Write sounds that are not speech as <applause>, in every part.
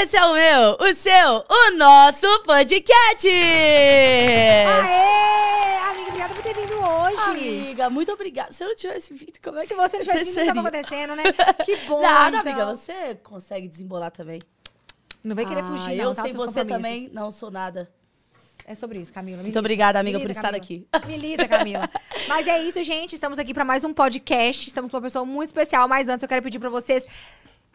Esse é o meu, o seu, o nosso podcast! Aê! Amiga, obrigada por ter vindo hoje. Amiga, muito obrigada. Se eu não tivesse vindo, como é que Se você não tivesse vindo, o que tava acontecendo, né? Que <laughs> bom, Nada, então. amiga, você consegue desembolar também. Não vem querer Ah, fugir, eu não, tá? sei seus você também, não sou nada. É sobre isso, Camila. Muito obrigada, amiga, por estar Camila. aqui. <laughs> Milita, Camila. Mas é isso, gente. Estamos aqui para mais um podcast. Estamos com uma pessoa muito especial. Mas antes, eu quero pedir para vocês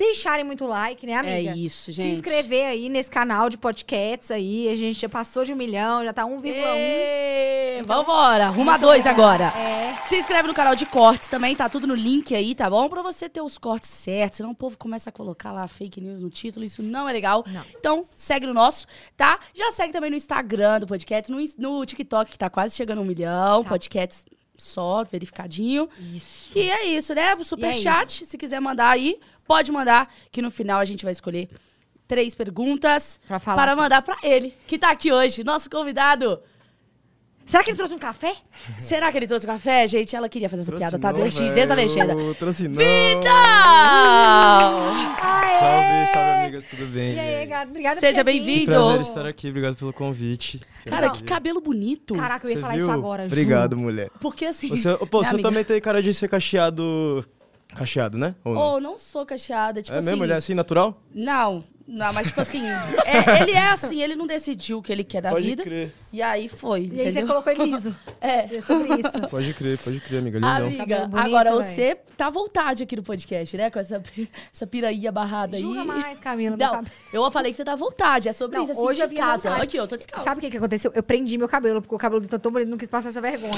deixarem muito like, né, amiga? É isso, Se gente. inscrever aí nesse canal de podcasts aí. A gente já passou de um milhão, já tá 1,1. Ê, Vambora, <laughs> arruma dois agora. É. Se inscreve no canal de cortes também, tá tudo no link aí, tá bom? Pra você ter os cortes certos, senão o povo começa a colocar lá fake news no título, isso não é legal. Não. Então, segue no nosso, tá? Já segue também no Instagram do podcast, no, no TikTok, que tá quase chegando a um milhão, Tá. podcasts só, verificadinho. Isso. E é isso, né? O super E é chat, se quiser mandar aí, pode mandar, que no final a gente vai escolher três perguntas Pra falar. para mandar pra ele, que tá aqui hoje, nosso convidado. Será que ele trouxe um café? <laughs> Será que ele trouxe o café, gente? Ela queria fazer essa Trouxe piada, tá? Desde, velho. desde a legenda. Trouxe não. Vitor! Aê! Salve, salve, amigas, tudo bem? E aí, cara? Obrigada Seja bem-vindo. vindo. Prazer estar aqui, obrigado pelo convite. Cara, que cabelo bonito. Caraca, eu ia Você falar viu? isso agora. juro. Obrigado, mulher. Porque assim. Você, pô, você amiga? também tem cara de ser cacheado. Cacheado, né? Ou não? Oh, não sou cacheada. Tipo é assim. mesmo? Ele é assim, natural? Não, não, mas tipo assim. <laughs> é- ele é assim, ele não decidiu o que ele quer da Pode vida. crer. E aí foi. E aí você entendeu? colocou ele liso. <laughs> É. É isso. Pode crer, pode crer, amiga. Lindão. Amiga, bonito, agora você tá à vontade aqui no podcast, né? Com essa, essa pirainha barrada aí. Julga mais, Camila. Não, cabelo. eu falei que você tá à vontade. É sobre Não, isso, assim, hoje de eu vim casa. vontade. Aqui, eu tô descalça. Sabe o que, que aconteceu? Eu prendi meu cabelo, porque o cabelo do tão bonito não quis passar essa vergonha.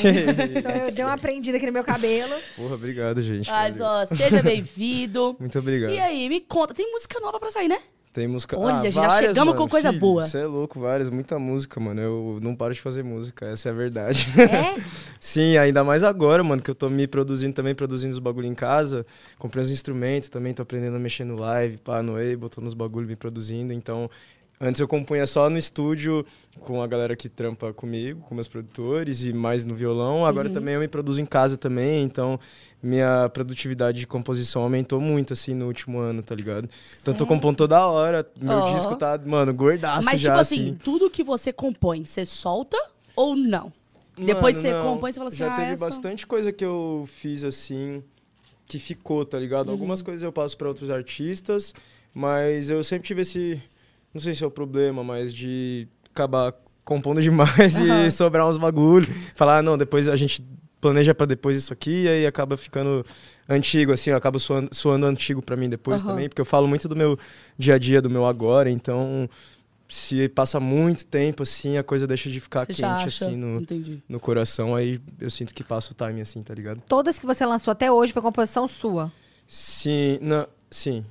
então eu dei uma prendida aqui no meu cabelo. Porra, obrigado, gente. Mas, valeu. ó, seja <laughs> bem-vindo. Muito obrigado. E aí, me conta, tem música nova pra sair, né? Tem música. Olha, ah, já várias, chegamos mano, com coisa filho, boa. Você é louco, várias, muita música, mano. Eu não paro de fazer música, essa é a verdade. É? <laughs> Sim, ainda mais agora, mano, que eu tô me produzindo também, produzindo os bagulho em casa. Comprei uns instrumentos também, tô aprendendo a mexer no live, pá, no Ableton, nos bagulho, me produzindo. Então, antes eu compunha só no estúdio com a galera que trampa comigo, com meus produtores e mais no violão. Agora também eu me produzo em casa também, então minha produtividade de composição aumentou muito, assim, no último ano, tá ligado? Então tô compondo toda hora. Meu Ó. disco tá, mano, gordaço Mas, já, tipo assim, assim. tudo que você compõe, você solta ou não? Depois Mano, você não. compõe, você fala assim, Já ah, teve essa... bastante coisa que eu fiz assim, que ficou, tá ligado? Uhum. Algumas coisas eu passo pra outros artistas, mas eu sempre tive esse. Não sei se é o problema, mas de acabar compondo demais Aham. e sobrar uns bagulho. Falar, ah, não, depois a gente planeja pra depois isso aqui, e aí acaba ficando antigo, assim, eu acabo soando, soando antigo pra mim depois Aham. também, porque eu falo muito do meu dia a dia, do meu agora, então. Se passa muito tempo, assim, a coisa deixa de ficar Você quente, acha? assim, no, Entendi. no coração, aí eu sinto que passa o time, assim, tá ligado? Todas que você lançou até hoje foi composição sua. Sim, não, sim,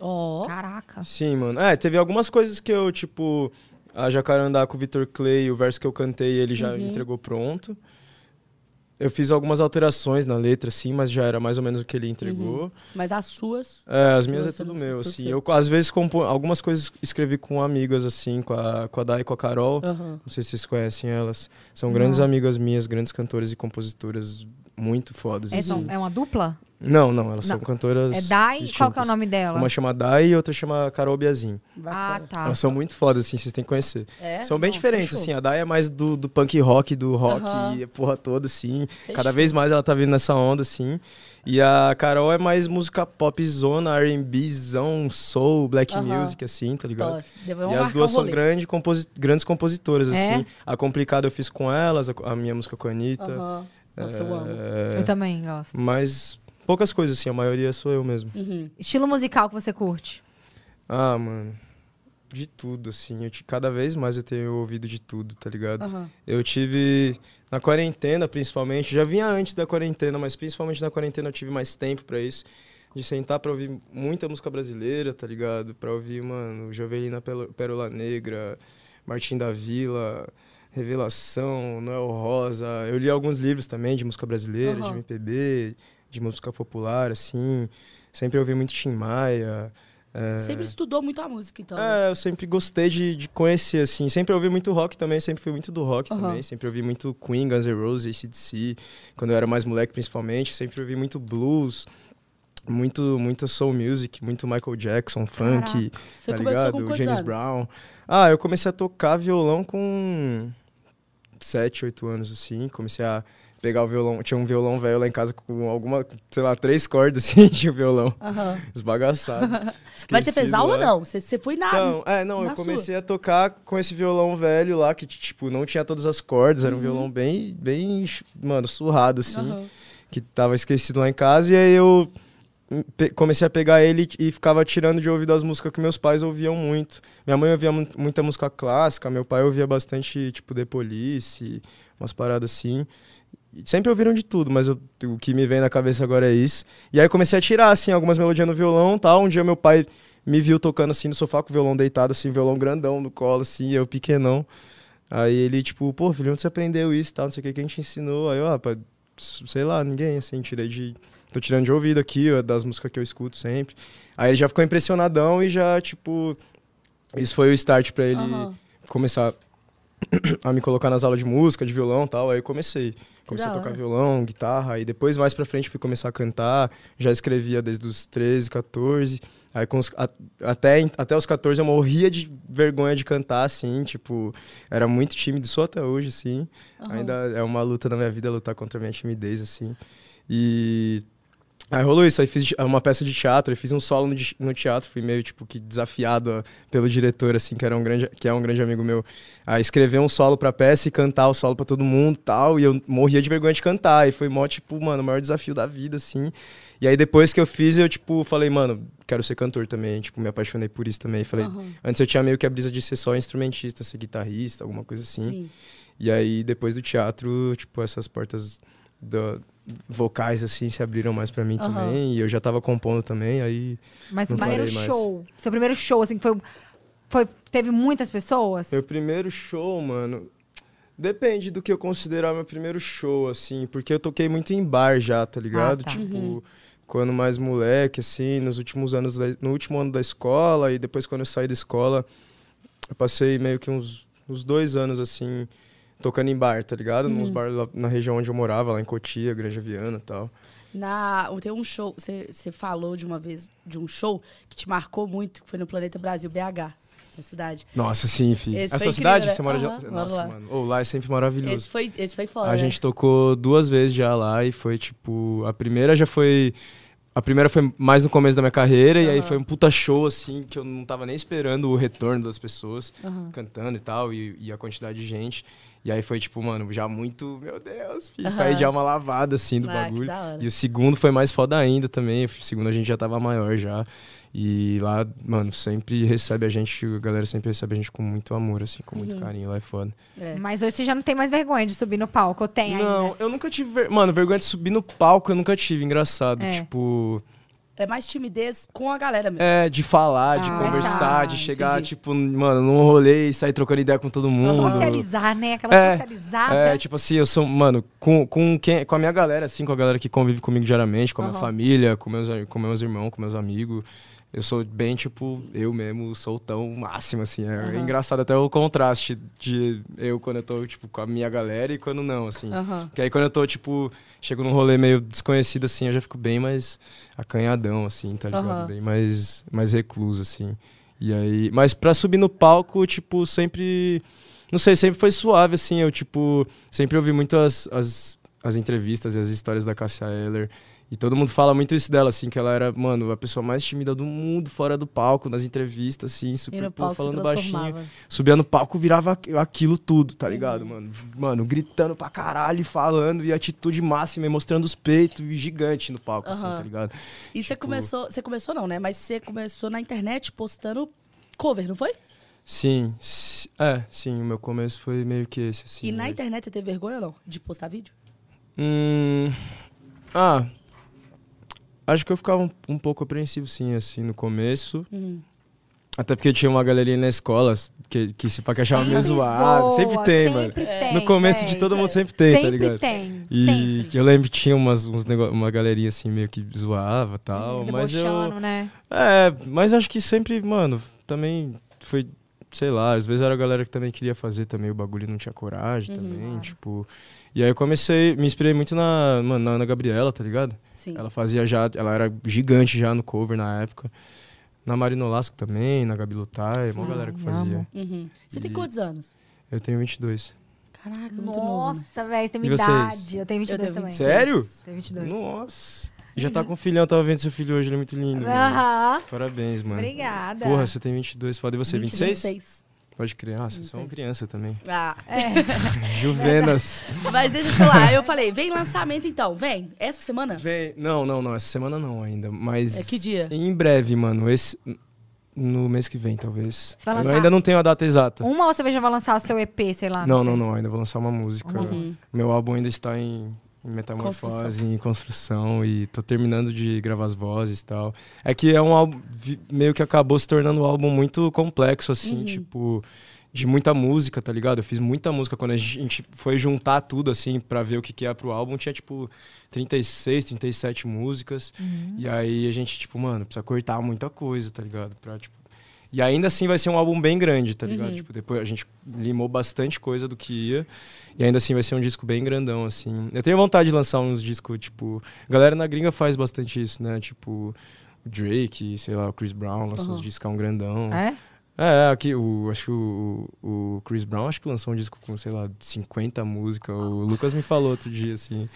Ó, Caraca. sim, mano. É, teve algumas coisas que eu, tipo, a Jacarandá com o Vitor Clay, o verso que eu cantei, ele já Uhum. entregou pronto. Eu fiz algumas alterações na letra, sim, mas já era mais ou menos o que ele entregou. mas as suas... É, as minhas é tudo não meu, assim. Eu, às vezes, compo... algumas coisas escrevi com amigas, assim, com a, com a Dai e com a Carol. Aham. Não sei se vocês conhecem elas. São grandes amigas minhas, grandes cantoras e compositoras muito fodas. É, assim. é uma dupla? Não, não, elas são Não. cantoras. É Dai? Qual que é o nome dela? Uma chama Dai e outra chama Carol Biazin. Ah, tá. Elas são muito fodas, assim, vocês têm que conhecer. É? São bem Não, diferentes, fechou. assim. A Dai é mais do, do punk rock, do rock Aham. e a porra toda, assim. Fechou. Cada vez mais ela tá vindo nessa onda, assim. E a Carol é mais música pop zona, R&Bzão, soul, black Aham. music, assim, tá ligado? E as duas um são grande composi- grandes compositoras, É? assim. A Complicada eu fiz com elas, a, a minha música com a Anitta. Aham. Nossa, eu amo. É, Eu também gosto. Mas poucas coisas, assim. A maioria sou eu mesmo. Uhum. Estilo musical que você curte? Ah, mano. De tudo, assim. Eu, cada vez mais eu tenho ouvido de tudo, tá ligado? Aham. Eu tive. Na quarentena, principalmente. Já vinha antes da quarentena, mas principalmente na quarentena eu tive mais tempo pra isso. De sentar pra ouvir muita música brasileira, tá ligado? Pra ouvir, mano, Jovelina Pérola Negra, Martim da Vila, Revelação, Noel Rosa. Eu li alguns livros também de música brasileira, Aham. de MPB, de música popular, assim. Sempre ouvi muito Tim Maia. é, Sempre estudou muito a música, então. né? é, eu sempre gostei de, de conhecer, assim. Sempre ouvi muito rock também, sempre fui muito do rock Aham. também. Sempre ouvi muito Queen, Guns N' Roses, ACDC, quando eu era mais moleque principalmente. Sempre ouvi muito blues. muito, muito soul music, muito Michael Jackson, funk, Você tá ligado? James anos? Brown. Ah, eu comecei a tocar violão com 7, 8 anos, assim. Comecei a pegar o violão. Tinha um violão velho lá em casa com alguma, sei lá, três cordas, <laughs> assim, de violão. Aham. Esbagaçado. <laughs> Mas você fez aula lá. não? Você, você foi na... Não, é, não, eu comecei a tocar com esse violão velho lá, que, tipo, não tinha todas as cordas, era um violão bem, bem, mano, surrado, assim, Aham. que tava esquecido lá em casa, e aí eu comecei a pegar ele e ficava tirando de ouvido as músicas que meus pais ouviam muito. Minha mãe ouvia mu- muita música clássica, meu pai ouvia bastante, tipo, The Police, umas paradas assim. Sempre ouviram de tudo, mas eu- o que me vem na cabeça agora é isso. E aí eu comecei a tirar, assim, algumas melodias no violão e tal. Um dia meu pai me viu tocando, assim, no sofá com o violão deitado, assim, violão grandão no colo, assim, eu pequenão. Aí ele, tipo, pô, filho, onde você aprendeu isso e tal, não sei o que, quem te ensinou? Aí eu, ah, sei lá, ninguém, assim, tirei de... Tô tirando de ouvido aqui, ó, das músicas que eu escuto sempre. Aí ele já ficou impressionadão e já, tipo... Isso foi o start pra ele Aham. começar <clears throat> a me colocar nas aulas de música, de violão e tal. Aí eu comecei. Comecei a tocar violão, guitarra. Aí depois, mais pra frente, fui começar a cantar. Já escrevia desde os 13, 14. Aí os, a- até, até os 14 eu morria de vergonha de cantar, assim. Tipo, era muito tímido, sou até hoje, assim. Aham. Ainda é uma luta na minha vida lutar contra a minha timidez, assim. E. Aí rolou isso, aí fiz uma peça de teatro, fiz um solo no, teatro, fui meio, tipo, que desafiado pelo diretor, assim, que, era um grande, que é um grande amigo meu, a escrever um solo pra peça e cantar o solo pra todo mundo e tal, e eu morria de vergonha de cantar, e foi mó, tipo, mano, o maior desafio da vida, assim. E aí depois que eu fiz, eu, tipo, falei, mano, quero ser cantor também, tipo, me apaixonei por isso também, falei, Aham. antes eu tinha meio que a brisa de ser só instrumentista, ser guitarrista, alguma coisa assim. Sim. E aí, depois do teatro, tipo, essas portas do- vocais, assim, se abriram mais pra mim Aham. também. E eu já tava compondo também, aí... Mas o primeiro mais. show, seu primeiro show, assim, foi, foi teve muitas pessoas? Meu primeiro show, mano... Depende do que eu considerar meu primeiro show, assim. Porque eu toquei muito em bar já, tá ligado? tá. Tipo, Uhum. quando mais moleque, assim, nos últimos anos... da- no último ano da escola e depois quando eu saí da escola... Eu passei meio que uns, uns dois anos, assim... Tocando em bar, tá ligado? Nos bares lá na região onde eu morava, lá em Cotia, Granja Viana e tal. Na, tem um show, você falou de uma vez de um show que te marcou muito, que foi no Planeta Brasil, BH, na cidade. Nossa, sim, fi. Esse A foi sua cidade? incrível, Você né? mora moro Nossa, lá. mano. Oh, lá é sempre maravilhoso. Esse foi, esse foi foda. A né? gente tocou duas vezes já lá e foi tipo. A primeira já foi. A primeira foi mais no começo da minha carreira e aí foi um puta show, assim, que eu não tava nem esperando o retorno das pessoas Aham. cantando e tal, e, e a quantidade de gente. E aí foi, tipo, mano, já muito. Meu Deus, fiz Aham. sair de alma lavada, assim, do Ah, bagulho. E o segundo foi mais foda ainda também. O segundo a gente já tava maior já. E lá, mano, sempre recebe a gente, a galera sempre recebe a gente com muito amor, assim, com muito Uhum. carinho. Lá é foda. É. Mas hoje você já não tem mais vergonha de subir no palco, ou tem Não, ainda? eu nunca tive. ver- Mano, vergonha de subir no palco eu nunca tive. Engraçado. É. Tipo. É mais timidez com a galera mesmo. É, de falar, de Ah, conversar, tá, de chegar, entendi. tipo, mano, num rolê e sair trocando ideia com todo mundo. Socializar, né? Aquela É, socializada. É, tipo assim, eu sou, mano, com, com, quem, com a minha galera, assim, com a galera que convive comigo diariamente, com a minha Aham. família, com meus, com meus irmãos, com meus amigos. Eu sou bem, tipo, eu mesmo, soltão máximo, assim. É Aham. engraçado até o contraste de eu quando eu tô, tipo, com a minha galera e quando não, assim. Aham. Porque aí quando eu tô, tipo, chego num rolê meio desconhecido, assim, eu já fico bem mais acanhadão, assim, tá ligado? Aham. Bem mais, mais recluso, assim. E aí... Mas pra subir no palco, tipo, sempre... Não sei, sempre foi suave, assim. Eu, tipo, sempre ouvi muito as, as, as entrevistas e as histórias da Cassia Eller. E todo mundo fala muito isso dela, assim, que ela era, mano, a pessoa mais tímida do mundo, fora do palco, nas entrevistas, assim, super pô, falando baixinho subia no palco, virava aqu- aquilo tudo, tá ligado, Uhum. mano? Mano, gritando pra caralho, falando, e atitude máxima, e mostrando os peitos, e gigante no palco, assim, Aham. tá ligado? E você Tipo- começou, você começou não, né? Mas você começou na internet postando cover, não foi? Sim, si- é, sim, o meu começo foi meio que esse, assim. e na né? internet você teve vergonha ou não? De postar vídeo? Hum, ah, acho que eu ficava um, um pouco apreensivo, sim, assim, no começo. Uhum. Até porque tinha uma galerinha na escola que, que se achava meio Sempre zoado. zoa, Sempre tem, mano. sempre tem, No começo de velho. todo mundo sempre tem, tá sempre ligado? tem, E sempre. eu lembro que tinha umas, uns nego... uma galerinha assim meio que zoava e tal, mas eu... Né? É, mas acho que sempre, mano, também foi sei lá, às vezes era a galera que também queria fazer também o bagulho e não tinha coragem Uhum. também, Claro. tipo. E aí eu comecei, me inspirei muito na, mano, na Ana Gabriela, tá ligado? Sim. Ela fazia já, ela era gigante já no cover na época. Na Marina Olasco também, na Gabi Lutai, uma galera que fazia. Uhum. Você tem E- quantos anos? Eu tenho 22. Caraca, muito né? Nossa, velho, você tem E minha idade. Eu tenho 22 Eu tenho também. 26. Sério? Tenho 22. Nossa! Já tá com filhão, tava vendo seu filho hoje, ele é muito lindo. Aham. Parabéns, mano. Obrigada. Porra, você tem 22, foda. E você, 20, 26? 26. Pode crer. Ah, vocês são 26. criança também. Ah, É. <laughs> Juvenas. <laughs> mas deixa eu te falar. Eu falei, vem lançamento então, vem. Essa semana? Vem. Não, não, não. Essa semana não ainda. Mas. É que dia? Em breve, mano. Esse. No mês que vem, talvez. Você vai Eu ainda não tenho a data exata. Uma ou você já vai lançar o seu EP, sei lá? Não, sei. não, não. Ainda vou lançar uma música. Uma Uhum. Meu álbum ainda está em, em metamorfose, em construção. E tô terminando de gravar as vozes e tal. É que é um álbum. Meio que acabou se tornando um álbum muito complexo, assim, Uhum. tipo. De muita música, tá ligado? Eu fiz muita música. Quando a gente foi juntar tudo, assim, pra ver o que, que ia pro álbum, tinha, tipo, 36, 37 músicas. Uhum. E aí a gente, tipo, mano, precisa cortar muita coisa, tá ligado? Pra, tipo... E ainda assim vai ser um álbum bem grande, tá ligado? Uhum. Tipo, depois a gente limou bastante coisa do que ia. E ainda assim vai ser um disco bem grandão, assim. Eu tenho vontade de lançar uns discos, tipo. A galera na gringa faz bastante isso, né? Tipo, o Drake, sei lá, o Chris Brown lançou Uhum. uns discos um grandão. É? É, aqui, o, acho que o, o Chris Brown acho que lançou um disco com, sei lá, 50 músicas. O Lucas me falou outro dia, assim.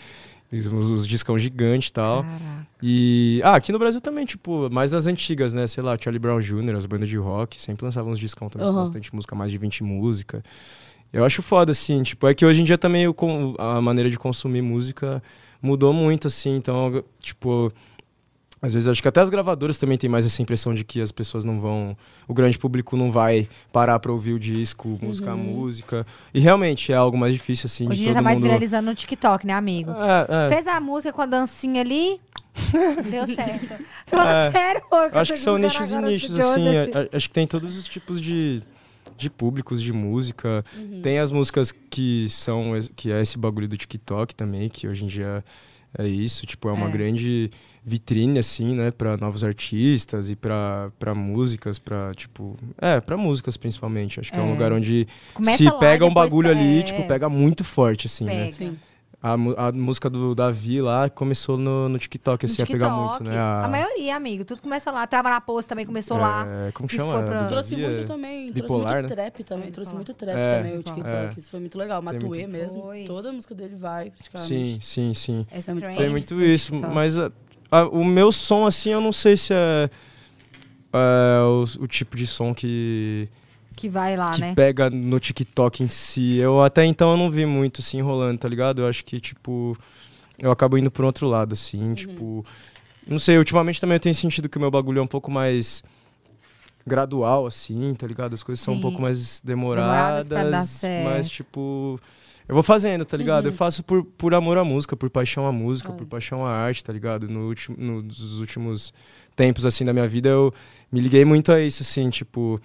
Os, os discão gigantes e tal. Caraca. E. Ah, aqui no Brasil também, tipo, mais das antigas, né? Sei lá, Charlie Brown Jr., as bandas de rock, sempre lançavam uns discão também com Aham. bastante música, mais de 20 músicas. Eu acho foda, assim, tipo, é que hoje em dia também a maneira de consumir música mudou muito, assim, então, tipo. Às vezes acho que até as gravadoras também têm mais essa impressão de que as pessoas não vão. O grande público não vai parar pra ouvir o disco, música a Uhum. música. E realmente é algo mais difícil, assim, Hoje de em dia todo tá mais mundo. viralizando no TikTok, né, amigo? É, é. Fez a música com a dancinha ali, <laughs> deu certo. Tô É. sério, Eu acho que são nichos e nichos, assim. a- a- Acho que tem todos os tipos de, de públicos de música. Uhum. Tem as músicas que são que é esse bagulho do TikTok também, que hoje em dia é isso, tipo, é uma É. grande vitrine assim, né, para novos artistas e para para músicas, para tipo, é, para músicas principalmente. Acho que é, um É. lugar onde Começa se lá pega um bagulho ali, é, tipo, pega muito forte assim, né? pega. Sim. A, a música do Davi lá começou no, no TikTok, assim, No a pegar TikTok. muito, né? A maioria, amigo. Tudo começa lá. Trava na post também começou lá. é, Como que chama? foi pra- A do Trouxe muito é- também. bipolar, trouxe muito né? trap também. É, trouxe bipolar. muito trap É, também, o bipolar. TikTok. É. Isso foi muito legal. Matuê muito- mesmo. Foi. Toda a música dele vai, Sim, praticamente. sim, sim. É Isso é muito Tem muito isso, TikTok. mas a- a- o meu som, assim, eu não sei se é, é o, o tipo de som que, Que vai lá, que né? pega no TikTok em si. Eu até então eu não vi muito, assim, rolando, tá ligado? Eu acho que, tipo, eu acabo indo por outro lado, assim, tipo... Não sei, ultimamente também eu tenho sentido que o meu bagulho é um pouco mais gradual, assim, tá ligado? As coisas são um Sim. pouco mais Demoradas demoradas, pra dar certo. mas, tipo... Eu vou fazendo, tá ligado? Uhum. Eu faço por, por amor à música, por paixão à música, por paixão à arte, tá ligado? No último, nos últimos tempos, assim, da minha vida, eu me liguei muito a isso, assim, tipo...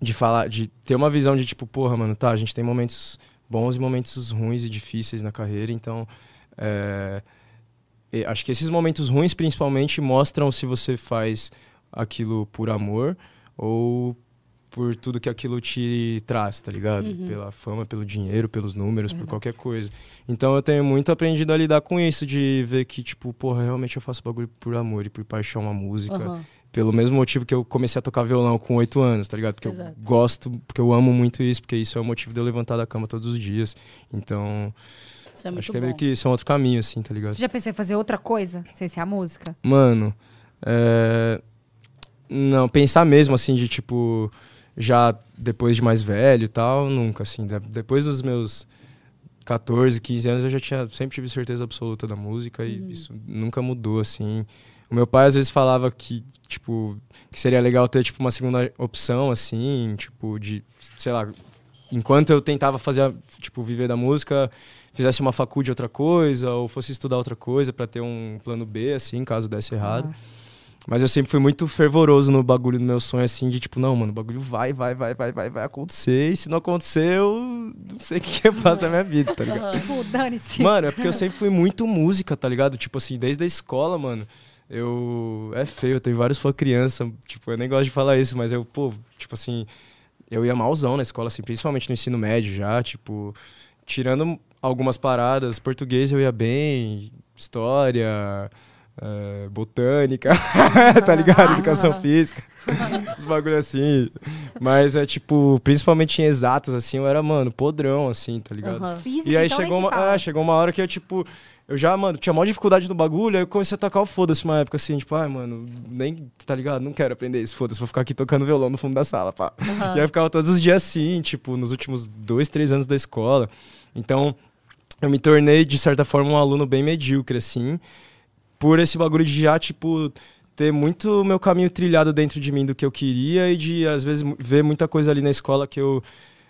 De falar, de ter uma visão de, tipo, porra, mano, tá, a gente tem momentos bons e momentos ruins e difíceis na carreira, então... é, acho que esses momentos ruins, principalmente, mostram se você faz aquilo por amor ou por tudo que aquilo te traz, tá ligado? Uhum. Pela fama, pelo dinheiro, pelos números, por qualquer coisa. Então eu tenho muito aprendido a lidar com isso, de ver que, tipo, porra, realmente eu faço bagulho por amor e por paixão à música. Aham. Pelo mesmo motivo que eu comecei a tocar violão com oito anos, tá ligado? Porque Exato. eu gosto, porque eu amo muito isso, porque isso é o motivo de eu levantar da cama todos os dias. Então, Isso é muito acho que é bom. meio que isso é um outro caminho, assim, tá ligado? Você já pensou em fazer outra coisa sem ser a música? Mano, é... não, pensar mesmo assim de tipo, já depois de mais velho e tal, nunca, assim. de- Depois dos meus 14, 15 anos eu já tinha, sempre tive certeza absoluta da música e Uhum. isso nunca mudou, assim. O meu pai às vezes falava que, tipo, que seria legal ter, tipo, uma segunda opção, assim, tipo, de, sei lá, enquanto eu tentava fazer, tipo, viver da música, fizesse uma faculdade de outra coisa, ou fosse estudar outra coisa pra ter um plano B, assim, caso desse errado. Ah. Mas eu sempre fui muito fervoroso no bagulho do meu sonho, assim, de tipo, não, mano, o bagulho vai, vai, vai, vai, vai, vai acontecer, e se não acontecer, eu não sei o que, que eu faço na minha vida, tá ligado? Tipo, <laughs> dane-se. Mano, é porque eu sempre fui muito música, tá ligado? Tipo assim, desde a escola, mano. Eu. É feio, eu tenho vários fã criança. Tipo, eu nem gosto de falar isso, mas eu, pô, tipo assim. eu ia malzão na escola, assim, principalmente no ensino médio já, tipo, tirando algumas paradas, português eu ia bem, história, eh, botânica, <laughs> tá ligado? Educação física, <laughs> os bagulho assim. Mas é tipo, principalmente em exatas, assim, eu era, mano, podrão, assim, tá ligado? Aham. Física, E aí então, chegou uma, é, chegou uma hora que eu, tipo, eu já, mano, tinha maior dificuldade no bagulho, aí eu comecei a tacar o foda-se uma época assim, tipo, ai, mano, nem, tá ligado? Não quero aprender isso, foda-se, vou ficar aqui tocando violão no fundo da sala, pá. E aí eu ficava todos os dias assim, tipo, nos últimos dois, três anos da escola. Então, eu me tornei, de certa forma, um aluno bem medíocre, assim, por esse bagulho de já, tipo, ter muito meu caminho trilhado dentro de mim do que eu queria e de, às vezes, ver muita coisa ali na escola que eu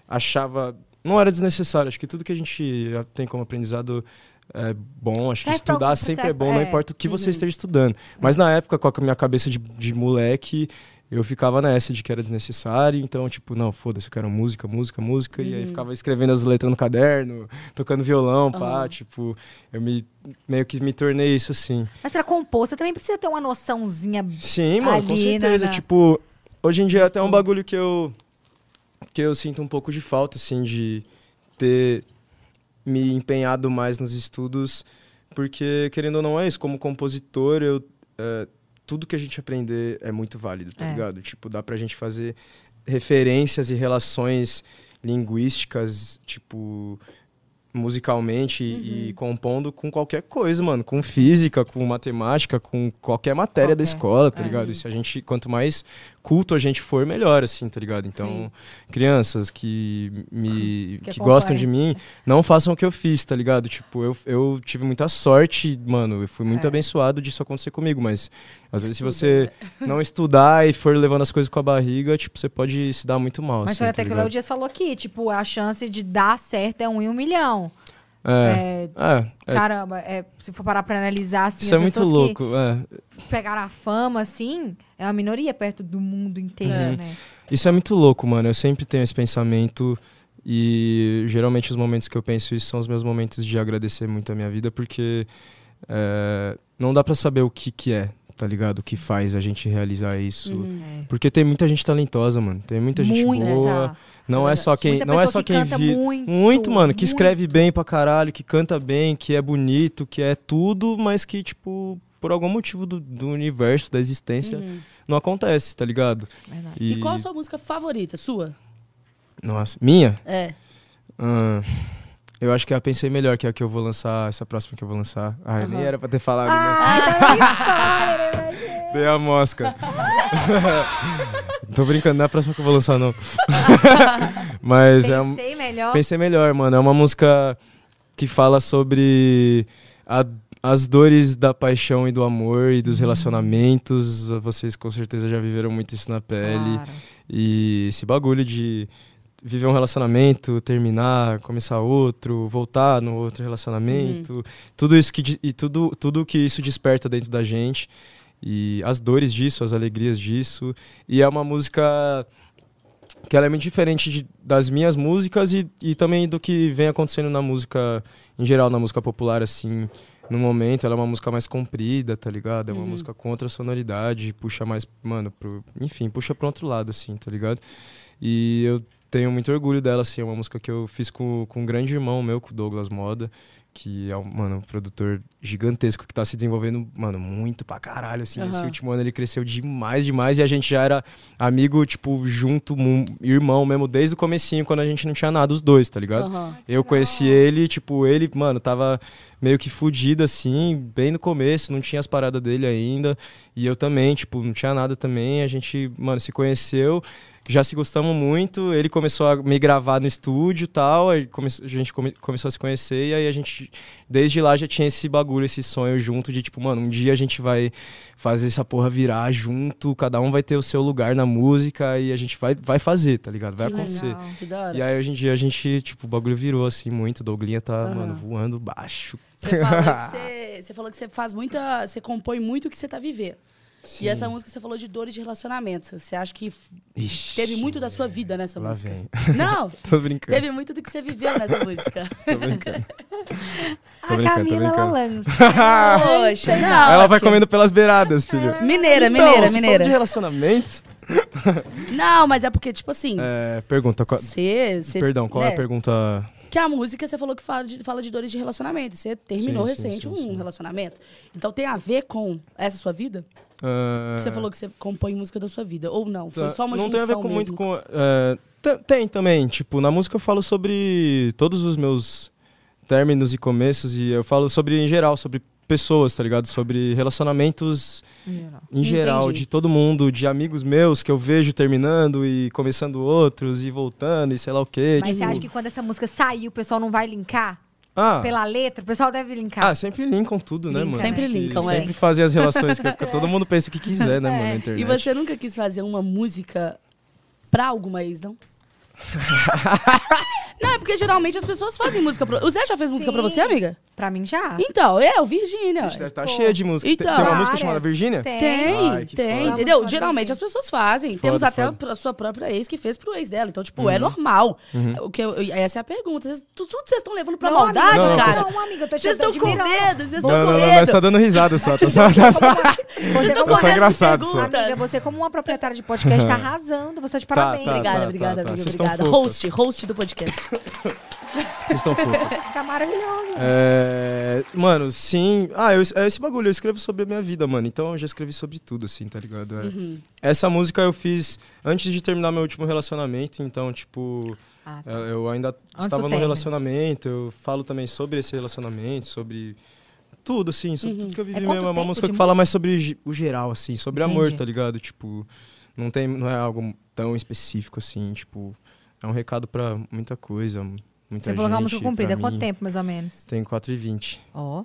achava. Não era desnecessário. Acho que tudo que a gente tem como aprendizado é bom. Acho que estudar sempre é serve- bom, não é. importa o que você Uhum. esteja estudando. Mas na época, com a minha cabeça de, de moleque, eu ficava nessa de que era desnecessário. Então, tipo, não, foda-se, eu quero música, música, música. E aí Uhum. ficava escrevendo as letras no caderno, tocando violão, pá. Aham. Tipo, eu me meio que me tornei isso assim. Mas pra compor, você também precisa ter uma noçãozinha. Sim, mano, com Ali, certeza. né, né? Tipo, hoje em dia é até um bagulho que eu que eu sinto um pouco de falta, assim, de ter me empenhado mais nos estudos, porque, querendo ou não, é isso. Como compositor, eu, é, tudo que a gente aprender é muito válido, tá É. ligado? Tipo, dá pra gente fazer referências e relações linguísticas, tipo, musicalmente e- e compondo com qualquer coisa, mano. Com física, com matemática, com qualquer matéria da Qualquer. escola, tá É. ligado? E se a gente, quanto mais culto a gente for, melhor, assim, tá ligado? Então, crianças que me Que que, gostam de mim, não façam o que eu fiz, tá ligado? Tipo, eu, eu tive muita sorte, mano, eu fui muito É. abençoado disso acontecer comigo, mas às vezes se Estuda, você não estudar e for levando as coisas com a barriga, tipo, você pode se dar muito mal, Mas assim, foi tá até que o? Léo Dias falou aqui, tipo, a chance de dar certo é um em um milhão. É, É, é, Caramba, é, se for parar pra analisar, assim, isso as é muito louco, é. que pegaram a fama, assim, é uma minoria perto do mundo inteiro, É. né? Isso é muito louco, mano. Eu sempre tenho esse pensamento e geralmente os momentos que eu penso isso são os meus momentos de agradecer muito a minha vida, porque é, não dá pra saber o que que é, tá ligado? Que faz a gente realizar isso. Uhum. É. Porque tem muita gente talentosa, mano. Tem muita gente Muita. boa. Não é só quem, não é só que quem vi muito, muito, mano, que escreve muito. bem pra caralho, que canta bem, que é bonito, que é tudo, mas que tipo por algum motivo do, do universo, da existência, Uhum. não acontece, tá ligado? Verdade. E qual a sua música favorita? Sua? Nossa, minha? É. Hum, eu acho que a Pensei Melhor, que é a que eu vou lançar, essa próxima que eu vou lançar. Ai, nem Aham. era pra ter falado, né? Ah, spoiler, imagina. Dei a mosca. Tô brincando, não é a próxima que eu vou lançar, não. <laughs> Mas é um... Pensei melhor. Pensei Melhor, mano. É uma música que fala sobre a- as dores da paixão e do amor e Uhum. dos relacionamentos. Vocês com certeza já viveram muito isso na pele. Claro. E esse bagulho de viver um relacionamento, terminar, começar outro, voltar no outro relacionamento, tudo isso que e tudo tudo que isso desperta dentro da gente e as dores disso, as alegrias disso. E é uma música que ela é muito diferente de- das minhas músicas e, e também do que vem acontecendo na música em geral, na música popular assim. No momento, ela é uma música mais comprida, tá ligado? É uma Uhum. música com outra sonoridade, puxa mais, mano, pro, enfim, puxa pro outro lado, assim, tá ligado? E eu tenho muito orgulho dela, assim, é uma música que eu fiz com, com um grande irmão meu, com o Douglas Moda, que é um, mano, um produtor gigantesco que tá se desenvolvendo, mano, muito pra caralho, assim. Esse Aham. último ano ele cresceu demais, demais, e a gente já era amigo, tipo, junto, irmão mesmo, desde o comecinho, quando a gente não tinha nada, os dois, tá ligado? Aham. Eu conheci ele, tipo, ele, mano, tava meio que fudido assim, bem no começo, não tinha as paradas dele ainda. E eu também, tipo, não tinha nada também. A gente, mano, se conheceu, já se gostamos muito. Ele começou a me gravar no estúdio e tal. aí come- A gente come- começou a se conhecer e aí a gente, desde lá, já tinha esse bagulho, esse sonho junto de, tipo, mano, um dia a gente vai fazer essa porra virar junto, cada um vai ter o seu lugar na música e a gente vai, vai fazer, tá ligado? Vai Que acontecer. legal. Que da hora. E aí hoje em dia a gente, tipo, o bagulho virou assim muito. O Douglinha tá, Aham. mano, voando baixo. Você falou, que <laughs> você, você falou que você faz muita. Você compõe muito o que você tá vivendo. Sim. E essa música você falou de dores de relacionamento. Você acha que Ixi, teve muito da sua vida nessa Lá música? vem. Não! <laughs> Tô brincando. Teve muito do que você viveu nessa música. <laughs> Tô brincando. <laughs> A brincando, tô Camila, ela brincando. lança. Poxa, não. Ela é vai comendo pelas beiradas, filho. Mineira, Então, mineira, mineira. de relacionamentos, Não, mas é porque, tipo assim, É, pergunta. qual- você. você- Perdão, qual é né, a pergunta? Que a música você falou que fala de, fala de dores de relacionamento. Você terminou Sim, sim, recente sim, um sim. relacionamento. Então tem a ver com essa sua vida? Ah, Você falou que você compõe música da sua vida. Ou não? Foi Tá, só uma Não tem a ver com muito com. te- tem também, tipo, na música eu falo sobre todos os meus términos e começos, e eu falo sobre, em geral, sobre pessoas, tá ligado? Sobre relacionamentos em geral, Entendi. de todo mundo, de amigos meus que eu vejo terminando e começando outros e voltando e sei lá o quê. Mas tipo, você acha que quando essa música sair, o pessoal não vai linkar? Ah, Pela letra? O pessoal deve linkar. ah, sempre linkam tudo, né, Linka, mano? Sempre linkam, é. Sempre fazem as relações que, que todo mundo pensa o que quiser, né, <laughs> mano, na É, internet. E você nunca quis fazer uma música pra alguma ex, não? <laughs> não, é porque geralmente as pessoas fazem música pra... O Zé já fez música pra Sim. você, amiga? Pra mim já. Então, é, o Virgínia. Ixi, deve estar Pô. cheia de música. Tem- Então. tem uma música Várias. chamada Virgínia? Tem. Tem, Ai, tem, entendeu? Geralmente as pessoas fazem. Temos Foda, até foda. a sua própria ex que fez pro ex dela. Então, tipo, Uhum. é normal. O que eu- essa é a pergunta. Tu- tudo vocês estão levando pra Não, maldade, não, cara? Não, amiga, eu tô te Vocês estão com medo, vocês estão com não, não, medo. nós tá dando risada só. Tá <laughs> só, tá só. Você Tá só engraçado só. amiga, você como uma proprietária de podcast tá arrasando. Você tá de Tá, parabéns. tá. Obrigada, obrigada, amiga, Vocês estão obrigada. fofas. Host, host do podcast. <laughs> Vocês estão fofos. Você tá maravilhosa. É, mano, sim. Ah, eu, é esse bagulho, eu escrevo sobre a minha vida, mano. Então eu já escrevi sobre tudo, assim, tá ligado? É. Uhum. Essa música eu fiz antes de terminar meu último relacionamento, então, tipo, Ah, é, eu ainda estava no relacionamento. Eu falo também sobre esse relacionamento, sobre tudo, assim, sobre Uhum. tudo que eu vivi É mesmo. É uma música que fala música? mais sobre o geral, assim, sobre amor, Entendi. tá ligado? Tipo, não, tem, não é algo tão específico, assim, tipo, é um recado pra muita coisa. Muita Você falou que é uma gente, música comprida. Quanto tempo, mais ou menos? Tem 4,20. Ó.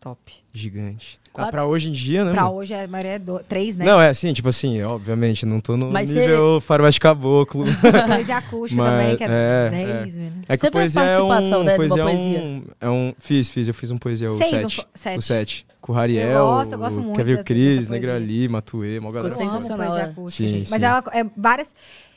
Top. Gigante. Ah, Quatro- pra hoje em dia, né? Pra mano? hoje, a maioria é do... três, né? Não, é assim, tipo assim, obviamente, não tô no Mas nível farmácia de caboclo. <laughs> Poesia acústica <laughs> Mas, também, que é, é, 10 minutos. É que Você fez poesia é um, participação, né, poesia é poesia? um, é um. Fiz, fiz, eu fiz um poesia, o Seis, não 7. fo- sete. O 7. Com o Rariel, Eu gosto, eu gosto muito Kevin Cris, Negra poesia. Ali, Matuê, mó galera. Ficou sensacional, poesia é. acústica, Sim, gente. Mas sim. é, uma- é várias...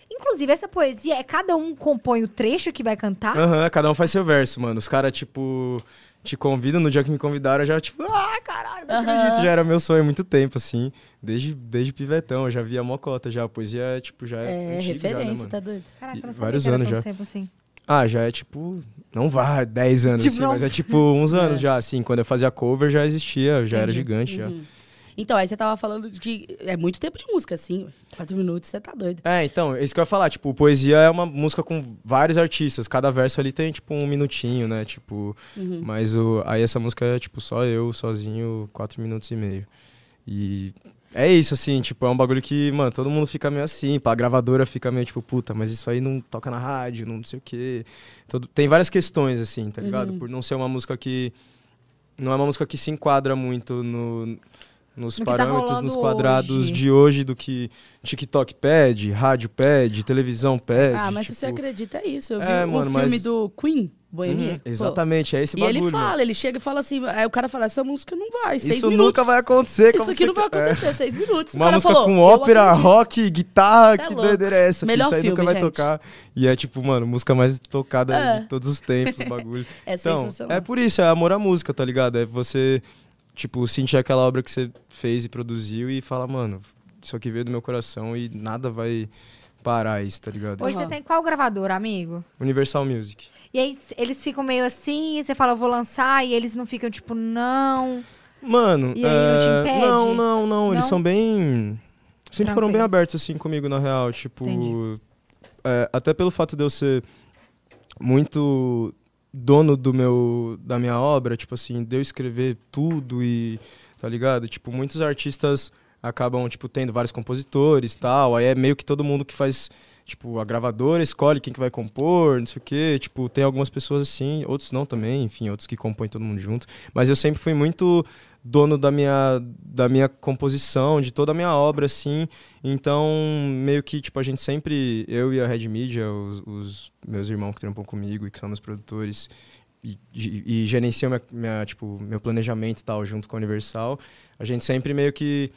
Inclusive, essa poesia, é cada um compõe o trecho que vai cantar? Aham, cada um faz seu verso, mano. Os caras, tipo, te convidam, no dia que me convidaram, eu já, tipo, ah, caralho, não Aham. acredito. Já era meu sonho há muito tempo, assim. Desde, desde pivetão, eu já via mocota já. A poesia, é, tipo, já é, É, antigo já, né, referência, tá doido? Caraca, vários que era anos já. tempo assim. Ah, já é tipo. Não vai 10 anos, Tipo, assim, não- mas é tipo uns <laughs> anos É. já, assim. Quando eu fazia cover já existia, já era Entendi. gigante já. Então, aí você tava falando de que é muito tempo de música, assim. Quatro minutos, você tá doido. É, então, é isso que eu ia falar. Tipo, poesia é uma música com vários artistas. Cada verso ali tem, tipo, um minutinho, né? Tipo, Uhum. mas o, aí essa música é, tipo, só eu, sozinho, quatro minutos e meio. E é isso, assim, tipo, é um bagulho que, mano, todo mundo fica meio assim. Pá, a gravadora fica meio, tipo, puta, mas isso aí não toca na rádio, não sei o quê. Todo, tem várias questões, assim, tá ligado? Uhum. Por não ser uma música que. Não é uma música que se enquadra muito no, nos No tá parâmetros, rolando nos quadrados hoje. de hoje do que TikTok pede, rádio pede, televisão pede. ah, mas tipo, você acredita é isso. Eu vi É, o mano, filme mas- do Queen, Boemia. Uhum, pô. exatamente, é esse E bagulho. ele mano. fala, ele chega e fala assim, aí o cara fala, essa música não vai, seis Isso minutos. nunca vai acontecer. Isso aqui não vai é. acontecer, seis minutos. Uma música falou, com "Eu ópera, acredito." rock, guitarra, é que louco. doideira é essa? Melhor Isso aí nunca filme, vai gente. tocar. E é tipo, mano, música mais tocada É. de todos os tempos, o bagulho. <laughs> É então, sensacional. é por isso, é amor à música, tá ligado? É você, tipo, sentir aquela obra que você fez e produziu e falar, mano, isso aqui veio do meu coração e nada vai parar isso, tá ligado? Hoje Aham. você tem qual gravador, amigo? Universal Music. E aí eles ficam meio assim, e você fala, eu vou lançar, e eles não ficam tipo, não. Mano, E aí, não te é, impede? não, não, não, eles Não? são bem sempre foram bem Tranquilos. abertos assim comigo na real, tipo, é, até pelo fato de eu ser muito dono do meu da minha obra, tipo assim, de eu escrever tudo e tá ligado? Tipo, muitos artistas acabam tipo tendo vários compositores, tal, aí é meio que todo mundo que faz Tipo, a gravadora escolhe quem que vai compor, não sei o quê. Tipo, tem algumas pessoas assim, outros não também, enfim, outros que compõem todo mundo junto. Mas eu sempre fui muito dono da minha, da minha composição, de toda a minha obra, assim. Então, meio que, tipo, a gente sempre, eu e a Red Media, os, os meus irmãos que trampam comigo e que são meus produtores, e, e, e gerenciam minha, minha, tipo, meu planejamento e tal, junto com a Universal, a gente sempre meio que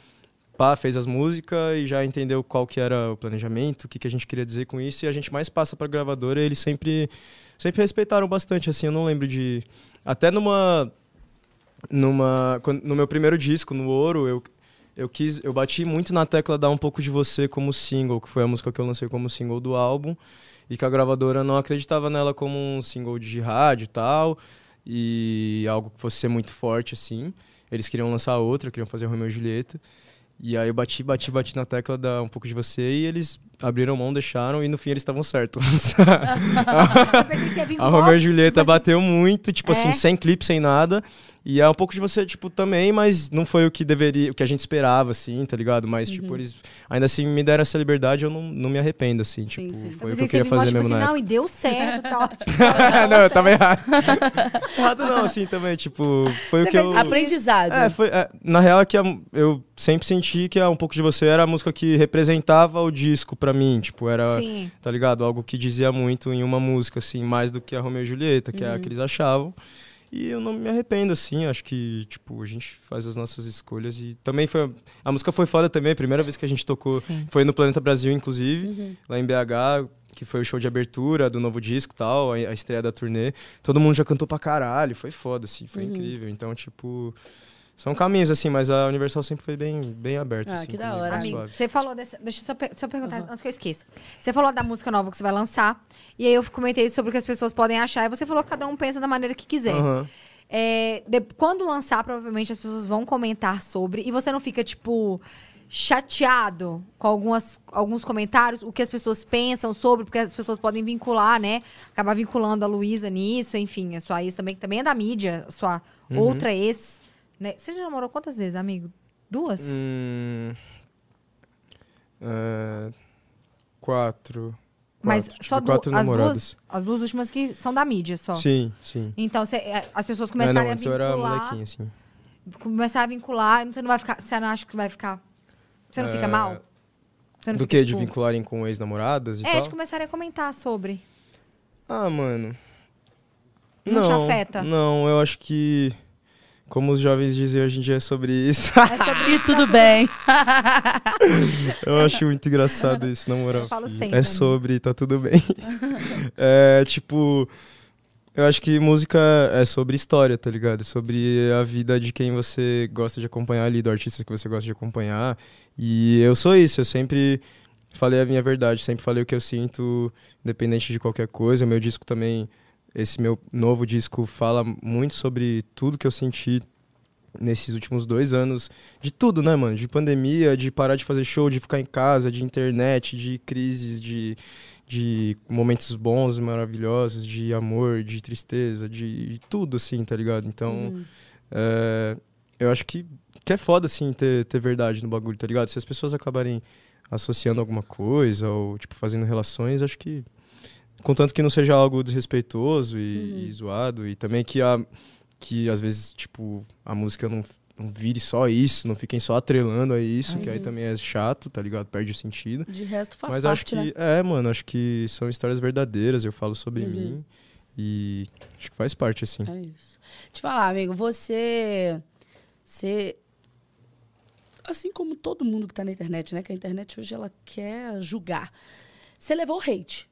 pá, fez as músicas e já entendeu qual que era o planejamento, o que, que a gente queria dizer com isso, e a gente mais passa pra gravadora eles sempre, sempre respeitaram bastante, assim, eu não lembro de... Até numa... numa no meu primeiro disco, no Ouro, eu, eu quis, eu bati muito na tecla dar um pouco de você como single, que foi a música que eu lancei como single do álbum, e que a gravadora não acreditava nela como um single de rádio e tal, e algo que fosse ser muito forte assim. Eles queriam lançar outra, queriam fazer Romeo e Julieta. E aí eu bati, bati, bati na tecla da um pouco de você e eles abriram mão, deixaram e no fim eles estavam certos. <laughs> A com Romeo e Julieta tipo assim, bateu muito, tipo É? assim, sem clipe, sem nada. E é um pouco de você, tipo, também, mas não foi o que deveria, o que a gente esperava, assim, tá ligado? Mas, Uhum. tipo, eles ainda assim me deram essa liberdade, eu não, não me arrependo, assim, tipo, sim. Eu foi o pensei que eu queria fazer tipo mesmo assim, na não, e deu certo. <laughs> Tipo, época. não, eu tava errado. <laughs> errado não, assim, também, tipo, foi Você o que eu... Aprendizado. É, foi, é, na real é que eu sempre senti que a um pouco de você era a música que representava o disco pra mim, tipo, era, Sim. tá ligado? Algo que dizia muito em uma música, assim, mais do que a Romeo e Julieta, que é a que eles achavam. E eu não me arrependo, assim, acho que, tipo, a gente faz as nossas escolhas e também foi... A música foi foda também, a primeira vez que a gente tocou Sim. foi no Planeta Brasil, inclusive, Uhum. lá em BH, que foi o show de abertura do novo disco e tal, a, a estreia da turnê. Todo mundo já cantou pra caralho, foi foda, assim, foi Uhum. incrível. Então, tipo... São caminhos, assim, mas a Universal sempre foi bem, bem aberta. Ah, assim, que da hora. Amigo, você falou dessa. Deixa eu só, per- só perguntar antes que eu esqueça. Você falou da música nova que você vai lançar. E aí eu comentei sobre o que as pessoas podem achar. E você falou que cada um pensa da maneira que quiser. Aham. É, de- quando lançar, provavelmente as pessoas vão comentar sobre. E você não fica, tipo, chateado com algumas, alguns comentários, o que as pessoas pensam sobre, porque as pessoas podem vincular, né? Acabar vinculando a Luísa nisso, enfim, a sua ex também, que também é da mídia, a sua Uhum. outra ex. Né? Você já namorou quantas vezes, amigo? Duas? Hum, é, quatro. Mas quatro, só du- as duas, as duas últimas que são da mídia só. Sim, sim. Então, cê- é, as pessoas É, não, antes a eu era vincular. molequinho, assim. Começar a vincular, você não vai ficar. Você não acha que vai ficar. Você não fica É, mal? Não Do fica, que? De tipo, vincularem com ex-namoradas e É, tal? de começarem a comentar sobre. Ah, mano. Não te afeta? Não, eu acho que... Como os jovens dizem hoje em dia é sobre isso. É sobre <laughs> E tudo bem. eu acho muito engraçado isso, na moral. Eu falo sempre, É sobre, tá tudo bem. <laughs> é, tipo... Eu acho que música é sobre história, tá ligado? Sobre a vida de quem você gosta de acompanhar ali, do artista que você gosta de acompanhar. E eu sou isso, eu sempre falei a minha verdade, sempre falei o que eu sinto, independente de qualquer coisa. Meu disco também, esse meu novo disco, fala muito sobre tudo que eu senti nesses últimos dois anos. De tudo, né, mano? De pandemia, de parar de fazer show, de ficar em casa, de internet, de crises, de, de momentos bons e maravilhosos, de amor, de tristeza, de, de tudo, assim, tá ligado? Então, Uhum. é, eu acho que, que é foda, assim, ter, ter verdade no bagulho, tá ligado? Se as pessoas acabarem associando alguma coisa ou, tipo, fazendo relações, acho que. Contanto que não seja algo desrespeitoso e, e zoado. E também que, a, que às vezes, tipo, a música não, não vire só isso, não fiquem só atrelando a isso, que aí isso. também é chato, tá ligado? Perde o sentido. De resto faz Mas parte, acho né? que, é, mano, acho que são histórias verdadeiras, eu falo sobre Uhum. mim. E acho que faz parte, assim. É isso. Te falar, amigo, você. Você. Assim como todo mundo que tá na internet, né? Que a internet hoje ela quer julgar. Você levou hate.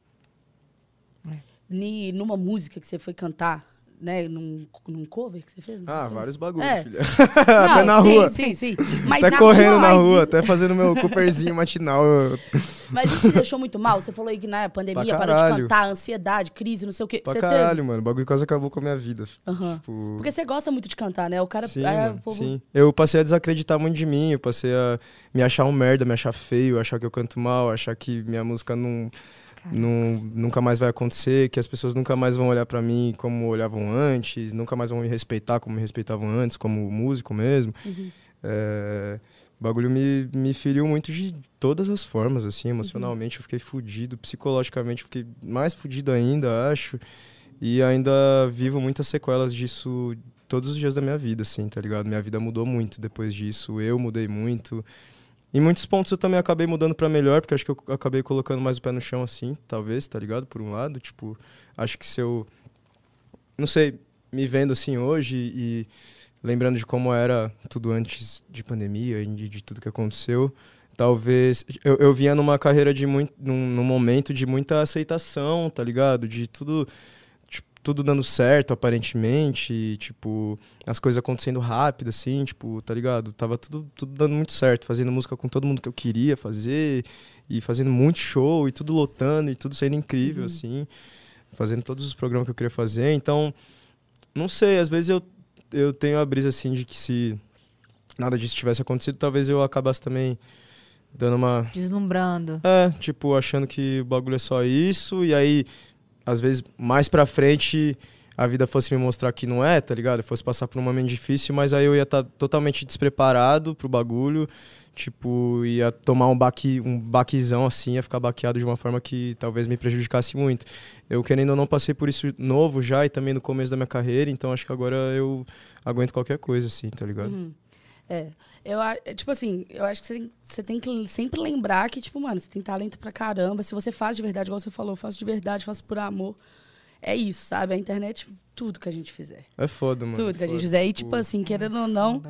Ni- numa música que você foi cantar, né? Num, num cover que você fez? Ah, vários bagulhos, É. filha. Não, <laughs> até na sim, rua. Sim, sim. Mas Até correndo na rua, até fazendo meu Cooperzinho matinal. eu- <laughs> Mas isso te deixou muito mal? Você falou aí que na pandemia Pra parou de cantar, ansiedade, crise, não sei o quê. Pra você caralho, mano. O bagulho quase acabou com a minha vida. teve? Tipo, Porque você gosta muito de cantar, né? O cara. sim, é, mano, povo- sim. Eu passei a desacreditar muito de mim, eu passei a me achar um merda, me achar feio, achar que eu canto mal, achar que minha música não, não, nunca mais vai acontecer, que as pessoas nunca mais vão olhar pra mim como olhavam antes, nunca mais vão me respeitar como me respeitavam antes, como músico mesmo. Uhum. É, o bagulho me, me feriu muito de todas as formas, assim, emocionalmente eu fiquei fudido, psicologicamente eu fiquei mais fudido ainda, acho. E ainda vivo muitas sequelas disso todos os dias da minha vida, assim, tá ligado? Minha vida mudou muito depois disso, eu mudei muito. Em muitos pontos eu também acabei mudando pra melhor, porque acho que eu acabei colocando mais o pé no chão, assim, talvez, tá ligado? Por um lado, tipo, acho que se eu. Não sei, me vendo assim hoje e lembrando de como era tudo antes de pandemia e de, de tudo que aconteceu, talvez. Eu, eu vinha numa carreira de muito. Num, num momento de muita aceitação, tá ligado? De tudo. Tudo dando certo, aparentemente, e, tipo, as coisas acontecendo rápido, assim, tipo, tá ligado? Tava tudo, tudo dando muito certo, fazendo música com todo mundo que eu queria fazer, e fazendo muito show, e tudo lotando, e tudo sendo incrível, Uhum. assim, fazendo todos os programas que eu queria fazer. Então, não sei, às vezes eu, eu tenho a brisa, assim, de que se nada disso tivesse acontecido, talvez eu acabasse também dando uma Deslumbrando. é, tipo, achando que o bagulho é só isso, e aí, às vezes, mais pra frente, a vida fosse me mostrar que não é, tá ligado? Eu fosse passar por um momento difícil, mas aí eu ia estar totalmente despreparado pro bagulho, tipo, ia tomar um baque, um baquezão assim, ia ficar baqueado de uma forma que talvez me prejudicasse muito. Eu, querendo ou não, passei por isso novo já e também no começo da minha carreira, então acho que agora eu aguento qualquer coisa, assim, tá ligado? Uhum. É. Eu, é, tipo assim, eu acho que você tem, você tem que sempre lembrar que, tipo, mano, você tem talento pra caramba. Se você faz de verdade, igual você falou, eu faço de verdade, faço por amor. É isso, sabe? A internet, tudo que a gente fizer. É foda, mano. tudo que a gente fizer. E, tipo assim, querendo ou não,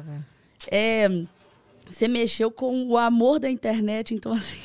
é, você mexeu com o amor da internet, então, assim,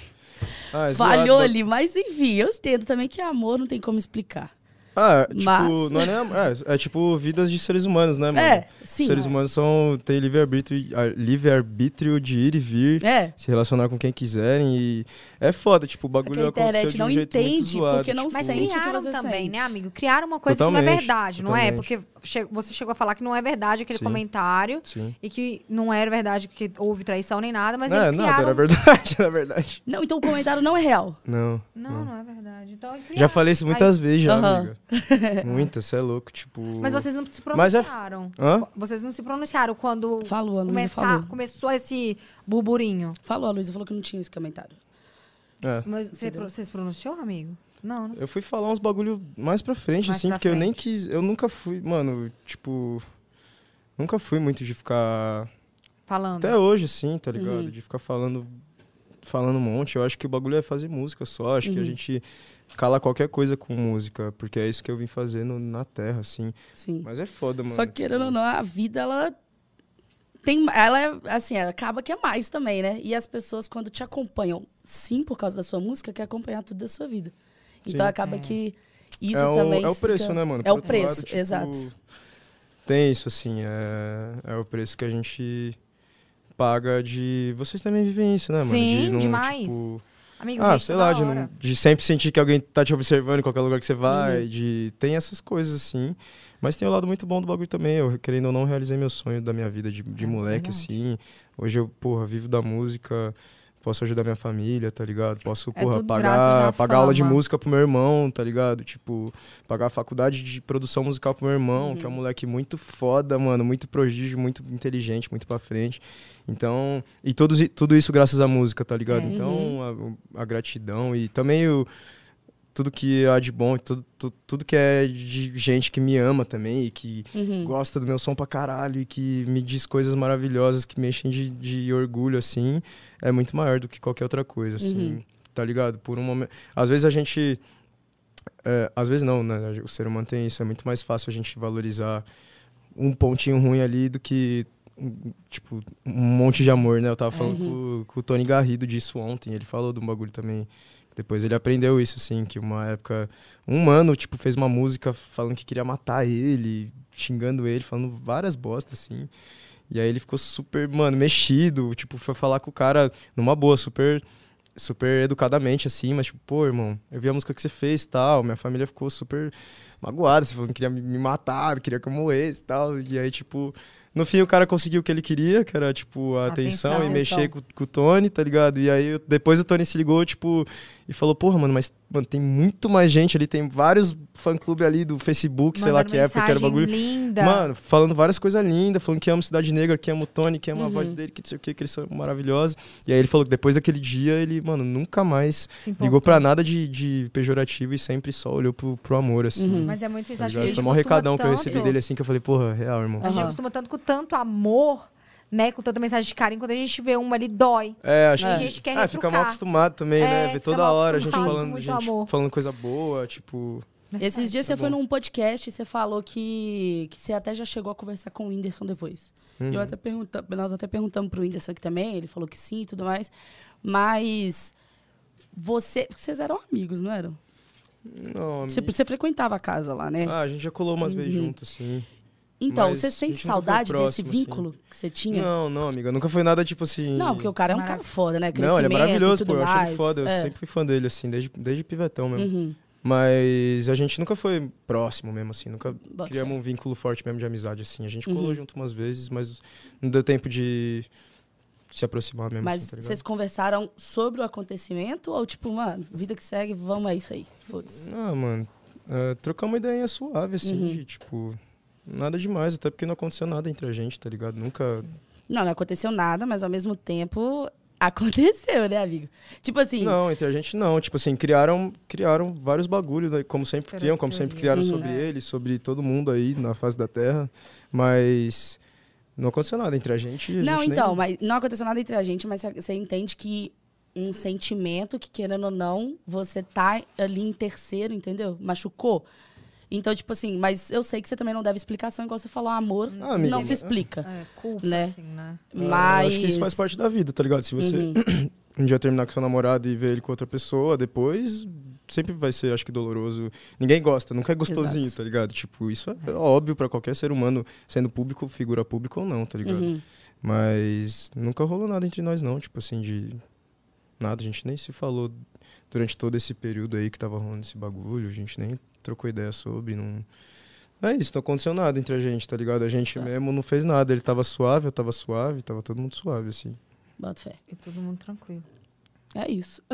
Ah, é falhou ali. Mas, enfim, eu entendo também que amor não tem como explicar. Ah, tipo, Mas- não é, nem, é, é tipo vidas de seres humanos, né, mano? É, sim. Seres humanos são, têm livre-arbítrio ah, livre-arbítrio de ir e vir, É. se relacionar com quem quiserem e é foda, tipo, o bagulho aconteceu de um não jeito muito entende, zoado. porque não tipo, Mas criaram também, sente. né, amigo? Criaram uma coisa que não é Totalmente, verdade, não é? totalmente. Porque che- você chegou a falar que não é verdade aquele Sim. comentário Sim. e que não era verdade que houve traição nem nada, mas é, eles criaram... <laughs> era verdade, na verdade. Não, então o comentário não é real. Não. Não, não é verdade. Então, Já falei isso muitas vezes já, Aham. amiga. <laughs> Muitas, você é louco, tipo... Mas vocês não se é- pronunciaram. Hã? Vocês não se pronunciaram quando Falou, a Luísa começar, falou. começou esse burburinho. Falou, a Luísa falou que não tinha esse comentário. É. Mas você, você se pronunciou, amigo? Não, né? Eu fui falar uns bagulho mais pra frente, Mais assim, pra porque eu nem frente. quis... Eu nunca fui, mano, tipo... Nunca fui muito de ficar... Falando. Até hoje, assim, tá ligado? Uhum. De ficar falando, falando um monte. Eu acho que o bagulho é fazer música só. Acho que a Uhum. gente cala qualquer coisa com música, porque é isso que eu vim fazendo na Terra, assim. Sim. Mas é foda, mano. Só que querendo ou não, a vida, ela tem. Ela é assim, ela acaba que é mais também, né? E as pessoas, quando te acompanham, sim, por causa da sua música, quer acompanhar tudo da sua vida. Então Sim. acaba É. que isso é o, também. é o fica- preço, né, mano? É o Por outro preço, tipo, exato. Tem isso, assim. É, é o preço que a gente paga de. Vocês também vivem isso, né, mano? Sim, de não, demais. tipo, Amigo, Ah, sei lá, de, não- de sempre sentir que alguém tá te observando em qualquer lugar que você vai, Uhum. de tem essas coisas assim. Mas tem o lado muito bom do bagulho também. Eu, querendo ou não, realizei meu sonho da minha vida de, de É, moleque, verdade. assim. Hoje eu, porra, vivo da música, posso ajudar minha família, tá ligado? Posso, É porra, pagar, pagar aula de música pro meu irmão, tá ligado? Tipo, pagar a faculdade de produção musical pro meu irmão, Uhum. que é um moleque muito foda, mano, muito prodígio, muito inteligente, muito pra frente. Então, e todos, tudo isso graças à música, tá ligado? É. Então, a, a gratidão e também o, tudo que há de bom, e tudo, tudo, tudo que é de gente que me ama também e que Uhum. gosta do meu som pra caralho e que me diz coisas maravilhosas que me enchem de, de orgulho, assim, é muito maior do que qualquer outra coisa, assim, Uhum. tá ligado? Por um momento. Às vezes a gente. é, às vezes não, né? O ser humano tem isso. É muito mais fácil a gente valorizar um pontinho ruim ali do que. Tipo, um monte de amor, né? Eu tava falando com, com o Tony Garrido disso ontem. Ele falou de um bagulho também. Depois ele aprendeu isso, assim, que uma época. Um mano, tipo, fez uma música falando que queria matar ele, xingando ele, falando várias bostas, assim. E aí ele ficou super, mano, mexido. Tipo, foi falar com o cara numa boa, super super educadamente, assim, mas tipo, pô, irmão, eu vi a música que você fez e tal, minha família ficou super magoada, você falou que queria me matar, queria que eu morresse e tal, e aí, tipo, no fim o cara conseguiu o que ele queria, que era, tipo, a atenção, Atenção. e mexer com, com o Tony, tá ligado? E aí, depois o Tony se ligou, tipo, e falou, porra, mano, mas, mano, tem muito mais gente ali, tem vários fã-clube ali do Facebook, sei lá Mandando que época que era o bagulho. linda. Mano, falando várias coisas lindas, falando que ama Cidade Negra, que ama o Tony, que ama a Uhum. voz dele, que não sei o que, que eles são maravilhosos. E aí ele falou que depois daquele dia, ele, mano, nunca mais ligou pra nada de, de pejorativo e sempre só olhou pro, pro amor, assim. Uhum. Mas é muito isso. Tá Acho que ligado? a gente Foi um costuma recadão que eu recebi tanto- dele assim, que eu falei, porra, real, irmão. A gente Aham. acostuma tanto com tanto amor, né? Com tanta mensagem de carinho. Quando a gente vê uma ali, dói. É, acho que. gente que quer ah, fica mal acostumado também, É, né? Ver toda hora a gente falando, gente amor. falando coisa boa, tipo. Esses dias tá você foi bom. num podcast e você falou que, que você até já chegou a conversar com o Whindersson depois. uhum. Eu até pergunta, nós até perguntamos pro Whindersson aqui também, ele falou que sim e tudo mais. Mas você. Vocês eram amigos, não eram? Não, Você, amigo. você frequentava a casa lá, né? Ah, a gente já colou umas vezes Uhum. junto, assim. Então, mas você sente saudade desse próximo, assim. vínculo que você tinha? Não, não, amiga. Nunca foi nada tipo assim. Não, porque o cara é um cara foda, né? Não, ele é maravilhoso, pô. Eu acho mais. ele foda. Eu É. sempre fui fã dele, assim, desde, desde pivetão mesmo. Uhum. Mas a gente nunca foi próximo mesmo, assim. Nunca Bota criamos fé. um vínculo forte mesmo de amizade, assim. A gente Uhum. colou junto umas vezes, mas não deu tempo de se aproximar mesmo, Mas assim, tá vocês conversaram sobre o acontecimento ou tipo, mano, vida que segue, vamos, é isso aí. Foda-se. Ah, mano, é, trocar uma ideia suave, assim, Uhum. de, tipo, nada demais, até porque não aconteceu nada entre a gente, tá ligado? Nunca. Não, não aconteceu nada, mas ao mesmo tempo <laughs> aconteceu, né, amigo? Tipo assim. Não, entre a gente não. Tipo assim, criaram, criaram vários bagulhos, né, como sempre criam, como sempre criaram Uhum. sobre É. ele, sobre todo mundo aí na face da Terra. Mas não aconteceu nada entre a gente. e a Não, gente então, nem... mas não aconteceu nada entre a gente, mas você entende que um sentimento que, querendo ou não, você tá ali em terceiro, entendeu? Machucou. Então, tipo assim, mas eu sei que você também não deve explicação, igual você falou, amor Ah, amiga, não se mas- explica. É, culpa, Né? assim, né? Ah, eu Mas. acho que isso faz parte da vida, tá ligado? Se você Uhum. <clears throat> um dia terminar com seu namorado e ver ele com outra pessoa, depois sempre vai ser, acho que, doloroso. Ninguém gosta, nunca é gostosinho, Exato. tá ligado? Tipo, isso é óbvio pra qualquer ser humano, sendo público, figura pública ou não, tá ligado? Uhum. Mas nunca rolou nada entre nós, não. Tipo assim, de nada. A gente nem se falou durante todo esse período aí que tava rolando esse bagulho. A gente nem trocou ideia sobre. Não... É isso, não aconteceu nada entre a gente, tá ligado? A gente Tá. mesmo não fez nada. Ele tava suave, eu tava suave, tava todo mundo suave, assim. Bota fé. E todo mundo tranquilo. É isso. <laughs>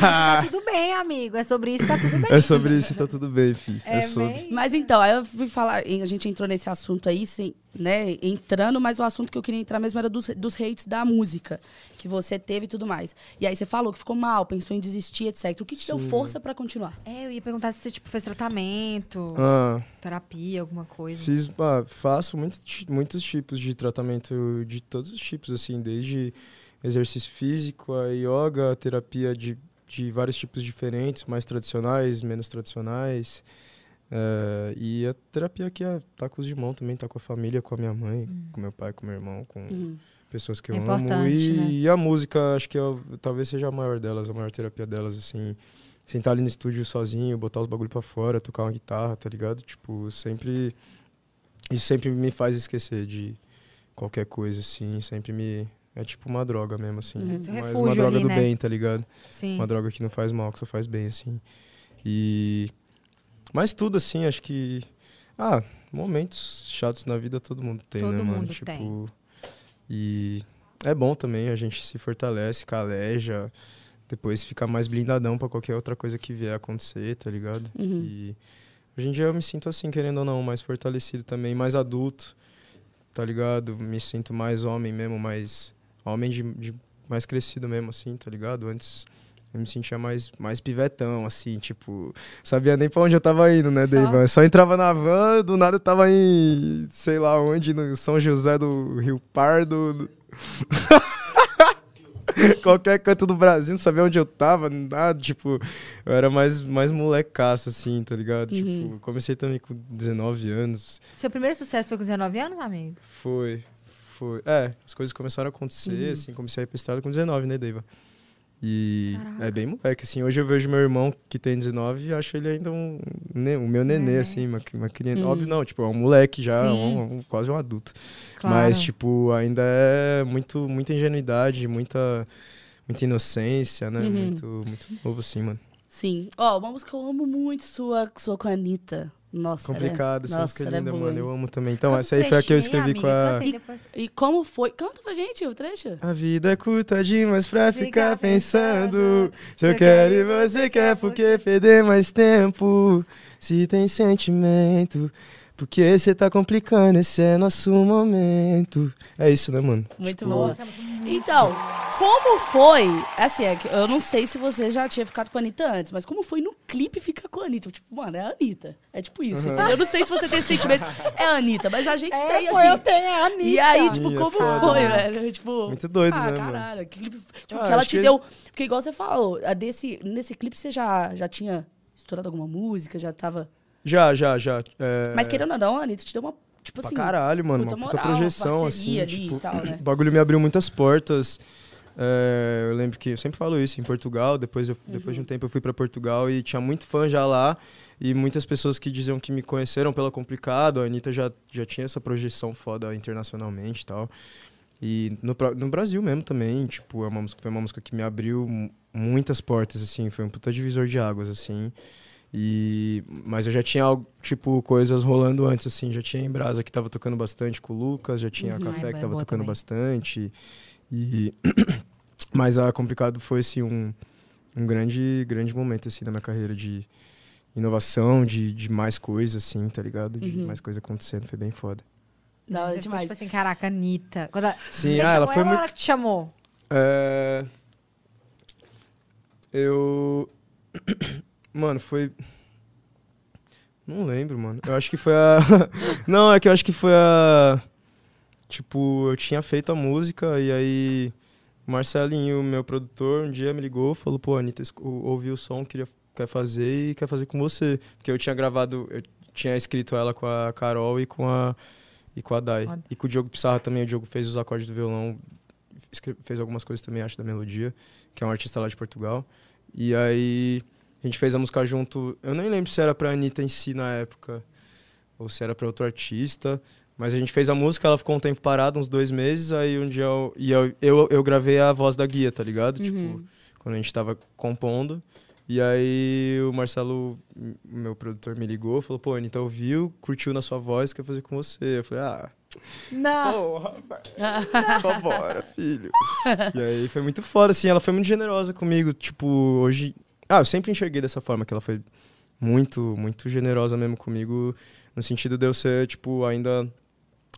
tá tudo bem, amigo. É sobre isso, tá tudo bem. É sobre isso, tá tudo bem, fi. É, É sobre. bem- Mas então, aí eu fui falar, a gente entrou nesse assunto aí, sem, né, entrando, mas o assunto que eu queria entrar mesmo era dos, dos hates da música, que você teve e tudo mais. E aí você falou que ficou mal, pensou em desistir, etc. O que te deu Sim. força pra continuar? É, eu ia perguntar se você, tipo, fez tratamento, Ah, terapia, alguma coisa. Fiz, ah, faço muito, muitos tipos de tratamento de todos os tipos, assim, desde exercício físico, a yoga, a terapia de, de vários tipos diferentes, mais tradicionais, menos tradicionais. eh, e a terapia que é tá com os de mão também, tá com a família, com a minha mãe, com meu pai, com meu irmão, com Uhum. pessoas que É eu amo. importante, E, né? e a música, acho que é, o- talvez seja a maior delas, a maior terapia delas, assim. Sentar ali no estúdio sozinho, botar os bagulho pra fora, tocar uma guitarra, tá ligado? Tipo, sempre. Isso sempre me faz esquecer de qualquer coisa, assim. Sempre me. É tipo uma droga mesmo, assim. Uhum. Mas uma droga ali, do né? bem, tá ligado? Sim. Uma droga que não faz mal, que só faz bem, assim. E. Mas tudo, assim, acho que. Ah, momentos chatos na vida todo mundo tem, Todo né, mano? mundo Tipo. tem. E é bom também, a gente se fortalece, caleja, depois fica mais blindadão pra qualquer outra coisa que vier a acontecer, tá ligado? Uhum. E hoje em dia eu me sinto assim, querendo ou não, mais fortalecido também, mais adulto, tá ligado? Me sinto mais homem mesmo, mais. Homem de, de mais crescido mesmo, assim, tá ligado? Antes eu me sentia mais, mais pivetão, assim, tipo, sabia nem pra onde eu tava indo, né, Só- Deiva? Eu só entrava na van, do nada eu tava em, sei lá onde, no São José do Rio Pardo. no- <laughs> Qualquer canto do Brasil, não sabia onde eu tava, nada, tipo, eu era mais, mais molecaço, assim, tá ligado? Uhum. Tipo, comecei também com 19 anos, Seu primeiro sucesso foi com 19 anos, amigo? foi, foi, é, as coisas começaram a acontecer, Uhum. assim, comecei a ir pra estrada com 19, né, Deiva? E Caraca. é bem moleque, assim, hoje eu vejo meu irmão que tem 19 e acho ele ainda um, ne- o meu nenê, Nenê. assim, uma, uma criança, Uhum. óbvio não, tipo, é um moleque já, Sim. um- um- quase um adulto. Claro. Mas, tipo, ainda é muito, muita ingenuidade, muita, muita inocência, né? Uhum. Muito, muito novo, assim, mano. Sim. Ó, uma música que eu amo muito sua, sua com a Anitta. Nossa, ela é- Complicado, essa Nossa, música é é linda, boa, mano. hein? Eu amo também. Então, Canta essa aí foi a que eu escrevi com amiga, a. canta aí depois. E como foi? Canta pra gente o trecho. A vida é curta demais pra Fica ficar pensando. pensando, Se eu quero e você quer, por que perder mais tempo? Se tem sentimento, porque você tá complicando, esse é nosso momento. É isso, né, mano? Muito Tipo, boa. Nossa, muito Então, como foi? Assim, é que eu não sei se você já tinha ficado com a Anitta antes, mas como foi no clipe ficar com a Anitta? Tipo, mano, é a Anitta. É tipo isso. Uhum. Eu não sei se você tem esse sentimento. É a Anitta, mas a gente tem pô, aqui. eu tenho a Anitta. E aí, tipo, é como foda, foi, né? velho? Tipo, Muito doido, ah, né, mano? caralho, que clipe, tipo, Ah, que ela te que deu. Porque igual você falou, a desse, nesse clipe você já, já tinha estourado alguma música, já tava. Já, já, já. É... Mas querendo ou não, a Anitta te deu uma. Tipo Pra assim. caralho, mano. puta Uma puta moral, projeção, assim. ali Tipo, tal, né? O bagulho me abriu muitas portas. É, eu lembro que eu sempre falo isso em Portugal. Depois, eu, depois de um tempo eu fui para Portugal e tinha muito fã já lá. E muitas pessoas que diziam que me conheceram pela Complicado. A Anitta já, já tinha essa projeção foda internacionalmente e tal. E no, no Brasil mesmo também, tipo, é uma música, foi uma música que me abriu mu- muitas portas, assim. Foi um puta divisor de águas, assim. E, mas eu já tinha, algo, tipo, coisas rolando antes, assim. Já tinha Embrasa que tava tocando bastante com o Lucas, já tinha Uhum. a Café Ah, que é tava tocando também. bastante. E... <coughs> mas a Complicado foi, assim, um, um grande, grande momento, assim, na minha carreira de inovação, de, de mais coisas, assim, tá ligado? De Uhum. mais coisa acontecendo, foi bem foda. Da hora Você ficou, demais. tipo assim, caraca, Anitta. Quando a- Sim, você ah, ela foi ou muito... ela que te chamou? É... Eu. Mano, foi. Não lembro, mano. Eu acho que foi a. <laughs> Não, é que eu acho que foi a. Tipo, eu tinha feito a música e aí. O Marcelinho, meu produtor, um dia me ligou falou: pô, Anitta ouviu o som, queria, quer fazer e quer fazer com você. Porque eu tinha gravado. Eu tinha escrito ela com a Carol e com a. E com a Dai. Foda. E com o Diogo Pissarra também. O Diogo fez os acordes do violão fez algumas coisas também, acho, da melodia, que é um artista lá de Portugal. E aí a gente fez a música junto. Eu nem lembro se era pra Anitta em si na época, ou se era pra outro artista. Mas a gente fez a música, ela ficou um tempo parada, uns dois meses, aí um dia eu, e eu, eu, eu gravei a voz da guia, tá ligado? Uhum. Tipo, quando a gente tava compondo. E aí o Marcelo, meu produtor, me ligou, falou, pô, Anitta ouviu, curtiu na sua voz, quer fazer com você. Eu falei, ah, Não. <laughs> porra, velho. Só bora, filho. <laughs> E aí foi muito foda, assim, ela foi muito generosa comigo. Tipo, hoje. Ah, eu sempre enxerguei dessa forma, que ela foi muito, muito generosa mesmo comigo, no sentido de eu ser, tipo, ainda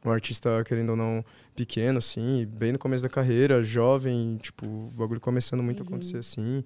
um artista, querendo ou não, pequeno, assim, bem no começo da carreira, jovem, tipo, o bagulho começando muito a acontecer, assim.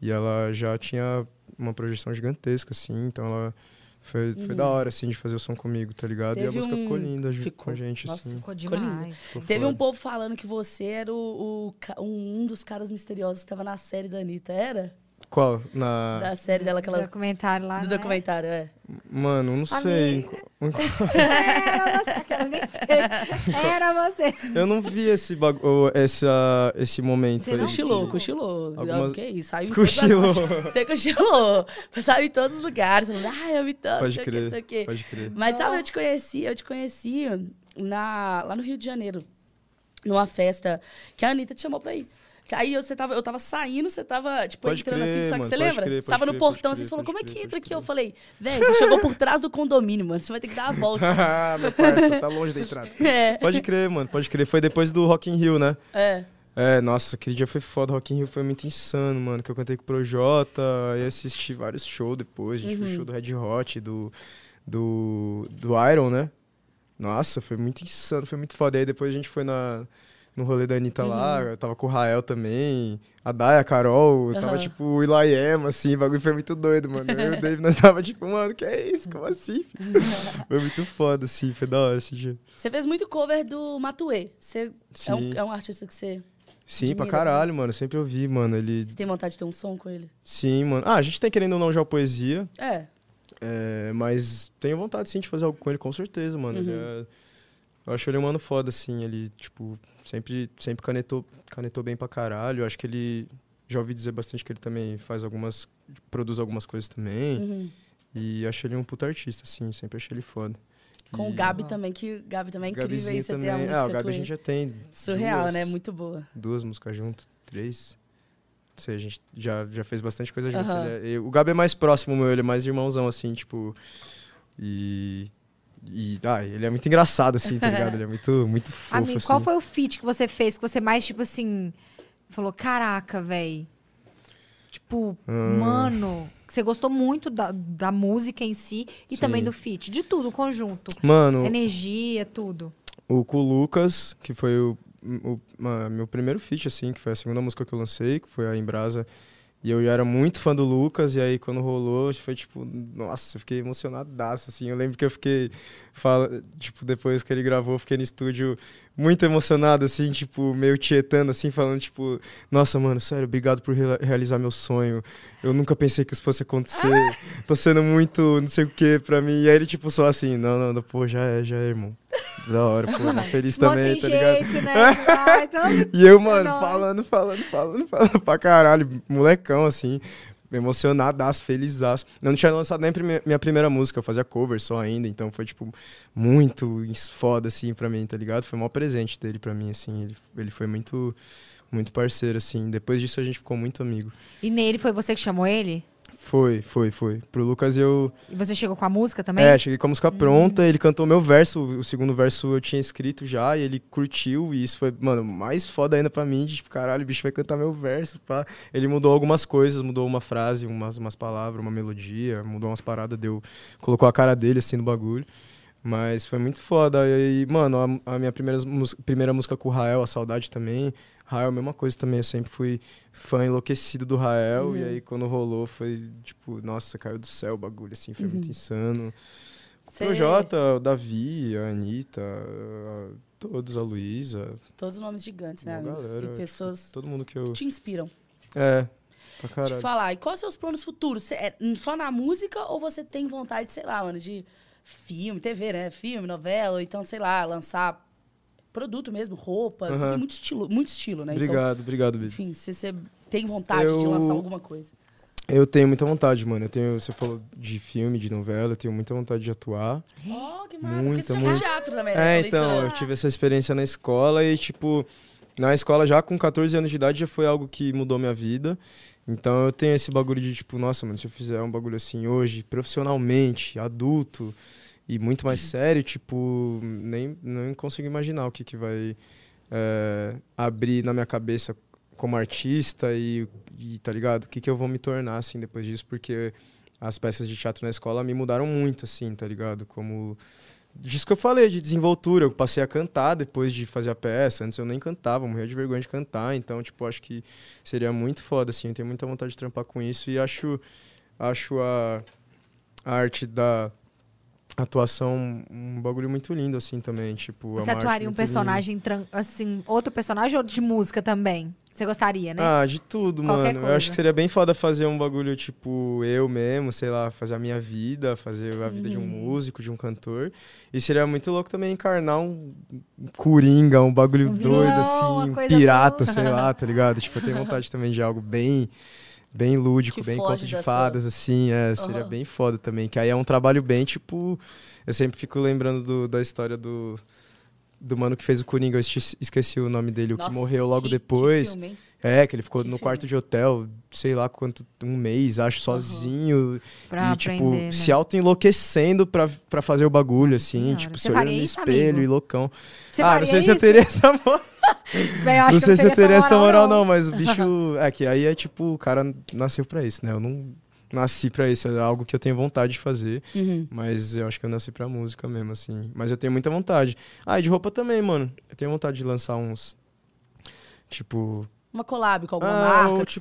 E ela já tinha uma projeção gigantesca, assim, então ela. Foi, foi da hora, assim, de fazer o som comigo, tá ligado? e a Teve música um- ficou linda ficou. com a gente, Nossa. assim. Ficou demais. Ficou Teve foda. um povo falando que você era o, o um, um dos caras misteriosos que tava na série da Anitta. Era? Qual? Na. Da série dela que Do ela. documentário lá. Do né? documentário, é. Mano, não sei. <laughs> Era você. Aquelas nem sei. Era você. Eu não vi esse bagu... essa, esse momento Você aí. Cochilou, cochilou. Algumas- Que isso? Saiu em Cochilou. todas <laughs> Você cochilou. Saiu em todos os lugares. Falando, ah, eu vi tanto. Pode não sei o quê, crer, não sei o quê. Pode crer. Mas sabe, eu te conheci, eu te conheci na, lá no Rio de Janeiro, numa festa que a Anitta te chamou pra ir. Aí eu, você tava, eu tava saindo, você tava, tipo, Pode entrando crer, assim, só que você lembra? crer, você tava no crer, portão, assim, você falou, crer, como é que crer, entra aqui? Eu falei, velho, você chegou por trás do condomínio, mano, você vai ter que dar a <laughs> volta. Meu parça, tá longe da entrada. <laughs> é, Pode crer, mano, pode crer. Foi depois do Rock in Rio, né? é. É, nossa, aquele dia foi foda. Rock in Rio foi muito insano, mano. Que eu cantei com o Projota e assisti vários shows depois. A gente foi Uhum. show do Red Hot, do, do, do Iron, né? Nossa, foi muito insano, foi muito foda. E aí depois a gente foi na, no rolê da Anitta lá, Uhum. eu tava com o Rael também, a Day, a Carol, tava Aham. tipo o Will.i.am, assim, o bagulho foi muito doido, mano. Eu e o <laughs> Dave, nós tava tipo, mano, que é isso? Como assim? <laughs> Foi muito foda, assim, foi da hora esse dia. Você fez muito cover do Matuê. Você é um, é um artista que você, Sim, pra admira, caralho, mano. Sempre ouvi, mano. Ele. você tem vontade de ter um som com ele? Sim, mano. Ah, a gente tem querendo ou não já poesia. É. É, mas tenho vontade sim de fazer algo com ele, com certeza, mano. Ele Uhum. é- eu acho ele um mano foda, assim. Ele, tipo, sempre, sempre canetou, canetou bem pra caralho. Eu acho que ele. Já ouvi dizer bastante que ele também faz algumas. produz algumas coisas também. Uhum. E acho ele um puta artista, assim. Sempre achei ele foda. Com E- o Gabi Nossa. também, que o Gabi também é incrível Gabizinho aí você também. ter a música ah, o com Gabi a ele. gente já tem Surreal, duas, né? Muito boa. duas músicas junto, três. Não sei, a gente já, já fez bastante coisa junto. É- eu- o Gabi é mais próximo meu, ele é mais irmãozão, assim, tipo. E. E. Ah, ele é muito engraçado, assim, tá ligado? Ele é muito, muito <laughs> fofo, Amigo, assim. qual foi o feat que você fez que você mais, tipo assim, falou, caraca, véi. Tipo, Hum. mano, você gostou muito da, da música em si e Sim. também do feat, de tudo, o conjunto. Mano, Energia, tudo. o com o Lucas, que foi o, o- meu primeiro feat, assim, que foi a segunda música que eu lancei, que foi a Embrasa. E eu já era muito fã do Lucas, e aí quando rolou, foi tipo, nossa, eu fiquei emocionadaço, assim. Eu lembro que eu fiquei, fala, tipo, depois que ele gravou, eu fiquei no estúdio muito emocionado, assim, tipo, meio tietando, assim, falando, tipo, nossa, mano, sério, obrigado por rea- realizar meu sonho. Eu nunca pensei que isso fosse acontecer. Tô sendo muito não sei o que pra mim. E aí ele, tipo, só assim, não, não, não, pô, já é, já é, irmão. Da hora, pô. <laughs> Feliz também, tá ligado? jeito, né? <laughs> Então- E eu, <laughs> mano, falando, falando, falando, falando pra caralho, molecão, assim, emocionadaço, felizaço. Eu não tinha lançado nem minha primeira música, eu fazia cover só ainda, então foi, tipo, muito foda, assim, pra mim, tá ligado? Foi o maior presente dele pra mim, assim, ele, ele foi muito, muito parceiro, assim. Depois disso a gente ficou muito amigo. E nele foi você que chamou ele? Foi, foi, foi. Pro Lucas eu... E você chegou com a música também? É, cheguei com a música pronta, ele cantou meu verso, o segundo verso eu tinha escrito já, e ele curtiu, e isso foi, mano, mais foda ainda pra mim, de, tipo, caralho, o bicho vai cantar meu verso, pá. Ele mudou algumas coisas, mudou uma frase, umas, umas palavras, uma melodia, mudou umas paradas, deu, colocou a cara dele, assim, no bagulho. Mas foi muito foda. E, aí, mano, a, a minha primeira, primeira música com o Rael, A Saudade também. Rael, mesma coisa também. Eu sempre fui fã enlouquecido do Rael. E aí, quando rolou, foi tipo, nossa, caiu do céu o bagulho, assim. Foi muito insano. O Cê- Projota, o Davi, a Anitta, a- todos, a Luísa. Todos os nomes gigantes, né? Galera, e pessoas Todo mundo que eu. que te inspiram. É, pra Te caralho. falar, e quais são os planos futuros? Cê é só na música ou você tem vontade, sei lá, mano, de filme, TV, né? Filme, novela, ou então, sei lá, lançar produto mesmo, roupa. Você Aham. tem muito estilo, muito estilo, né? Obrigado, obrigado, Então, Bibi. enfim, se você tem vontade de Eu- lançar alguma coisa. Eu tenho muita vontade, mano. Eu tenho, você falou de filme, de novela, eu tenho muita vontade de atuar. Oh, que massa. Porque Muita, você já fez muito. teatro também, né? É, Você então, eu tive essa experiência na escola e, tipo, na escola já com 14 anos de idade já foi algo que mudou minha vida. Então eu tenho esse bagulho de, tipo, nossa, mano, se eu fizer um bagulho assim hoje, profissionalmente, adulto e muito mais sério, tipo, nem, nem consigo imaginar o que, que vai é, abrir na minha cabeça como artista e, e, tá ligado? O que, que eu vou me tornar, assim, depois disso, porque as peças de teatro na escola me mudaram muito, assim, tá ligado? Como disso que eu falei, de desenvoltura. Eu passei a cantar depois de fazer a peça. Antes eu nem cantava, morria de vergonha de cantar. Então, tipo, acho que seria muito foda, assim. Eu tenho muita vontade de trampar com isso. E acho, acho a, a arte da atuação um bagulho muito lindo, assim, também. Tipo, Você atuaria um personagem, assim, outro personagem ou de música também? Você gostaria, né? Ah, de tudo, Qualquer mano. Eu coisa. acho que seria bem foda fazer um bagulho, tipo, eu mesmo, sei lá, fazer a minha vida, fazer a vida de um Uhum. músico, de um cantor. E seria muito louco também encarnar um coringa, um bagulho Um doido, vilão, assim, uma um pirata, boa. sei lá, tá ligado? <laughs> Tipo, eu tenho vontade também de algo bem. Bem lúdico, Que bem conto de da fadas, assim, é, seria Aham. bem foda também. Que aí é um trabalho bem, tipo. Eu sempre fico lembrando do- da história do, do mano que fez o Coringa, eu esqueci, o nome dele, o Nossa, que morreu logo que- depois. Que filme, hein? É, que ele ficou Que no filme. quarto de hotel, sei lá quanto, um mês, acho, sozinho. Pra e, tipo, aprender, né? se auto-enlouquecendo pra, pra fazer o bagulho, assim. Senhora. Tipo, Você se olhando no isso, espelho amigo? e loucão. Você ah, não sei se eu isso? teria essa <laughs> moral. Bem, Não sei se eu teria essa moral, não, não. mas o bicho. <laughs> É que aí é tipo, o cara nasceu pra isso, né? Eu não nasci pra isso, é algo que eu tenho vontade de fazer. Uhum. Mas eu acho que eu nasci pra música mesmo, assim. Mas eu tenho muita vontade. Ah, e de roupa também, mano. Eu tenho vontade de lançar uns. Tipo. Uma collab com alguma ah, marca, ou, tipo,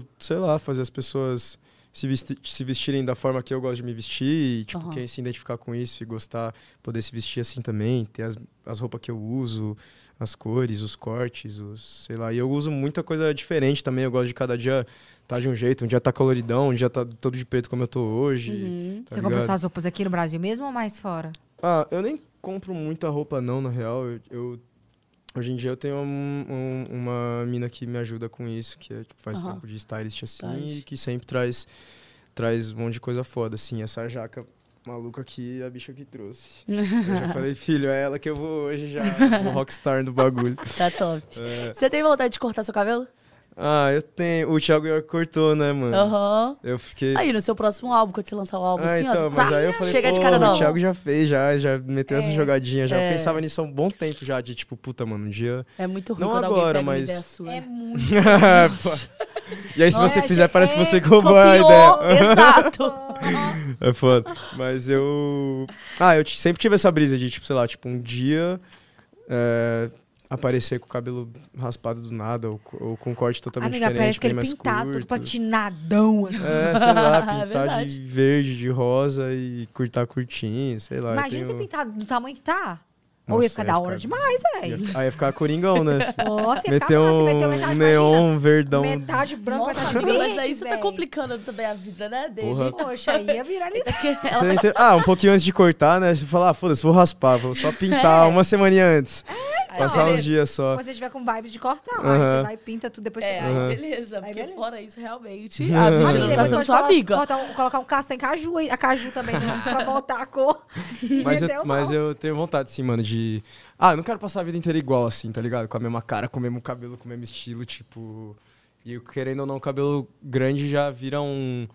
seja. sei lá, fazer as pessoas se, se vestirem da forma que eu gosto de me vestir. E, tipo, Aham. quem se identificar com isso e gostar, poder se vestir assim também. Ter as, as roupas que eu uso, as cores, os cortes, os. Sei lá. E eu uso muita coisa diferente também. Eu gosto de cada dia tá de um jeito. Um dia tá coloridão, um dia tá todo de preto como eu tô hoje. Uhum. tá Você comprou suas roupas aqui no Brasil mesmo ou mais fora? Ah, eu nem compro muita roupa não, na real. Eu, eu- hoje em dia eu tenho um- um- uma mina que me ajuda com isso, que é, tipo, faz Aham. tempo de stylist assim e que sempre traz traz um monte de coisa foda assim. Essa jaca maluca aqui, a bicha que trouxe. eu já <laughs> falei, filho, é ela que eu vou hoje já, o rockstar do bagulho. Tá top. É, Você tem vontade de cortar seu cabelo? Ah, eu tenho. O Thiago York cortou, né, mano? Aham. Eu fiquei Aí, no seu próximo álbum, quando você lançar o álbum, Ah, assim, então, ó, mas pá, aí eu falei, chega de cara o nova. Thiago já fez, já, já meteu essa É. jogadinha, já. É. Eu pensava nisso há um bom tempo já, de tipo, puta, mano, um dia... É muito ruim Não quando agora, mas- ideia sua. É <laughs> muito. <laughs> E aí, se você fizer, parece que é, você roubou a Copiou, ideia. <laughs> exato. É foda. Mas eu. Ah, eu sempre tive essa brisa de, tipo, sei lá, tipo, um dia é, aparecer com o cabelo raspado do nada, ou, ou com um corte totalmente Amiga, diferente, parece que ele mais pintado, todo curto. patinadão. Assim. É, sei lá, <laughs> É pintar de verde, de rosa e cortar curtinho, sei lá. Imagina tenho- você pintado do tamanho que tá. Ou ia Nossa, ficar da hora demais, Ia, velho. aí ia ficar coringão, né? filho? <laughs> Nossa, ia ficar massa, um meteu metade neon verdão. imagina. Metade branco, Nossa, metade amiga, verde, mas aí você tá complicando também a vida, né, dele. Porra. Poxa, ia virar <laughs> isso. Você ente- Ah, um pouquinho antes de cortar, né? Você fala, ah, foda-se, vou raspar, vou só pintar É. uma semaninha antes. Aí, Passar uns beleza. dias só. Quando você tiver com vibes de cortar, aí você vai e pinta tudo depois. É, você... aí Aham. beleza. Aí Porque beleza. fora isso, realmente, Aham. a não tá sendo sua amiga. cortar um- colocar um castanho caju, aí, a caju também, né? pra voltar a cor. <laughs> Mas eu, mas eu tenho vontade, sim, mano, de. Ah, eu não quero passar a vida inteira igual, assim, tá ligado? Com a mesma cara, com o mesmo cabelo, com o mesmo estilo, tipo. E eu, querendo ou não, o cabelo grande já vira um.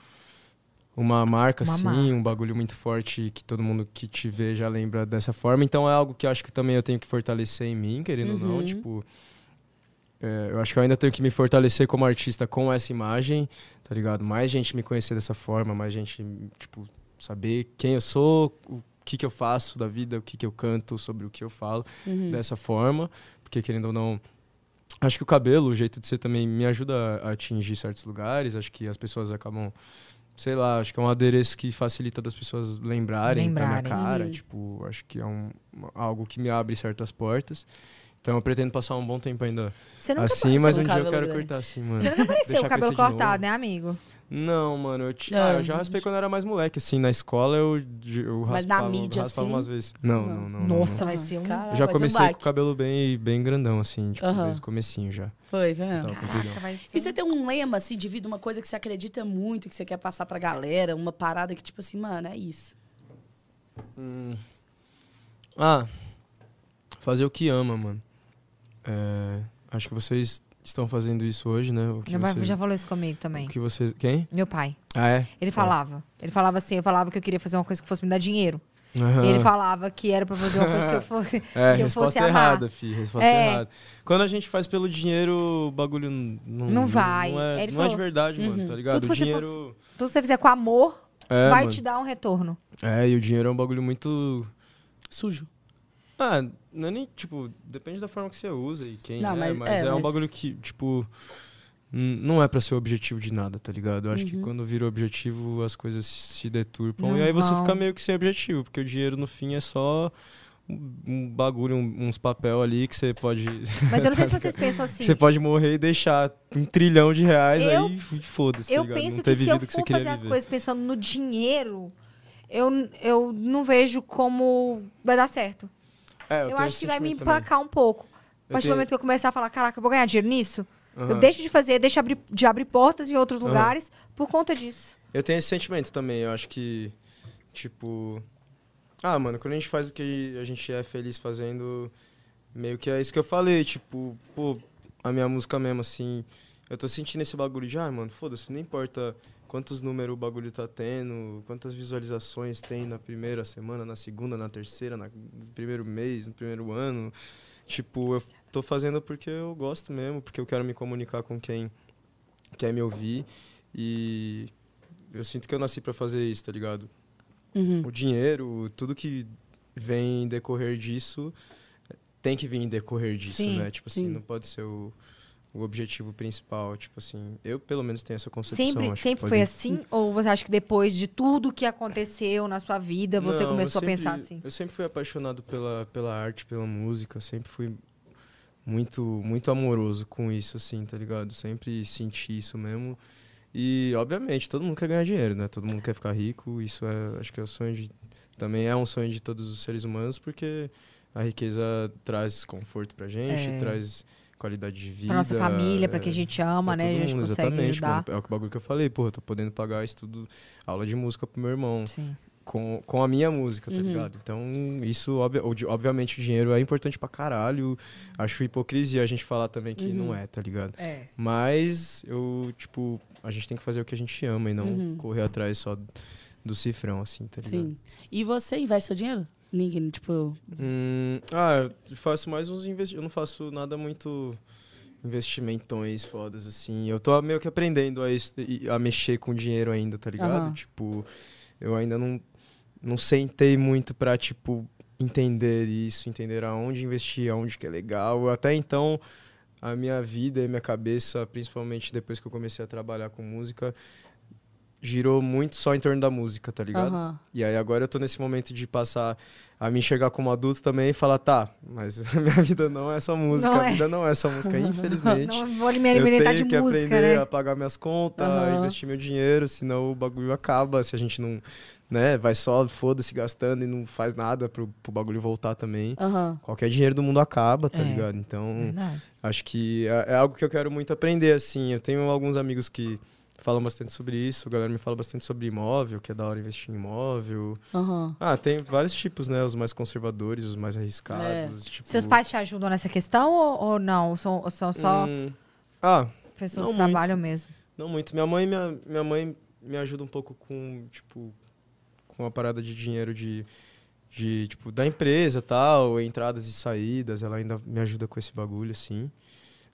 Uma marca, Uma assim, marca. um bagulho muito forte que todo mundo que te vê já lembra dessa forma. Então é algo que eu acho que também eu tenho que fortalecer em mim, querendo ou não. Uhum. Tipo. é, eu acho que eu ainda tenho que me fortalecer como artista com essa imagem, tá ligado? Mais gente me conhecer dessa forma, mais gente, tipo, saber quem eu sou, o que, que eu faço da vida, o que, que eu canto, sobre o que eu falo Uhum. dessa forma, porque querendo ou não, acho que o cabelo, o jeito de ser também me ajuda a atingir certos lugares, acho que as pessoas acabam, sei lá, acho que é um adereço que facilita das pessoas lembrarem, da Lembrarem. minha cara, Uhum. tipo, acho que é um, algo que me abre certas portas. Então eu pretendo passar um bom tempo ainda assim, mas um dia eu quero grande. cortar assim, mano. você nunca <laughs> apareceu o cabelo cortado, né, amigo? Não, mano, eu, ti- Ah, ah, eu já raspei quando eu era mais moleque, assim, na escola eu, eu Mas na raspava, mídia, raspava assim? umas vezes. Não, Não. não, não. não, Nossa, não. vai ser um... Caralho, Eu já ser um comecei com o cabelo bem, bem grandão, assim, tipo, Aham. desde o comecinho já. Foi, foi mesmo. Tava Caraca, ser E você tem um lema, assim, de vida, uma coisa que você acredita muito, que você quer passar pra galera, uma parada que, tipo assim, mano, é isso. Hum. Ah, fazer o que ama, mano. É, acho que vocês estão fazendo isso hoje, né? O que Já, vai- vocês, já falou isso comigo também. o que vocês... Quem? Meu pai. Ah, é? Ele falava. Ele falava assim, eu falava que eu queria fazer uma coisa que fosse me dar dinheiro. E ele falava que era pra fazer uma coisa que eu <laughs> fosse, É, que eu resposta fosse amar. errada, fi. Resposta É. errada. Quando a gente faz pelo dinheiro, o bagulho não... Não vai. Não é, Ele não é de falou- verdade, mano, Uhum. tá ligado? Tudo O você dinheiro... Tudo que você fizer com amor É, vai mano. te dar um retorno. É, e o dinheiro é um bagulho muito... Sujo. Ah, não é nem, tipo, depende da forma que você usa e quem Não, é, mas- mas, é, é, um mas- bagulho que, tipo, não é pra ser o objetivo de nada, tá ligado? Eu acho que Uhum. quando vira objetivo, as coisas se deturpam Não e aí você fica meio que sem objetivo, porque o dinheiro no fim é só um bagulho, um- uns papel ali que você pode... <laughs> Mas eu não sei se vocês <laughs> pensam assim. Você pode morrer e deixar um trilhão de reais Eu- aí foda-se, tá eu ligado? penso que se eu que for queria fazer as viver. coisas pensando no dinheiro, eu, eu não vejo como vai dar certo. É, Eu, tenho acho que vai me sentimento também. empacar um pouco. A Eu partir do momento que eu começar a falar, caraca, eu vou ganhar dinheiro nisso, eu Aham. deixo de fazer, deixo abrir, de abrir portas em outros Aham. lugares por conta disso. Eu tenho esse sentimento também. Eu acho que, tipo. Ah, mano, quando a gente faz o que a gente é feliz fazendo, meio que é isso que eu falei. Tipo, pô, a minha música mesmo, assim. Eu tô sentindo esse bagulho de, ah, mano, foda-se, não importa quantos números o bagulho tá tendo, quantas visualizações tem na primeira semana, na segunda, na terceira, na- no primeiro mês, no primeiro ano. Tipo, eu tô fazendo porque eu gosto mesmo, porque eu quero me comunicar com quem quer me ouvir. E eu sinto que eu nasci pra fazer isso, tá ligado? Uhum. O dinheiro, tudo que vem em decorrer disso, tem que vir em decorrer disso, Sim, né? Tipo assim, sim. não pode ser o, o objetivo principal. Tipo assim, eu pelo menos tenho essa concepção. Sempre, sempre pode- foi assim? Ou você acha que depois de tudo que aconteceu na sua vida, você Não, começou eu a pensar sempre- assim? Eu sempre fui apaixonado pela, pela arte, pela música, sempre fui muito, muito amoroso com isso, assim, tá ligado? Sempre senti isso mesmo. E, obviamente, todo mundo quer ganhar dinheiro, né? Todo mundo quer ficar rico. Isso é, acho que é o sonho de. Também é um sonho de todos os seres humanos, porque a riqueza traz conforto pra gente, É. traz qualidade de vida. Pra nossa família, pra quem a é, gente ama, né? A gente mundo, consegue exatamente, ajudar. mano. É o bagulho que eu falei, pô, eu tô podendo pagar estudo, aula de música pro meu irmão Sim. com, com a minha música, tá Uhum. ligado? Então, isso, obviamente, o dinheiro é importante pra caralho. Acho hipocrisia a gente falar também que Uhum. não é, tá ligado? É. Mas, eu, tipo, a gente tem que fazer o que a gente ama e não Uhum. correr atrás só do cifrão, assim, tá ligado? Sim. E você investe seu dinheiro? Ninguém, tipo. Hum, ah, eu faço mais uns investimentos. Eu não faço nada muito investimentões fodas, assim. Eu tô meio que aprendendo a, a mexer com dinheiro ainda, tá ligado? Aham. Tipo, eu ainda não, não sentei muito pra, tipo, entender isso, entender aonde investir, aonde que é legal. Até então, a minha vida e minha cabeça, principalmente depois que eu comecei a trabalhar com música, girou muito só em torno da música, tá ligado? Aham. E aí agora eu tô nesse momento de passar a me enxergar como adulto também e falar, tá, mas a <laughs> minha vida não é só música, Não a é. vida não é só música, <laughs> infelizmente. Não vou me eu alimentar tenho de que música, aprender né? a pagar minhas contas, Aham. investir meu dinheiro, senão o bagulho acaba, se a gente não, né, vai só, foda-se, gastando e não faz nada pro, pro bagulho voltar também. Aham. Qualquer dinheiro do mundo acaba, tá É. ligado? Então, Verdade. acho que é, é algo que eu quero muito aprender, assim. Eu tenho alguns amigos que falam bastante sobre isso, a galera me fala bastante sobre imóvel, que é da hora investir em imóvel. Aham. Ah, tem vários tipos, né? Os mais conservadores, os mais arriscados. Tipo... Seus pais te ajudam nessa questão ou, ou não? São, ou são só Hum, Ah, pessoas que trabalham mesmo? não muito. Minha mãe, minha, minha mãe me ajuda um pouco com, tipo, com a parada de dinheiro de, de tipo, da empresa tal, entradas e saídas. Ela ainda me ajuda com esse bagulho, assim.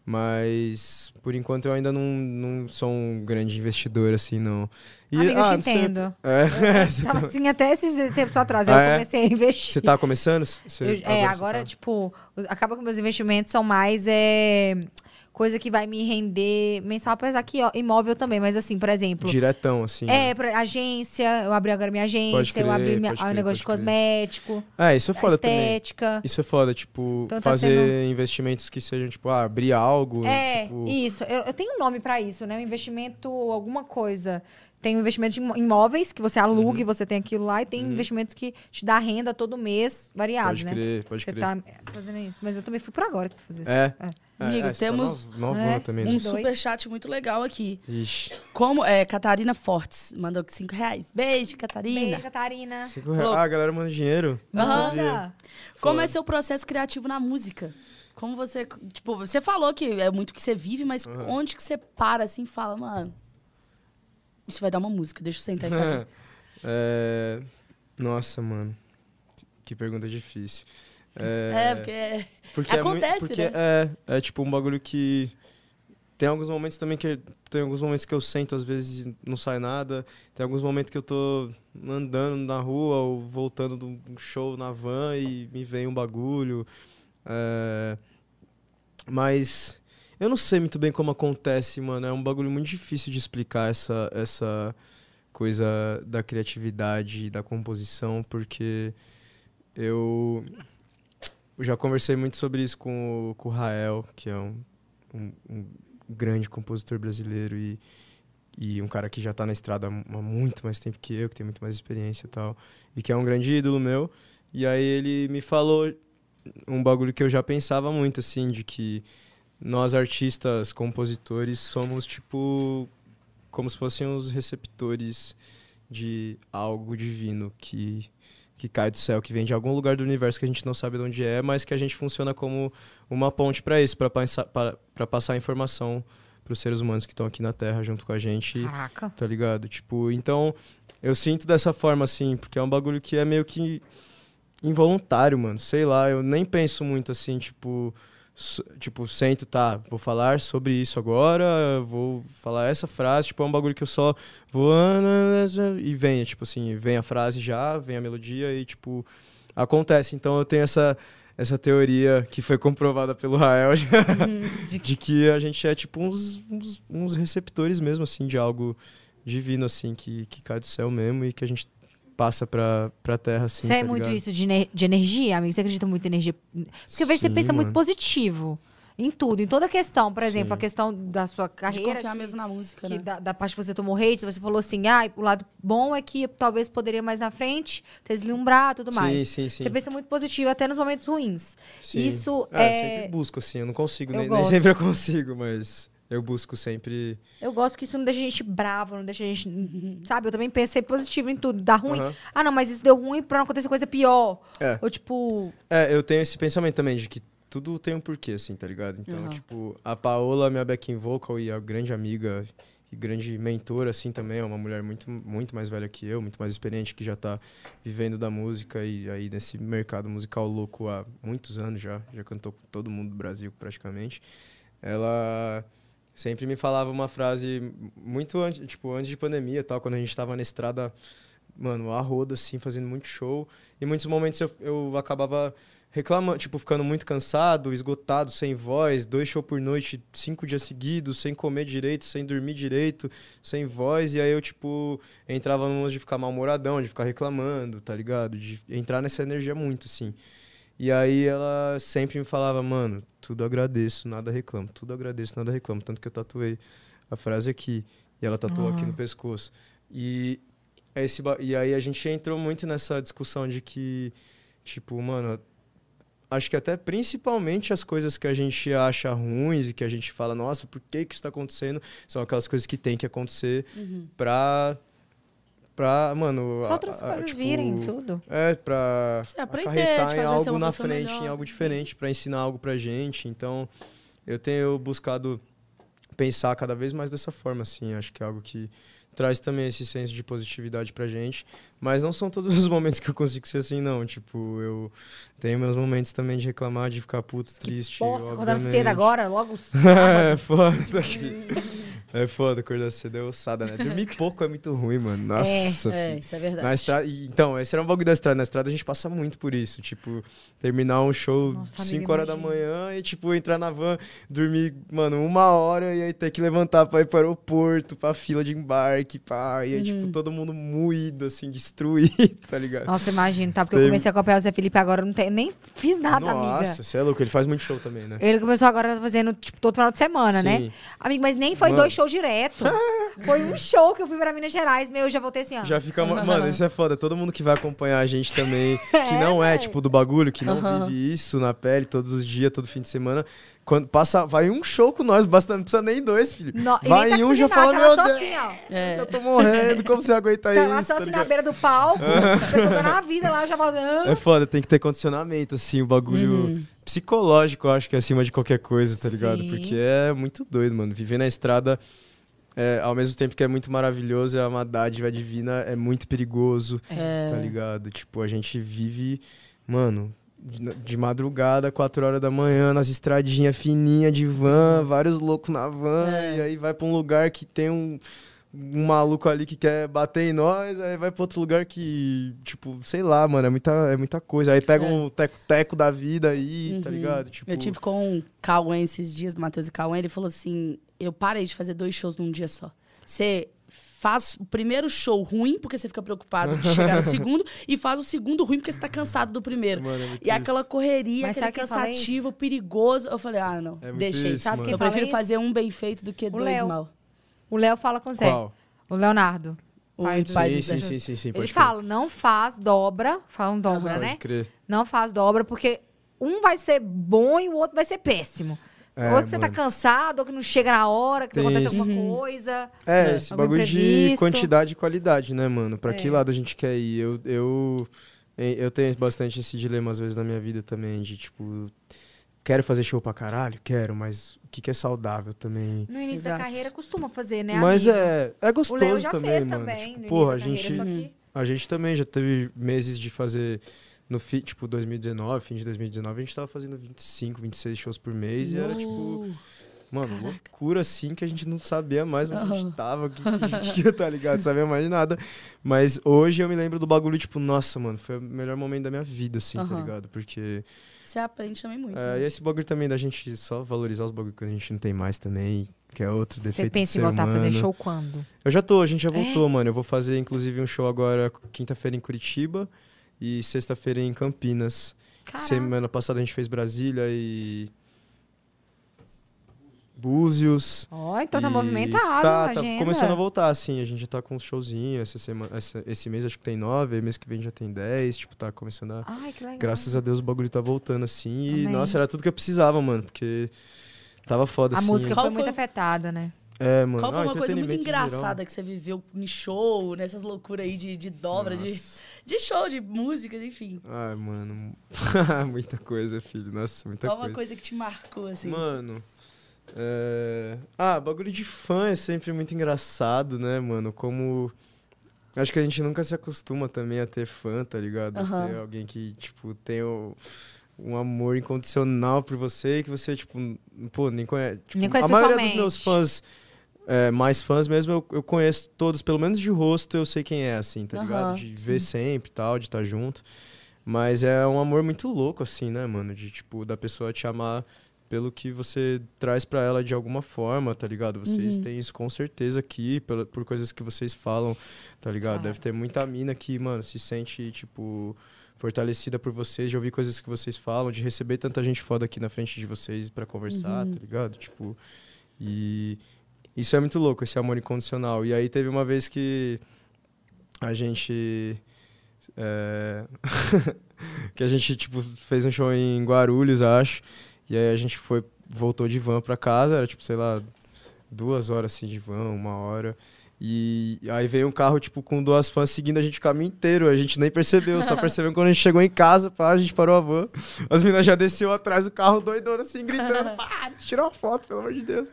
Mas, por enquanto, eu ainda não, não sou um grande investidor, assim, não. E, Amiga, eu te entendo. É, <laughs> Tava tá- assim até esses tempos atrás. Ah, eu é? comecei a investir. Você tá começando? Você- Eu- é, agora, você tá- tipo, acaba que meus investimentos são mais é, coisa que vai me render mensal, apesar que ó, imóvel também, mas assim, por exemplo. Diretão, assim. né? É, pra agência, eu abri agora minha agência, Pode crer, eu abri minha, pode o crer, negócio de pode cosmético, É, isso é foda também. estética. Isso é foda, tipo, Então tá fazer sendo- investimentos que sejam, tipo, ah, abrir algo. É, tipo, isso. Eu, eu tenho um nome pra isso, né? Um investimento, alguma coisa. Tem um investimento em imóveis, que você aluga Uhum. e você tem aquilo lá, e tem investimentos que te dá renda todo mês, variado, Pode né? crer, pode Você crer. tá fazendo isso. Mas eu também fui por agora que fui fazer isso. É. É. É, Amigo, é, tá temos, nov- novona é, também. Um né? 22. superchat muito legal aqui. Ixi. Como é, Catarina Fortes mandou 5 reais. Beijo, Catarina. Beijo, Catarina. Cinco reais. Ah, a galera manda dinheiro. Manda. Como Foda. é seu processo criativo na música? Como você, tipo, você falou que é muito que você vive, mas Aham. onde que você para assim e fala, mano, isso vai dar uma música, deixa eu sentar e fazer. <laughs> É, Nossa, mano. Que pergunta difícil. É, porque é- Porque Acontece, é, muito, porque né? é, é tipo um bagulho que tem alguns momentos também que tem alguns momentos que eu sento às vezes não sai nada. Tem alguns momentos que eu tô andando na rua ou voltando de um show na van e me vem um bagulho. É, mas eu não sei muito bem como acontece, mano. É um bagulho muito difícil de explicar essa essa coisa da criatividade e da composição, porque eu já conversei muito sobre isso com o, com o Rael, que é um, um, um grande compositor brasileiro e, e um cara que já tá na estrada há muito mais tempo que eu, que tem muito mais experiência e tal, e que é um grande ídolo meu. E aí ele me falou um bagulho que eu já pensava muito, assim, de que nós artistas, compositores, somos tipo como se fossem os receptores de algo divino que que cai do céu, que vem de algum lugar do universo que a gente não sabe de onde é, mas que a gente funciona como uma ponte para isso, para passar, passar informação para os seres humanos que estão aqui na Terra junto com a gente, Caraca. tá ligado? Tipo, então eu sinto dessa forma assim, porque é um bagulho que é meio que involuntário, mano. Sei lá, eu nem penso muito assim, tipo, tipo, sento, tá, vou falar sobre isso agora, vou falar essa frase, tipo, é um bagulho que eu só vou e vem, tipo assim, vem a frase já, vem a melodia e tipo acontece. Então eu tenho essa essa teoria que foi comprovada pelo Rael já, <laughs> De de que a gente é tipo uns, uns, uns receptores mesmo assim de algo divino assim que, que cai do céu mesmo e que a gente passa pra, pra terra assim. Você é tá muito ligado? isso de, de energia, amigo? Você acredita muito em energia? Porque eu vejo que você pensa muito mano. positivo. Em tudo, em toda questão. Por exemplo, Sim. a questão da sua de carreira. confiar que- mesmo na música, que né? da, da parte que você tomou hate, você falou assim, ah, o lado bom é que talvez poderia mais na frente, ter deslumbrar tudo mais. Sim, sim, sim. Você pensa muito positivo, até nos momentos ruins. Sim. Isso é... é- sempre busco, assim. Eu não consigo, Eu nem, nem <laughs> sempre eu consigo, mas eu busco sempre. Eu gosto que isso não deixa a gente bravo, não deixa a gente. Sabe? Eu também pensei positivo em tudo. Dá ruim. Aham. Ah, não, mas isso deu ruim pra não acontecer coisa pior. É. Ou tipo. É, eu tenho esse pensamento também de que tudo tem um porquê, assim, tá ligado? Então, Aham. tipo, a Paola, minha backing vocal e a grande amiga e grande mentora, assim, também, é uma mulher muito, muito mais velha que eu, muito mais experiente, que já tá vivendo da música e aí nesse mercado musical louco há muitos anos já, já cantou com todo mundo do Brasil, praticamente. Ela sempre me falava uma frase muito antes, tipo, antes de pandemia tal, quando a gente tava na estrada mano, a roda, assim, fazendo muito show. E muitos momentos eu, eu acabava reclamando, tipo, ficando muito cansado, esgotado, sem voz, dois shows por noite, cinco dias seguidos, sem comer direito, sem dormir direito, sem voz. E aí eu, tipo, entrava num de ficar mal-humoradão, de ficar reclamando, tá ligado? De entrar nessa energia muito, assim. E aí ela sempre me falava, mano, tudo agradeço, nada reclamo, tudo agradeço, nada reclamo. Tanto que eu tatuei a frase aqui. E ela tatuou aqui no pescoço. E, esse, e aí a gente entrou muito nessa discussão de que, tipo, mano, acho que até principalmente as coisas que a gente acha ruins e que a gente fala, nossa, por que que isso está acontecendo? São aquelas coisas que tem que acontecer Uhum. pra, pra, mano... Pra outras a- coisas tipo, virem, tudo. É, pra Você aprender, em algo na frente, melhor. em algo diferente, pra ensinar algo pra gente. Então, eu tenho buscado pensar cada vez mais dessa forma, assim. Acho que é algo que traz também esse senso de positividade pra gente. Mas não são todos os <laughs> momentos que eu consigo ser assim, não. Tipo, eu tenho meus momentos também de reclamar, de ficar puto, triste. Acordando obviamente. cedo agora, logo <laughs> é foda. <laughs> é foda, acordar cedo é ossada, né? Dormir <laughs> pouco é muito ruim, mano. Nossa, É, filho. isso é verdade. Na estrada, então, esse era um bagulho da estrada. Na estrada a gente passa muito por isso. Tipo, terminar um show Nossa, 5 amiga, horas da manhã e, tipo, entrar na van, dormir, mano, uma hora e aí ter que levantar pra ir pro aeroporto, pra fila de embarque, pá. E aí, tipo, todo mundo moído, assim, destruído, <laughs> tá ligado? Nossa, imagina, tá? Porque eu Tem- comecei a acompanhar o Zé Felipe agora, eu não tem, nem fiz nada, Nossa, amiga. você é louco. Ele faz muito show também, né? Ele começou agora fazendo, tipo, todo final de semana, né? Sim. Amigo, mas nem foi Mano. dois shows direto. <laughs> foi um show que eu fui pra Minas Gerais, meu, eu já voltei assim, ó. Já fica. ma- Mano, isso é foda. Todo mundo que vai acompanhar a gente também, <laughs> que É, não é, véi. tipo, do bagulho, que não Aham. vive isso na pele todos os dias, todo fim de semana. Quando passa, vai um show com nós, basta, não precisa nem dois, filho. No- vai tá um já fazendo fala, nada, meu tá Deus, assim, ó. É. eu tô morrendo, como você aguenta <laughs> Tá lá isso? só tá assim na beira do palco, a pessoa dando a vida lá, já falando. É foda, tem que ter condicionamento, assim, o bagulho Uhum. Psicológico, eu acho que é acima de qualquer coisa, tá ligado? Sim. Porque é muito doido, mano. Viver na estrada, é, ao mesmo tempo que é muito maravilhoso, é uma dádiva divina, é muito perigoso. É. tá ligado? Tipo, a gente vive, mano, de, madrugada, 4 horas da manhã, nas estradinhas fininhas de van, vários loucos na van, É. e aí vai pra um lugar que tem um, um maluco ali que quer bater em nós, aí vai pra outro lugar que, tipo, sei lá, mano, é muita, é muita coisa. Aí pega É. um teco-teco da vida aí, tá Uhum. ligado? Tipo, Eu tive com o Cauã esses dias, Matheus e Cauã, ele falou assim: eu parei de fazer dois shows num dia só. Você faz o primeiro show ruim, porque você fica preocupado de chegar no <laughs> segundo, e faz o segundo ruim, porque você tá cansado do primeiro. Mano, é E aquela correria, Mas aquele cansativo, perigoso. Eu falei, ah, não, É deixei. isso, Sabe mano. quem Eu prefiro isso? fazer um bem feito do que dois Léo. mal. O Léo fala com o Zé. Qual? O Leonardo. O Pai do- pai Sim, do sim, sim, sim, sim, Ele fala, não faz dobra, falam dobra, né? Pode crer. Não faz dobra, porque um vai ser bom e o outro vai ser péssimo. É, ou que você tá cansado, ou que não chega na hora, que Tem acontece alguma Uhum. coisa. É, É. esse bagulho de imprevisto. quantidade e qualidade, né, mano? Pra que É. lado a gente quer ir? Eu, eu, eu tenho bastante esse dilema às vezes na minha vida também, de tipo, quero fazer show pra caralho? Quero, mas que, que é saudável também? No início Exato. da carreira costuma fazer, né, mas é, é gostoso também, mano. também. Tipo, porra, a gente, carreira, que- a gente também já teve meses de fazer no fi, tipo 2019, fim de 2019, a gente tava fazendo 25, 26 shows por mês e era tipo Mano, Caraca. loucura assim que a gente não sabia mais onde a Aham. gente tava, o que, que a gente <laughs> ia, tá ligado? Sabia mais de nada. Mas hoje eu me lembro do bagulho, tipo, nossa, mano, foi o melhor momento da minha vida, assim, tá Aham. ligado? Porque. Você aprende também muito. é, né? e esse bagulho também da gente só valorizar os bagulhos que a gente não tem mais também, que é outro Você defeito do pensa ser em voltar a fazer humano. show quando? Eu já tô, a gente já É? voltou, mano. Eu vou fazer, inclusive, um show agora quinta-feira em Curitiba e sexta-feira em Campinas. Caraca. Semana passada a gente fez Brasília e. Búzios. Ó, então tá E movimentado Tá, a tá agenda. começando a voltar, assim. A gente já tá com uns showzinhos. Essa semana, essa- esse mês acho que tem nove, aí mês que vem já tem dez. Tipo, tá começando a. Ai, que legal. Graças a Deus o bagulho tá voltando, assim. E, Amém. nossa, era tudo que eu precisava, mano. Porque tava foda, A assim. música Qual foi muito foi- afetada, né? É, mano. Qual foi Ah, uma coisa muito engraçada que você viveu em show, nessas loucuras aí de, de dobra, de, de show, de música, enfim? Ai, mano. <laughs> muita coisa, filho. Nossa, muita Qual uma coisa. coisa que te marcou, assim? Mano. É, Ah, bagulho de fã é sempre muito engraçado, né, mano? Como. Acho que a gente nunca se acostuma também a ter fã, tá ligado? Aham. Ter alguém que, tipo, tem o- um amor incondicional por você que você, tipo, pô, nem conhece. Tipo, Nem conhece a maioria dos meus fãs é, mais fãs mesmo, eu, eu conheço todos, pelo menos de rosto, eu sei quem é, assim, tá ligado? De ver sempre e tal, de estar junto. Mas é um amor muito louco, assim, né, mano? De, tipo, da pessoa te amar pelo que você traz pra ela de alguma forma, tá ligado? Vocês Uhum. têm isso com certeza aqui, pela, por coisas que vocês falam, tá ligado? Ah. Deve ter muita mina que, mano, se sente, tipo, fortalecida por vocês, de ouvir coisas que vocês falam, de receber tanta gente foda aqui na frente de vocês pra conversar, Uhum. tá ligado? Tipo, e isso é muito louco, esse amor incondicional. E aí teve uma vez que a gente. é, <laughs> que a gente, tipo, fez um show em Guarulhos, acho. E aí a gente foi, voltou de van pra casa, era tipo, sei lá, duas horas assim de van, uma hora. E aí veio um carro, tipo, com duas fãs seguindo a gente o caminho inteiro. A gente nem percebeu, só <laughs> percebeu quando a gente chegou em casa, pá, a gente parou a van. As meninas já desceu atrás do carro, doidona, assim, gritando, <laughs> pá, tira uma foto, pelo amor de Deus.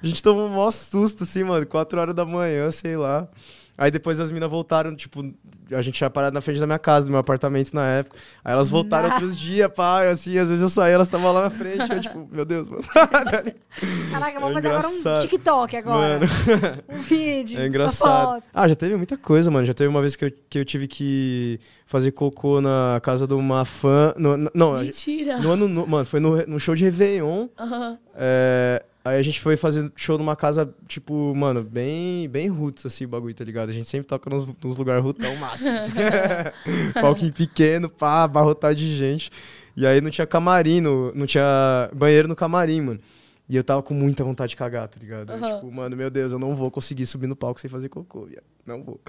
A gente tomou um maior susto, assim, mano, quatro horas da manhã, sei lá. Aí depois as meninas voltaram, tipo, a gente tinha parado na frente da minha casa, do meu apartamento na época. Aí elas voltaram Nah. outros dias, pá, assim, às vezes eu saía, elas estavam lá na frente. Eu, tipo, meu Deus, mano. <laughs> Caraca, vamos É fazer agora um. TikTok agora. Mano. <laughs> Um vídeo. É engraçado. Ah, já teve muita coisa, mano. Já teve uma vez que eu, que eu tive que fazer cocô na casa de uma fã. No, no- não, Mentira. no ano. no- mano, foi no, no show de Réveillon. Aham. É, aí a gente foi fazer show numa casa, tipo, mano, bem, bem roots, assim, o bagulho, tá ligado? A gente sempre toca nos, nos lugares rootão máximo. assim. <laughs> Palquinho pequeno, pá, abarrotado de gente. E aí não tinha camarim, no- não tinha banheiro no camarim, mano. E eu tava com muita vontade de cagar, tá ligado? Eu, Aham. Tipo, mano, meu Deus, eu não vou conseguir subir no palco sem fazer cocô, viado. Não vou.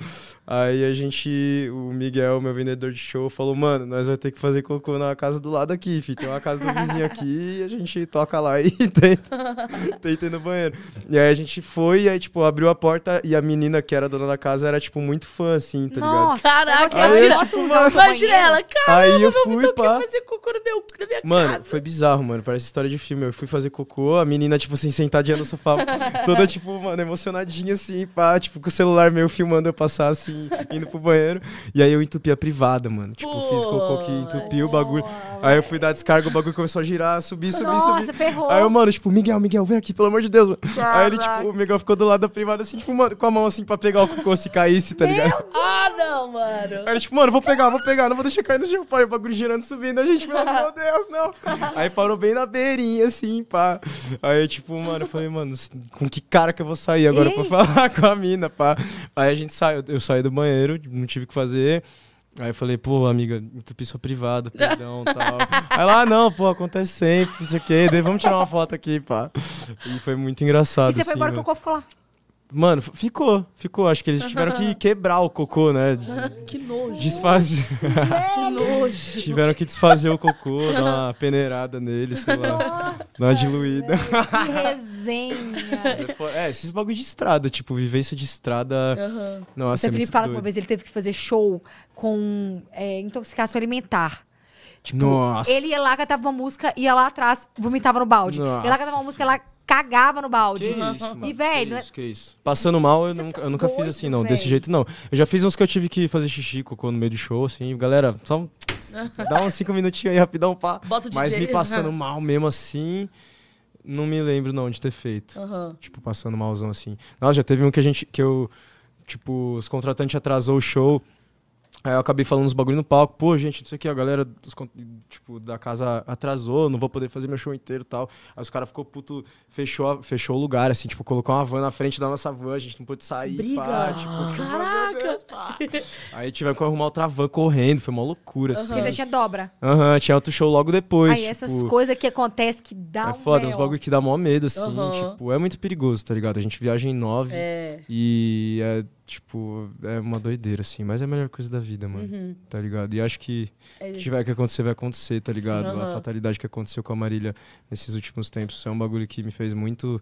Aí a gente, o Miguel, meu vendedor de show, falou, mano, nós vamos ter que fazer cocô na casa do lado aqui, filho. Tem uma casa do vizinho aqui e a gente toca lá e <laughs> tenta, tenta ir no banheiro. E aí a gente foi e aí, tipo, abriu a porta e a menina que era dona da casa era, tipo, muito fã, assim, tá ligado? Nossa, Caraca, Aí não eu, tipo, usar o seu Imagina ela, cara, Aí eu meu fui, quer fazer cocô no meu, na minha Mano, casa. foi bizarro, mano. Parece história de filme. Eu fui fazer cocô, a menina, tipo assim, sentadinha no sofá, toda, tipo, mano, emocionadinha, assim, pá, tipo, com o celular meio filmando eu passar, assim, indo pro banheiro. E aí eu entupi a privada, mano. Tipo, fiz cocô que entupiu o bagulho. Aí eu fui dar descarga, o bagulho começou a girar, subir, subir, Nossa, subir. ferrou. Aí eu, mano, tipo, Miguel, Miguel, vem aqui, pelo amor de Deus, mano. Aí ele, Caraca. tipo, o Miguel ficou do lado da privada, assim, tipo, mano, com a mão, assim, pra pegar o cocô se caísse, tá ligado? Ah, não, mano. Aí ele, tipo, mano, vou pegar, vou pegar, não vou deixar cair no chão, pai. O bagulho girando, subindo, a gente, meu, <laughs> Deus, não. Aí parou bem na beirinha, assim, pá. Aí, tipo, mano, eu falei, mano, com que cara que eu vou sair agora E pra falar <laughs> com a mina, pá. Aí a gente saiu, eu saí do banheiro, não tive o que fazer. Aí eu falei, pô, amiga, entupi sua privada, <laughs> perdão, tal. Aí lá, ah, não, pô, acontece sempre, não sei o quê. Daí vamos tirar uma foto aqui, pá. E foi muito engraçado, E você foi assim, embora, o mano. cocô ficou lá. Mano, ficou, ficou. Acho que eles tiveram que <laughs> quebrar o cocô, né? De- <laughs> Que nojo. Desfazer. <laughs> Que nojo. Tiveram que desfazer o cocô, dar uma peneirada nele, sei lá. Nossa, Dar uma diluída. que resenha. É, esses bagulho de estrada, tipo, vivência de estrada. Aham. Nossa, Você é Felipe muito fala que uma vez ele teve que fazer show com é, intoxicação alimentar. Tipo, Nossa. ele ia lá, cantava uma música, ia lá atrás, vomitava no balde. Nossa. Ia lá, cantava uma música, ela cagava no balde. Que isso, mano. E, velho, que é- isso, que isso. Passando mal, eu Você nunca, tá eu nunca fiz doido, assim, não. Desse velho. jeito, não. Eu já fiz uns que eu tive que fazer xixi, cocô no meio do show, assim. Galera, só <laughs> dá uns cinco minutinhos aí, rapidão, pá. Bota o Mas DJ. me passando <laughs> mal mesmo assim, não me lembro, não, de ter feito. Aham. Tipo, passando malzão assim. Nossa, já teve um que a gente. que eu. Tipo, os contratantes atrasou o show. Aí eu acabei falando uns bagulho no palco. Pô, gente, não sei o que, a galera dos, tipo, da casa atrasou, não vou poder fazer meu show inteiro e tal. Aí os caras ficou puto, fechou, fechou o lugar, assim, tipo, colocou uma van na frente da nossa van, a gente não pôde sair. Briga. Pá, tipo, Caraca. meu Deus, pá. Aí tiveram que arrumar outra van correndo, foi uma loucura, assim. Porque você tinha dobra. Aham, tinha outro show logo depois. Aí tipo, essas coisas que acontecem que dá é um foda, uns B.O. bagulho que dá mó medo, assim. Aham. Tipo, é muito perigoso, tá ligado? A gente viaja em nove É. e é, tipo, é uma doideira, assim. Mas é a melhor coisa da vida, mano. Uhum. Tá ligado? E acho que É o que tiver que acontecer, vai acontecer, tá ligado? Sim, a aham. fatalidade que aconteceu com a Marília nesses últimos tempos é um bagulho que me fez muito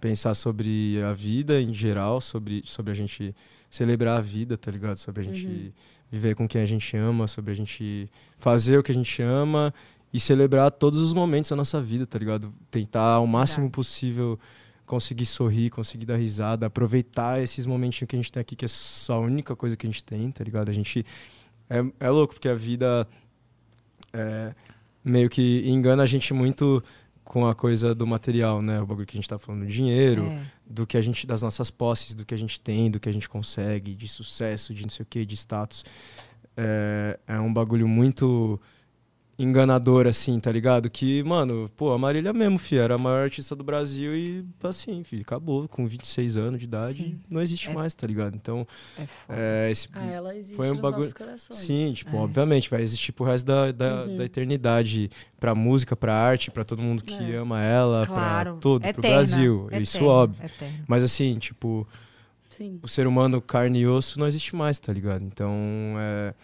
pensar sobre a vida em geral, sobre, sobre a gente celebrar a vida, tá ligado? Sobre a gente Uhum. viver com quem a gente ama, sobre a gente fazer o que a gente ama e celebrar todos os momentos da nossa vida, tá ligado? Tentar ao máximo possível conseguir sorrir, conseguir dar risada, aproveitar esses momentinhos que a gente tem aqui, que é só a única coisa que a gente tem, tá ligado? A gente. É, é louco, porque a vida é, meio que engana a gente muito com a coisa do material, né? O bagulho que a gente tá falando, do dinheiro, É. do que a gente, das nossas posses, do que a gente tem, do que a gente consegue, de sucesso, de não sei o que, de status. É, é um bagulho muito enganador, assim, tá ligado? Que, mano, pô, a Marília mesmo, fi, era a maior artista do Brasil e, assim, filho, acabou, com 26 anos de idade, Sim. não existe É. mais, tá ligado? Então, É foda. é, esse, Ah, ela existe Foi um nos bagulho-. Sim, tipo, É. obviamente, vai existir pro resto da, da, Uhum. da eternidade. Pra música, pra arte, pra todo mundo que É. ama ela, Claro. pra todo, pro Eterna, Brasil. Isso eterna, óbvio. eterna. Mas assim, tipo, Sim. o ser humano carne e osso não existe mais, tá ligado? Então, é, é,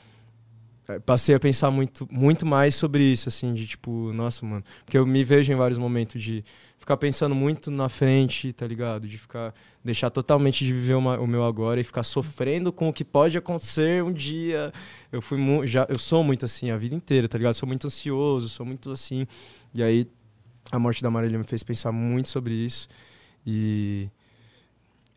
passei a pensar muito, muito mais sobre isso, assim, de tipo, nossa, mano. Porque eu me vejo em vários momentos de ficar pensando muito na frente, tá ligado? De ficar, deixar totalmente de viver uma- o meu agora e ficar sofrendo com o que pode acontecer um dia. Eu fui já, eu sou muito assim a vida inteira, tá ligado? Sou muito ansioso, sou muito assim. E aí, a morte da Marília me fez pensar muito sobre isso. E.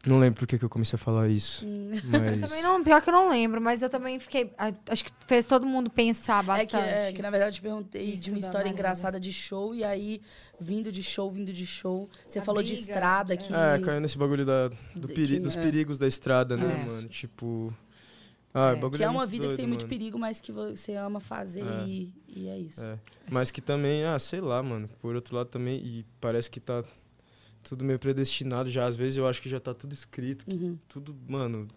Não lembro por que, que eu comecei a falar isso. Hum. <laughs> Mas. Também não, pior que eu não lembro, mas eu também fiquei. Acho que fez todo mundo pensar É bastante. que, é que, na verdade, eu te perguntei Isso de uma história Marília. engraçada de show, e aí, vindo de show, vindo de show. Você A falou de briga, estrada é. que. É, caiu nesse bagulho da, do de- peri que- dos é. perigos da estrada, né, É. mano? Tipo. Ah, É, o bagulho Que é uma muito vida que doido, tem muito mano. perigo, mas que você ama fazer É. e, e é isso. É. Mas que também, ah, sei lá, mano. Por outro lado também, e parece que tá tudo meio predestinado já. Às vezes eu acho que já tá tudo escrito, Uhum. tudo, mano.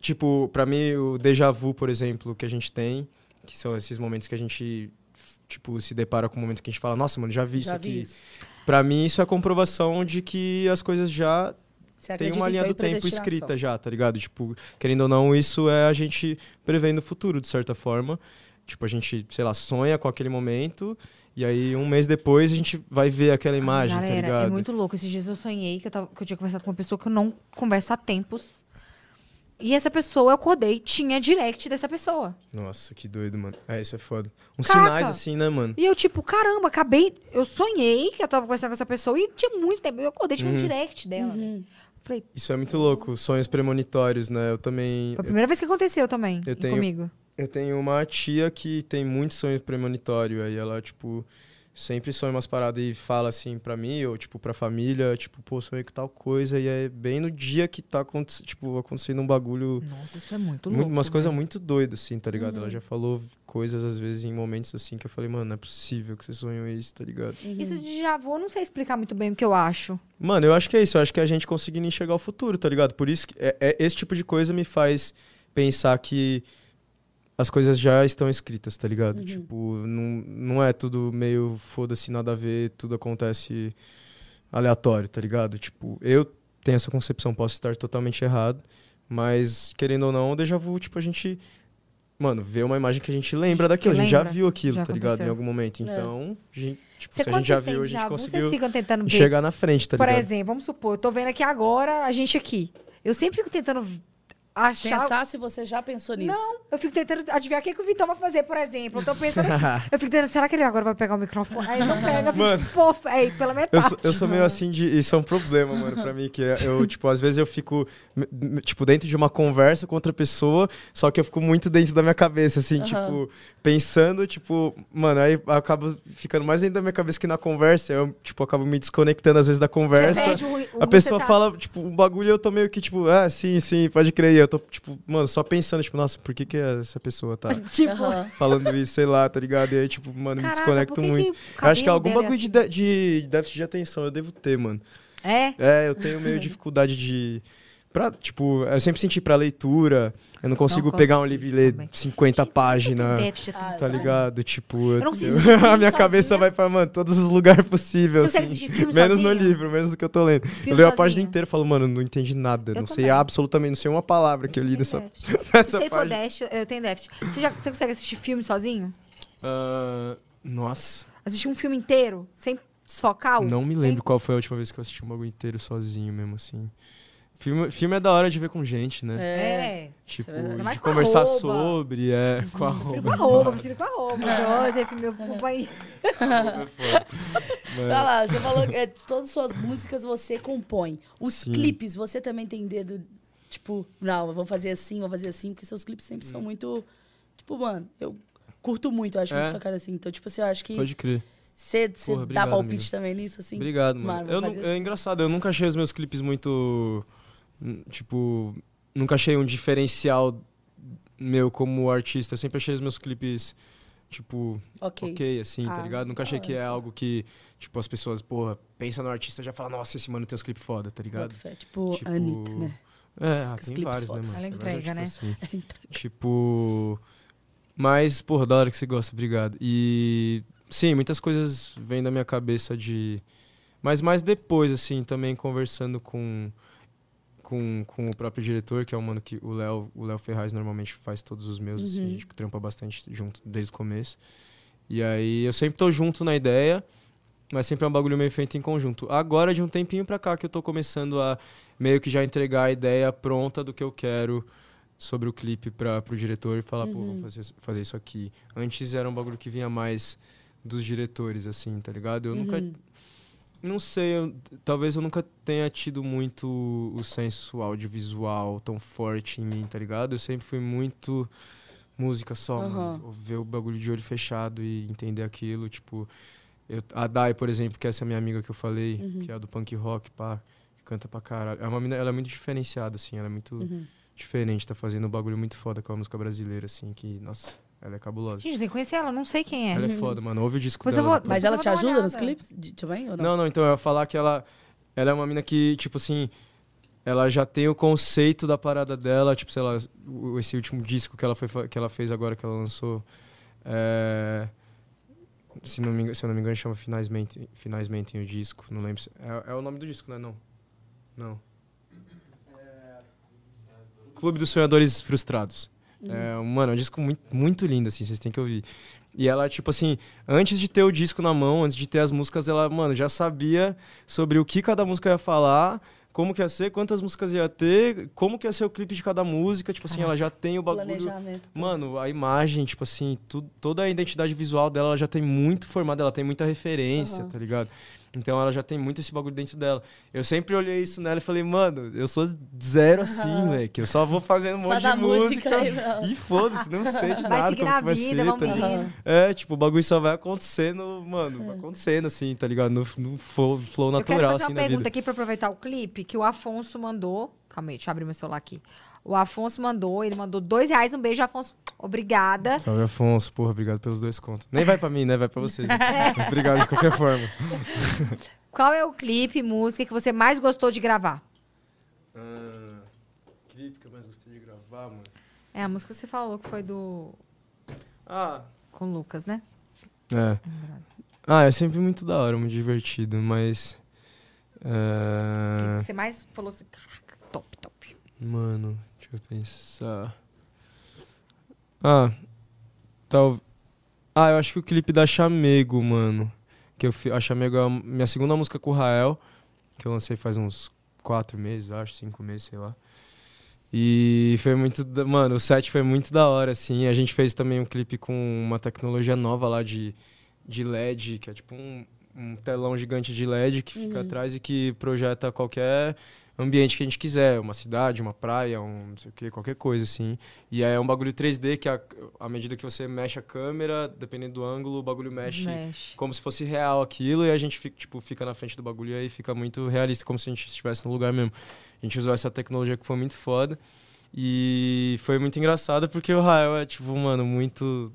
Tipo, pra mim, o déjà vu, por exemplo, que a gente tem, que são esses momentos que a gente, tipo, se depara com um momento que a gente fala, nossa, mano, já vi isso Já aqui. vi isso. Pra mim, isso é comprovação de que as coisas já tem uma linha do tempo escrita já, tá ligado? Tipo, querendo ou não, isso é a gente prevendo o futuro, de certa forma. Tipo, a gente, sei lá, sonha com aquele momento e aí um mês depois a gente vai ver aquela imagem, Ah, Galera, tá ligado? é muito louco. Esses dias eu sonhei que eu, tava, que eu tinha conversado com uma pessoa que eu não converso há tempos. E essa pessoa, eu acordei, tinha direct dessa pessoa. Nossa, que doido, mano. É, isso é foda. Uns Caraca. sinais assim, né, mano? E eu, tipo, caramba, acabei. Eu sonhei que eu tava conversando com essa pessoa e tinha muito tempo. Eu acordei, tinha um Uhum. direct dela. Uhum. Falei, Isso é muito louco, sonhos premonitórios, né? Eu também. foi a primeira vez que aconteceu também Eu tenho- comigo. Eu tenho uma tia que tem muito sonho premonitório. Aí ela, tipo, sempre sonha umas paradas e fala assim pra mim, ou tipo, pra família, tipo, pô, sonhei com tal coisa. E é bem no dia que tá aconte- tipo, acontecendo um bagulho. Nossa, isso é muito Muito, louco. umas coisas velho. muito doidas, assim, tá ligado? Uhum. Ela já falou coisas, às vezes, em momentos assim, que eu falei, mano, não é possível que você sonhou isso, tá ligado? Uhum. Isso de já vou, não sei explicar muito bem o que eu acho. Mano, eu acho que é isso. Eu acho que é a gente conseguindo enxergar o futuro, tá ligado? Por isso que é, é- esse tipo de coisa me faz pensar que as coisas já estão escritas, tá ligado? Uhum. Tipo, não, não é tudo meio foda-se, nada a ver, tudo acontece aleatório, tá ligado? Tipo, eu tenho essa concepção, posso estar totalmente errado, mas querendo ou não, o déjà vu, tipo, a gente. Mano, vê uma imagem que a gente lembra daquilo, a gente já lembra, viu aquilo, já tá ligado? Em aconteceu. algum momento. É. Então, gente, tipo, Você se a gente já viu, a gente conseguiu enxergar na frente, tá Por ligado? exemplo, vamos supor, eu tô vendo aqui agora a gente aqui. Eu sempre fico tentando achar. Pensar se você já pensou nisso. Não, eu fico tentando adivinhar o que, que o Vitão vai fazer, por exemplo. Eu tô pensando. <laughs> eu fico tentando, será que ele agora vai pegar o microfone? Aí não pega, eu fico Mano. tipo, pô, aí, pela Eu metade. sou, eu sou meio assim de. Isso é um problema, mano, pra mim. Que eu, tipo, às vezes eu fico, tipo, dentro de uma conversa com outra pessoa, só que eu fico muito dentro da minha cabeça, assim, Aham. tipo, pensando, tipo, mano, aí eu acabo ficando mais dentro da minha cabeça que na conversa. Eu, tipo, acabo me desconectando às vezes da conversa. perde o- o- A você pessoa tá- fala, tipo, um bagulho e eu tô meio que, tipo, ah, sim, sim, pode crer. E eu tô, tipo, mano, só pensando, tipo, nossa, por que que essa pessoa tá <laughs> Tipo, falando isso, sei lá, tá ligado? E aí, tipo, mano, me caraca, desconecto por que muito. Eu acho que é algum é bagulho assim? de, de déficit de atenção eu devo ter, mano. É? É, eu tenho meio <laughs> dificuldade de. Pra, tipo, eu sempre senti pra leitura. Eu não consigo pegar um consigo livro e ler também. 50 Tem páginas. Ah. Tá ligado? Tipo, eu- não consigo eu- <laughs> a minha cabeça sozinha. vai pra, mano, todos os lugares possíveis. Assim. Menos no sozinho? livro, menos do que eu tô lendo. eu Filme leio a página sozinho? inteira e falo, mano, não entendi nada. Eu não sei também. absolutamente, não sei uma palavra que eu li nessa, <laughs> nessa Se você for página. déficit, eu tenho déficit. Você, já, você consegue assistir filme sozinho? Ah, nossa. Assistir um filme inteiro? Sem desfocar? Não me sem- lembro qual foi a última vez que eu assisti um bagulho inteiro sozinho mesmo, assim. Filme, filme é da hora de ver com gente, né? É. Tipo, verdade. Ainda mais de com conversar sobre, é, <laughs> com a Prefiro roupa. com arroba, prefiro com arroba. Joseph, meu companheiro. Mas- Vai lá, você falou que é, todas as suas músicas você compõe. Os Sim. clipes, você também tem dedo, tipo, não, eu vou fazer assim, vou fazer assim, porque seus clipes sempre são muito. Tipo, mano, eu curto muito, eu acho É? muito sua cara assim. Então, tipo assim, eu acho que Pode crer. Você você dá palpite amigo. também nisso, assim? Obrigado, mano. Mano, Eu fazer é assim. engraçado, eu nunca achei os meus clipes muito. Tipo, nunca achei um diferencial meu como artista. Eu sempre achei os meus clipes, tipo, Ok. ok, assim, tá Ah, ligado? Nunca achei que é algo que, tipo, as pessoas, porra, pensa no artista e já fala, nossa, esse mano tem uns clipes foda, tá ligado? Tipo, Tipo, Anitta, né? É, Os ah, tem vários, né, mano? Ela entrega, né? assim. <laughs> Tipo. Mas, porra, da hora que você gosta, obrigado. E. Sim, muitas coisas vêm da minha cabeça de. Mas mais depois, assim, também conversando com. Com, com o próprio diretor, que é o mano que o Léo, o Léo Ferraz normalmente faz todos os meus, assim, a Uhum. gente trampa bastante junto desde o começo. E aí eu sempre tô junto na ideia, mas sempre é um bagulho meio feito em conjunto. Agora, de um tempinho pra cá, que eu tô começando a meio que já entregar a ideia pronta do que eu quero sobre o clipe para pro diretor e falar, pô, vou Uhum. fazer, fazer isso aqui. Antes era um bagulho que vinha mais dos diretores, assim, tá ligado? Eu nunca. Uhum. Não sei, eu- talvez eu nunca tenha tido muito o senso audiovisual tão forte em mim, tá ligado? Eu sempre fui muito música só, Aham. mano. Ver o bagulho de olho fechado e entender aquilo, tipo. Eu, a Dai, por exemplo, que é essa minha amiga que eu falei, Uhum. que é a do punk rock, pá, que canta pra caralho. É uma mina, ela é muito diferenciada, assim, ela é muito Uhum. diferente, tá fazendo um bagulho muito foda com a música brasileira, assim, que, nossa, ela é cabulosa. Gente, vem conhecer ela, não sei quem é. Ela é foda, mano. Ouve o disco dela. vou- depois. Mas ela te ajuda nos clipes de- também ou não? Não, não, então eu ia falar que ela, ela é uma mina que, tipo assim, ela já tem o conceito da parada dela, tipo, sei lá, o- esse último disco que ela, foi, fa- que ela fez agora, que ela lançou, é, se, não me, engano- se eu não me engano, chama Finais Mentem o disco, não lembro. se- É, é o nome do disco, né? Não. Não. Clube dos Sonhadores Frustrados. É, mano, é um disco muito, muito lindo, assim, vocês têm que ouvir. E ela, tipo assim, antes de ter o disco na mão, antes de ter as músicas, ela, mano, já sabia sobre o que cada música ia falar, como que ia ser, quantas músicas ia ter, como que ia ser o clipe de cada música, tipo assim, ela já tem o bagulho. Mano, a imagem, tipo assim, tu- toda a identidade visual dela ela já tem muito formada, ela tem muita referência, Aham. tá ligado? Então ela já tem muito esse bagulho dentro dela. Eu sempre olhei isso nela e falei, mano, eu sou zero assim, Aham. velho. Que eu só vou fazendo um monte da de música música. aí, e foda-se, não sei de <laughs> Vai nada seguir como que vai vida, ser, vamos tá? Aham. É, tipo, o bagulho só vai acontecendo, mano, vai acontecendo assim, tá ligado? No, no flow, flow Eu quero natural, fazer assim, uma pergunta vida. aqui pra aproveitar o clipe que o Afonso mandou. Calma aí, deixa eu abrir meu celular aqui. O Afonso mandou, ele mandou dois reais. Um beijo, Afonso. Obrigada. Salve, Afonso. Porra, obrigado pelos dois contos. Nem vai pra mim, né? Vai pra você. Mas <laughs> obrigado de qualquer forma. Qual é o clipe, música que você mais gostou de gravar? Ah, clipe que eu mais gostei de gravar, mano. É, a música que você falou que foi do. Ah, com o Lucas, né? é. Ah, é sempre muito da hora, muito divertido, mas. O é, que você mais falou assim, caraca, top, top. Mano, deixa eu pensar. Ah, tal. Ah, eu acho que o clipe da Chamego, mano. Que eu fi... A Chamego é a minha segunda música com o Rael, que eu lancei faz uns quatro meses, acho, cinco meses, sei lá. E foi muito. da- Mano, o set foi muito da hora, assim. A gente fez também um clipe com uma tecnologia nova lá de, de LED, que é tipo um, um telão gigante de LED que fica Uhum. atrás e que projeta qualquer ambiente que a gente quiser, uma cidade, uma praia, um não sei o que, qualquer coisa assim. E aí é um bagulho 3D que a, à medida que você mexe a câmera, dependendo do ângulo, o bagulho mexe Mexe. como se fosse real aquilo e a gente fica, tipo, fica na frente do bagulho e aí fica muito realista, como se a gente estivesse no lugar mesmo. A gente usou essa tecnologia que foi muito foda. E foi muito engraçado porque o Rael é, tipo, mano, muito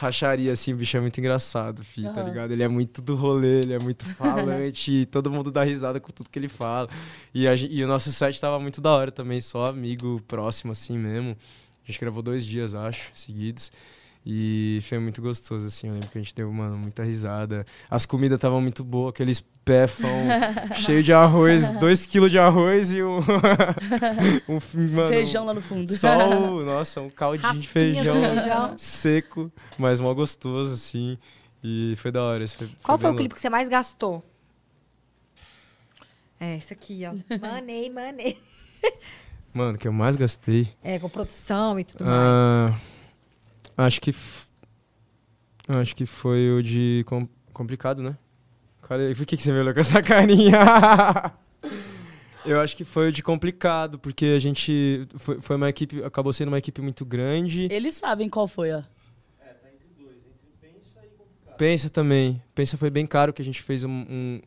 racharia, assim, o bicho é muito engraçado, fi, tá Aham. ligado? Ele é muito do rolê, ele é muito <laughs> falante, todo mundo dá risada com tudo que ele fala. E, a e o nosso set tava muito da hora também, só amigo próximo, assim mesmo. A gente gravou dois dias, acho, seguidos. E foi muito gostoso, assim. Eu lembro que a gente deu, mano, muita risada. As comidas estavam muito boas, aqueles pefão <laughs> cheio de arroz, dois quilos de arroz e um. <laughs> um mano, Feijão lá no fundo. Só o. <laughs> Nossa, um caldinho de feijão feijão. seco, mas mó gostoso, assim. E foi da hora. Foi, Qual foi bem o clipe que você mais gastou? É, esse aqui, ó. Manei, manei. Mano, que eu mais gastei. É, com produção e tudo mais. Ah, acho que. f- Acho que foi o de com- complicado, né? Cadê? Por que, que você me olhou com essa <laughs> carinha? Eu acho que foi o de complicado, porque a gente. Foi, foi uma equipe. Acabou sendo uma equipe muito grande. Eles sabem qual foi, ó. Pensa também. Pensa foi bem caro que a gente fez um. um-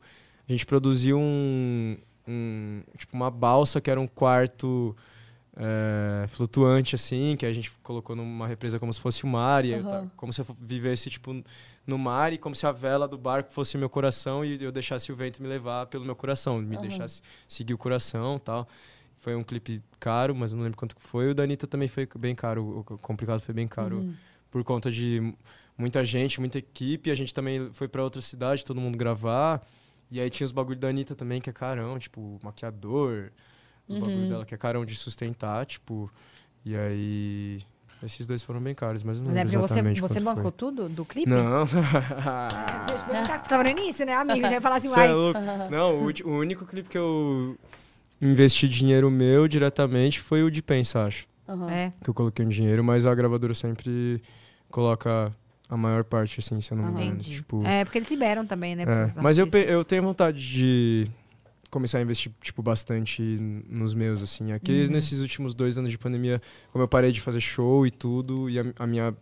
a gente produziu um, um- Tipo, uma balsa que era um quarto é, flutuante, assim, que a gente colocou numa represa como se fosse o mar. E Aham. como se eu vivesse, tipo, no mar e como se a vela do barco fosse meu coração e eu deixasse o vento me levar pelo meu coração, me Aham. deixasse seguir o coração tal. Foi um clipe caro, mas eu não lembro quanto foi. O da Anitta também foi bem caro. O complicado foi bem caro Uhum. por conta de muita gente, muita equipe. A gente também foi pra outra cidade, todo mundo gravar. E aí tinha os bagulho da Anitta também, que é carão, tipo, maquiador. Os bagulho Uhum. dela que é carão de sustentar, tipo. E aí. Esses dois foram bem caros, mas não Mas é porque você, você bancou foi. tudo do clipe? Não. Tu <laughs> <laughs> tava no início, né, amiga? Já ia falar assim, Cê é uai. louco. <laughs> Não, o, o único clipe que eu investi dinheiro meu diretamente foi o de Pensa, acho. Aham. É. Que eu coloquei um dinheiro, mas a gravadora sempre coloca a maior parte, assim, se eu não me engano. Entendi. Tipo, É, porque eles liberam também, né? é. Mas eu, eu tenho vontade de começar a investir, tipo, bastante nos meus, assim. Aqui, Uhum. nesses últimos dois anos de pandemia, como eu parei de fazer show e tudo, e a, a minha...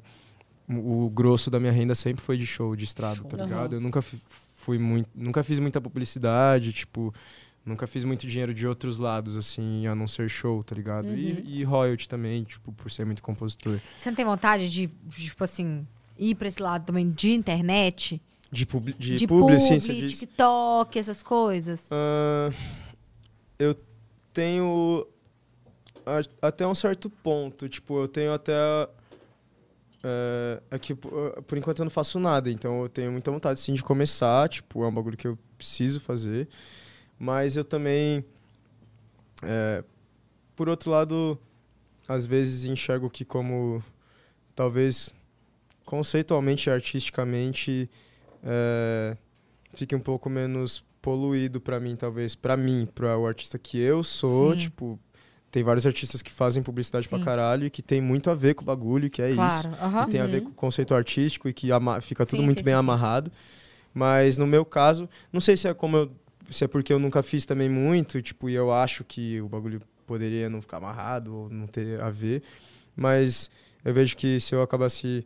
O grosso da minha renda sempre foi de show, de estrada, tá Aham. ligado? Eu nunca fui muito... Nunca fiz muita publicidade, tipo... Nunca fiz muito dinheiro de outros lados, assim, a não ser show, tá ligado? Uhum. E, e royalty também, tipo, por ser muito compositor. Você não tem vontade de, de, tipo assim, ir pra esse lado também de internet? De, publi, de, de publi, sim, publi? TikTok, essas coisas? Ah, eu tenho a- até um certo ponto, tipo, eu tenho até é, é que por, enquanto eu não faço nada, então eu tenho muita vontade sim de começar, tipo, é um bagulho que eu preciso fazer, mas eu também é, por outro lado, às vezes enxergo que como talvez conceitualmente artisticamente é, fique um pouco menos poluído pra mim, talvez. Pra mim, para o artista que eu sou, Sim. tipo, tem vários artistas que fazem publicidade pra Sim. caralho e que tem muito a ver com o bagulho, que é isso. claro. aham. Que tem a ver Uhum. com o conceito artístico e que fica tudo Sim, muito sim, bem sim. amarrado. Mas no meu caso, não sei se é como eu, se é porque eu nunca fiz também muito, tipo, e eu acho que o bagulho poderia não ficar amarrado ou não ter a ver, mas eu vejo que se eu acabasse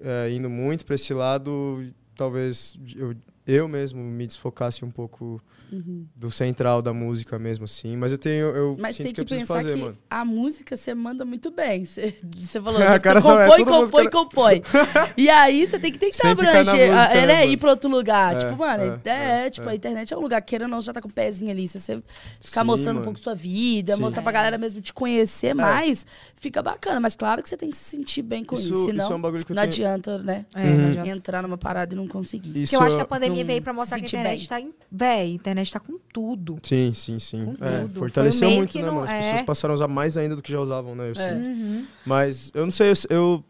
é, indo muito para esse lado, talvez eu, eu mesmo me desfocasse um pouco Uhum. do central da música mesmo, assim. Mas eu tenho, eu Mas sinto tem que, eu preciso pensar fazer, que mano. a música você manda muito bem. Você, você falou, <laughs> você cara compõe, é, todo mundo compõe, compõe. <laughs> e aí você tem que tentar Sempre abranger, música, a- é, né, né, mano? ir pra outro lugar. É, tipo, mano, é, é, é, tipo, é. a internet é um lugar, querendo ou não, já tá com o pezinho ali. Se você ficar Sim, mostrando um mano. pouco sua vida, Sim. mostrar pra É. galera mesmo te conhecer mais, fica bacana. Mas claro que você tem que se sentir bem com isso, Isso, senão isso é um que não tenho... adianta, né? É, não Uhum. adianta. Entrar numa parada e não conseguir. Isso Porque eu acho que a é- pandemia não veio pra mostrar que a internet bem. tá em. Véi, a internet tá com tudo. Sim, sim, sim. Com É, tudo. fortaleceu um muito, né, não- mano? As é. pessoas passaram a usar mais ainda do que já usavam, né? Eu É. sinto. Uhum. Mas eu não sei, eu,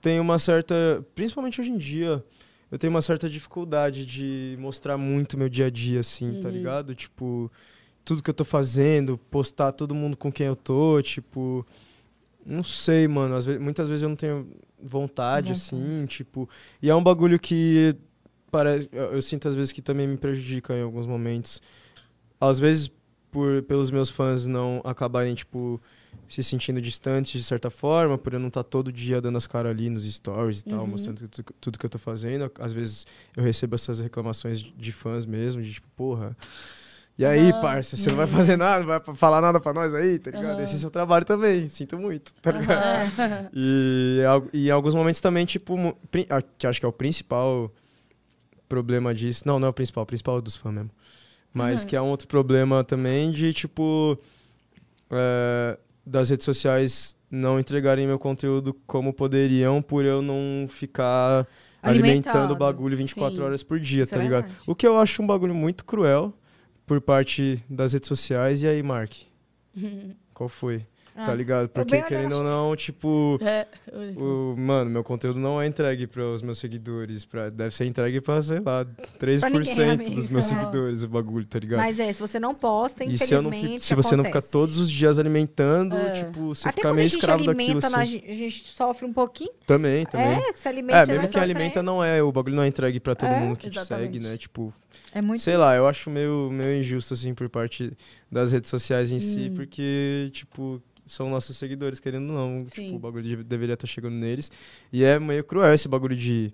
tenho uma certa. Principalmente hoje em dia, eu tenho uma certa dificuldade de mostrar muito meu dia a dia, assim, tá Uhum. ligado? Tipo, tudo que eu tô fazendo, postar todo mundo com quem eu tô, tipo. Não sei, mano. Às vezes, muitas vezes eu não tenho vontade, Vontade. assim, tipo. E é um bagulho que parece. Eu, sinto às vezes que também me prejudica em alguns momentos. Às vezes, por, pelos meus fãs não acabarem, tipo, se sentindo distantes de certa forma, por eu não estar todo dia dando as caras ali nos stories e tal, Uhum. mostrando tudo, tudo que eu tô fazendo. Às vezes eu recebo essas reclamações de fãs mesmo, de tipo, porra. E aí, Aham. parça, você não vai fazer nada, não vai falar nada pra nós aí, tá ligado? Aham. Esse é seu trabalho também, sinto muito, tá ligado? Aham. E, e em alguns momentos também, tipo, que acho que é o principal problema disso. Não, não é o principal, o principal é dos fãs mesmo. Mas Uhum. que é um outro problema também de, tipo, é, das redes sociais não entregarem meu conteúdo como poderiam por eu não ficar alimentando o bagulho 24 Sim. horas por dia, Isso tá é ligado? verdade. O que eu acho um bagulho muito cruel por parte das redes sociais. E aí, Mark? <laughs> Qual foi? Tá Ah. ligado? Porque, querendo ou não, tipo... É, O, mano, meu conteúdo não é entregue para os meus seguidores. Pra, deve ser entregue pra, sei lá, 3% ninguém, dos meus seguidores, o bagulho, tá ligado? Mas é, se você não posta, e se, não se você não ficar todos os dias alimentando, É. tipo, você Até ficar quando meio escravo daquilo. Assim. a gente sofre um pouquinho. Também, também. É, que se alimenta, É, mesmo que sofrer. alimenta não é, o bagulho não é entregue pra todo É, mundo que te segue, né? Tipo, É muito. sei lá, eu acho meio, meio injusto, assim, por parte das redes sociais em si, Hum. porque, tipo, são nossos seguidores, querendo ou não. Sim. Tipo, o bagulho de- deveria estar chegando neles. E é meio cruel esse bagulho de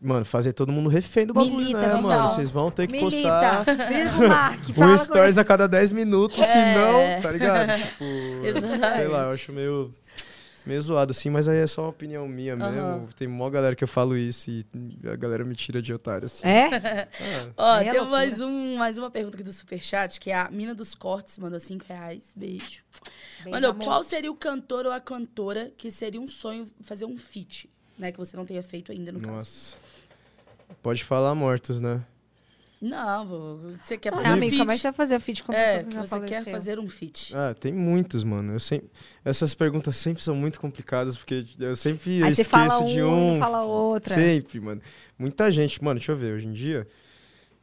mano, fazer todo mundo refém do bagulho, Milita, né, mano? Vocês vão ter que Milita. postar Mark. <laughs> Um stories a cada 10 minutos, É. senão, tá ligado? <laughs> Tipo, Exatamente. sei lá, eu acho meio, meio zoado assim, mas aí é só uma opinião minha Aham. mesmo. Tem mó galera que eu falo isso e a galera me tira de otário, assim. É? Ah, <laughs> Ó, tem mais, um, mais uma pergunta aqui do Superchat, que é a Mina dos Cortes, mandou 5 reais. Beijo. Beijo, Mandou, amor. qual seria o cantor ou a cantora que seria um sonho fazer um feat, né? Que você não tenha feito ainda no caso. nossa. Pode falar mortos, né? Não, você quer Ah, fazer um amigo, feat. como é que você vai fazer feat com a É, que que você quer fazer um feat. Ah, tem muitos, mano. Eu sempre... Essas perguntas sempre são muito complicadas, porque eu sempre Aí esqueço fala de um, um. fala outra. Sempre, mano. Muita gente, mano, deixa eu ver, hoje em dia.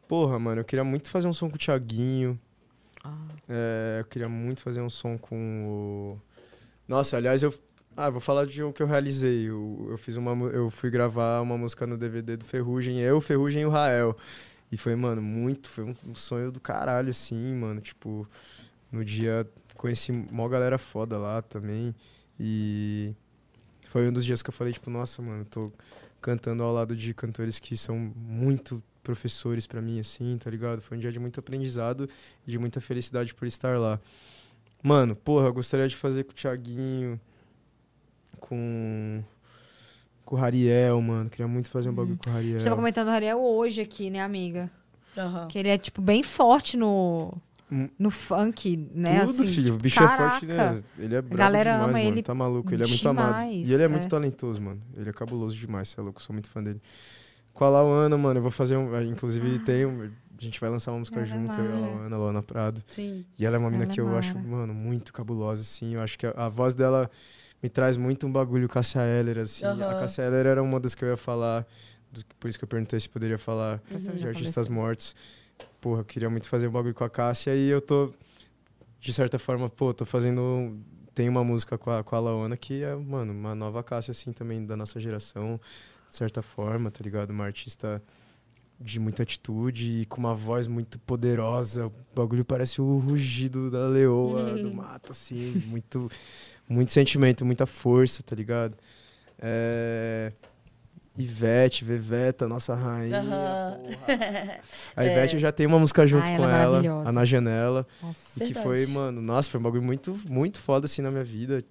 Porra, mano, eu queria muito fazer um som com o Thiaguinho. Ah. É, eu queria muito fazer um som com o. Nossa, aliás, eu. Ah, vou falar de um que eu realizei. Eu, eu fiz uma. Eu fui gravar uma música no DVD do Ferrugem, eu, Ferrugem e o Rael. E foi, mano, muito. Foi um, sonho do caralho, assim, mano. Tipo, no dia conheci mó galera foda lá também. E foi um dos dias que eu falei, tipo, nossa, mano, tô cantando ao lado de cantores que são muito professores pra mim, assim, tá ligado? Foi um dia de muito aprendizado e de muita felicidade por estar lá. Mano, porra, eu gostaria de fazer com o Thiaguinho, com. Com o Rariel, mano. Queria muito fazer um bagulho com o A Rariel. gente tava comentando o Ariel hoje aqui, né, amiga? Aham. Que ele é, tipo, bem forte no, Hum. no funk, né? Tudo, assim, filho. tipo, o bicho caraca. é forte, né? Ele é brabo galera demais, ama mano. ele Tá maluco, ele é muito amado. demais, E ele é, é. muito talentoso, mano. Ele é cabuloso demais, você é louco, sou muito fã dele. Com a Lauana, mano, eu vou fazer um... Inclusive, tem um... A gente vai lançar uma música Ela é junto, eu e a. Lauana, a Lauana Prado. Sim. E ela é uma mina Ela que é eu acho, mara. mano, muito cabulosa, assim. Eu acho que a, a voz dela me traz muito um bagulho Cássia Eller, assim. Aham. A Cássia Eller era uma das que eu ia falar, por isso que eu perguntei se poderia falar Pessoa de artistas mortos. Porra, eu queria muito fazer um bagulho com a Cássia e eu tô, de certa forma, pô, tô fazendo. Tem uma música com a, com a Laona que é, mano, uma nova Cássia, assim, também da nossa geração, de certa forma, tá ligado? Uma artista de muita atitude e com uma voz muito poderosa. O bagulho parece o rugido da leoa do <laughs> mato, assim, muito, muito sentimento, muita força, tá ligado? É... Ivete, Veveta, nossa rainha, Aham. porra. A Ivete eu já tem uma música junto Ah, ela com é ela, a Na Janela. Nossa. E que Verdade. foi, mano, nossa, foi um bagulho muito, muito foda assim na minha vida.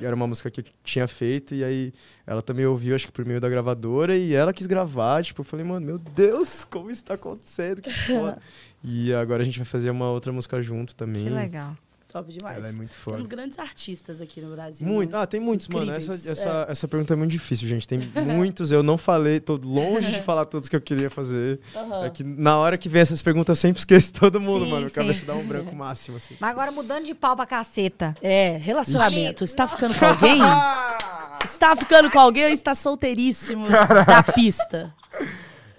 Era uma música que eu tinha feito e aí ela também ouviu, acho que por meio da gravadora, e ela quis gravar. Tipo, eu falei, mano, meu Deus, como isso tá acontecendo? Que foda. <laughs> e agora a gente vai fazer uma outra música junto também. Que legal. Top demais. Ela é muito foda. Temos grandes artistas aqui no Brasil. Muito. né? Ah, tem muitos, mano. Incríveis, Essa, essa, essa pergunta é muito difícil, gente. Tem <laughs> muitos. Eu não falei, tô longe de falar todos que eu queria fazer. Aham. É que na hora que vem essas perguntas eu sempre esqueço todo mundo, Sim, mano. A sim. cabeça dá um branco <laughs> máximo, assim. Mas agora mudando de pau pra caceta. É, relacionamento. Está ficando com alguém? <laughs> Está ficando com alguém ou está solteiríssimo da pista?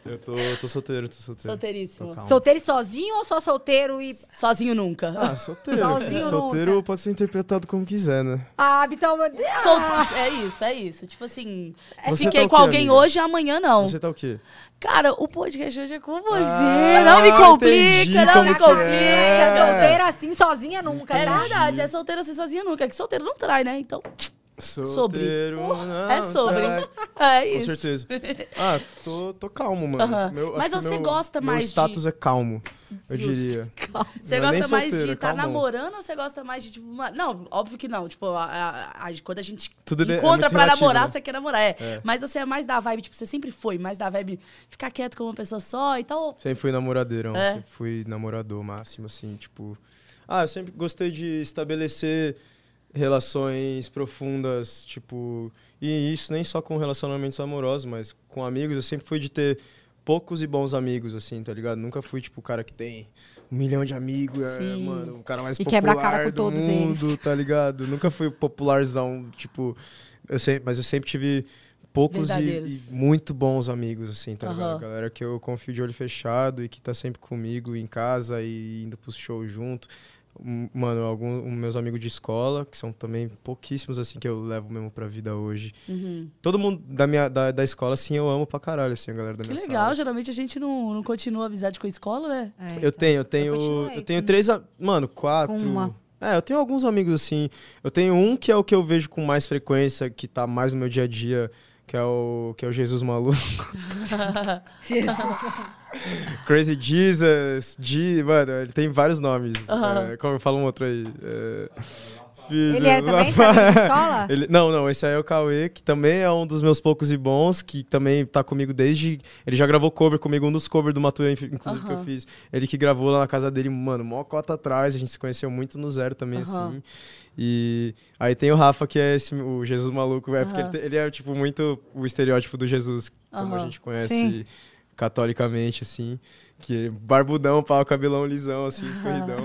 Eu tô, tô solteiro, tô solteiro. Solteiríssimo. Tô. Solteiro e sozinho ou só solteiro e. Sozinho nunca. Ah, solteiro. Sozinho solteiro nunca. pode ser interpretado como quiser, né? Ah, Vitão. Sol- É isso, é isso. Tipo assim, Você fiquei tá com quê, alguém amiga? hoje, amanhã não. Você tá o quê? Cara, o podcast hoje é com você. Ah, não me entendi complica, não me complica. é. Solteira assim, sozinha nunca, É tá? verdade, é solteiro assim sozinho nunca. É que solteiro não trai, né? Então, Solteiro. não é sobre. trai. <laughs> É Com isso. certeza. <laughs> Ah, tô, tô calmo, mano. Aham. Meu- Mas você meu- gosta mais Meu de- status é calmo, eu Justo. diria. <laughs> Você Não é nem gosta mais solteiro, de é estar calmão. namorando ou você gosta mais de, tipo, uma... não, óbvio que não. Tipo, a, a- a- quando a gente Tudo é encontra muito pra relativo, namorar, né? você quer namorar, é. É. Mas você é mais da vibe, tipo, você sempre foi mais da vibe ficar quieto com uma pessoa só e tal. Sempre fui namoradeirão. É? Sempre fui namorador máximo, assim, tipo. Ah, eu sempre gostei de estabelecer relações profundas, tipo. E isso nem só com relacionamentos amorosos, mas com amigos. Eu sempre fui de ter poucos e bons amigos, assim, tá ligado? Nunca fui, tipo, o cara que tem um milhão de amigos, é, mano, o cara mais E popular cara com do todos mundo, eles. tá ligado? Nunca fui popularzão, tipo. Eu sempre, mas eu sempre tive poucos e, e muito bons amigos, assim, tá ligado? Aham. Galera que eu confio de olho fechado e que tá sempre comigo em casa e indo pros shows junto. Mano, alguns meus amigos de escola, que são também pouquíssimos, assim, que eu levo mesmo pra vida hoje. Uhum. Todo mundo da minha da, da escola, assim, eu amo pra caralho, assim, a galera da Que minha legal, sala. geralmente a gente não, não continua amizade com a escola, né? É, Eu tenho, eu Eu tenho. continuei Eu tenho três. Mano, quatro. uma. É, eu tenho alguns amigos assim. Eu tenho um que é o que eu vejo com mais frequência, que tá mais no meu dia a dia, que é o, que é o Jesus Maluco. <laughs> Jesus. Crazy Jesus, G, mano, ele tem vários nomes. Aham. É, como fala um outro aí? É, filho, Ele é <laughs> também, na escola? Ele- não, não, esse aí é o Cauê, que também é um dos meus poucos e bons, que também tá comigo desde. Ele já gravou cover comigo, um dos covers do Matuê, inclusive, que eu fiz. Ele que gravou lá na casa dele, mano, mó cota atrás, a gente se conheceu muito no zero também, assim. E aí tem o Rafa, que é esse, o Jesus maluco, é, porque ele, ele é, tipo, muito o estereótipo do Jesus, como a gente conhece Sim. catolicamente, assim. Que é barbudão, pau, cabelão lisão, assim, <laughs> escorridão.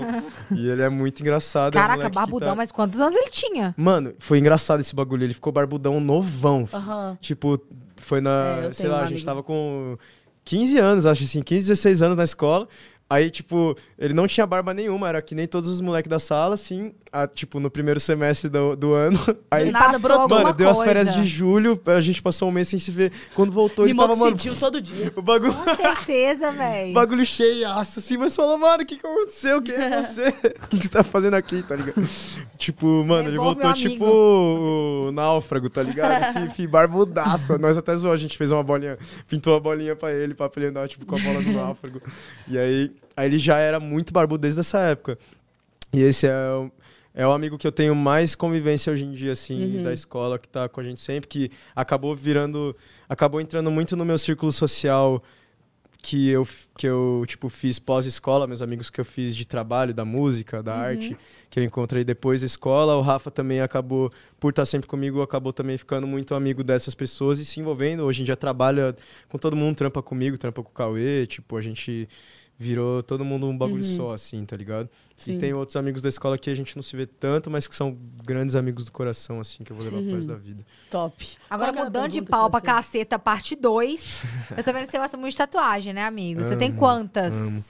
e ele é muito engraçado. é um Caraca, que barbudão, tá- mas quantos anos ele tinha? Mano, foi engraçado esse bagulho. Ele ficou barbudão novão. Aham. Tipo, foi na. É, sei lá, a gente amigo. tava com 15 anos, acho assim, 15, 16 anos na escola. Aí, tipo, ele não tinha barba nenhuma, era que nem todos os moleques da sala, assim, a- tipo, no primeiro semestre do, do ano. <laughs> Aí, nada passou mano, deu as férias de julho, a gente passou um mês sem se ver. Quando voltou, ele Limão tava, mano, sentiu todo dia. <laughs> o bagulho. Com certeza, velho. <laughs> Bagulho cheiaço, assim, mas falou, mano, o que, que aconteceu? Quem é você? O que, que você tá fazendo aqui, tá ligado? tipo, mano, ele Devolve voltou tipo o náufrago, tá ligado? Assim, enfim, barbudaço. Nós até zoou, a gente fez uma bolinha, pintou uma bolinha pra ele, pra ele andar, tipo, com a bola do náufrago. E aí, aí ele já era muito barbudo desde essa época. E esse é o, é o amigo que eu tenho mais convivência hoje em dia, assim, Uhum. da escola, que tá com a gente sempre, que acabou virando, acabou entrando muito no meu círculo social que eu, que eu tipo, fiz pós-escola, meus amigos que eu fiz de trabalho, da música, da arte, que eu encontrei depois da escola. O Rafa também acabou, por estar sempre comigo, acabou também ficando muito amigo dessas pessoas e se envolvendo. Hoje em dia trabalha com todo mundo, trampa comigo, trampa com o Cauê, tipo, a gente virou todo mundo um bagulho Uhum. só, assim, tá ligado? Sim. E tem outros amigos da escola que a gente não se vê tanto, mas que são grandes amigos do coração, assim, que eu vou levar pro Sim. resto da vida. Top. Agora, Qual mudando de pau pra caceta, parte 2. eu tô vendo que você gosta muito de tatuagem, né, amigo? Você tem Amo, quantas? amo.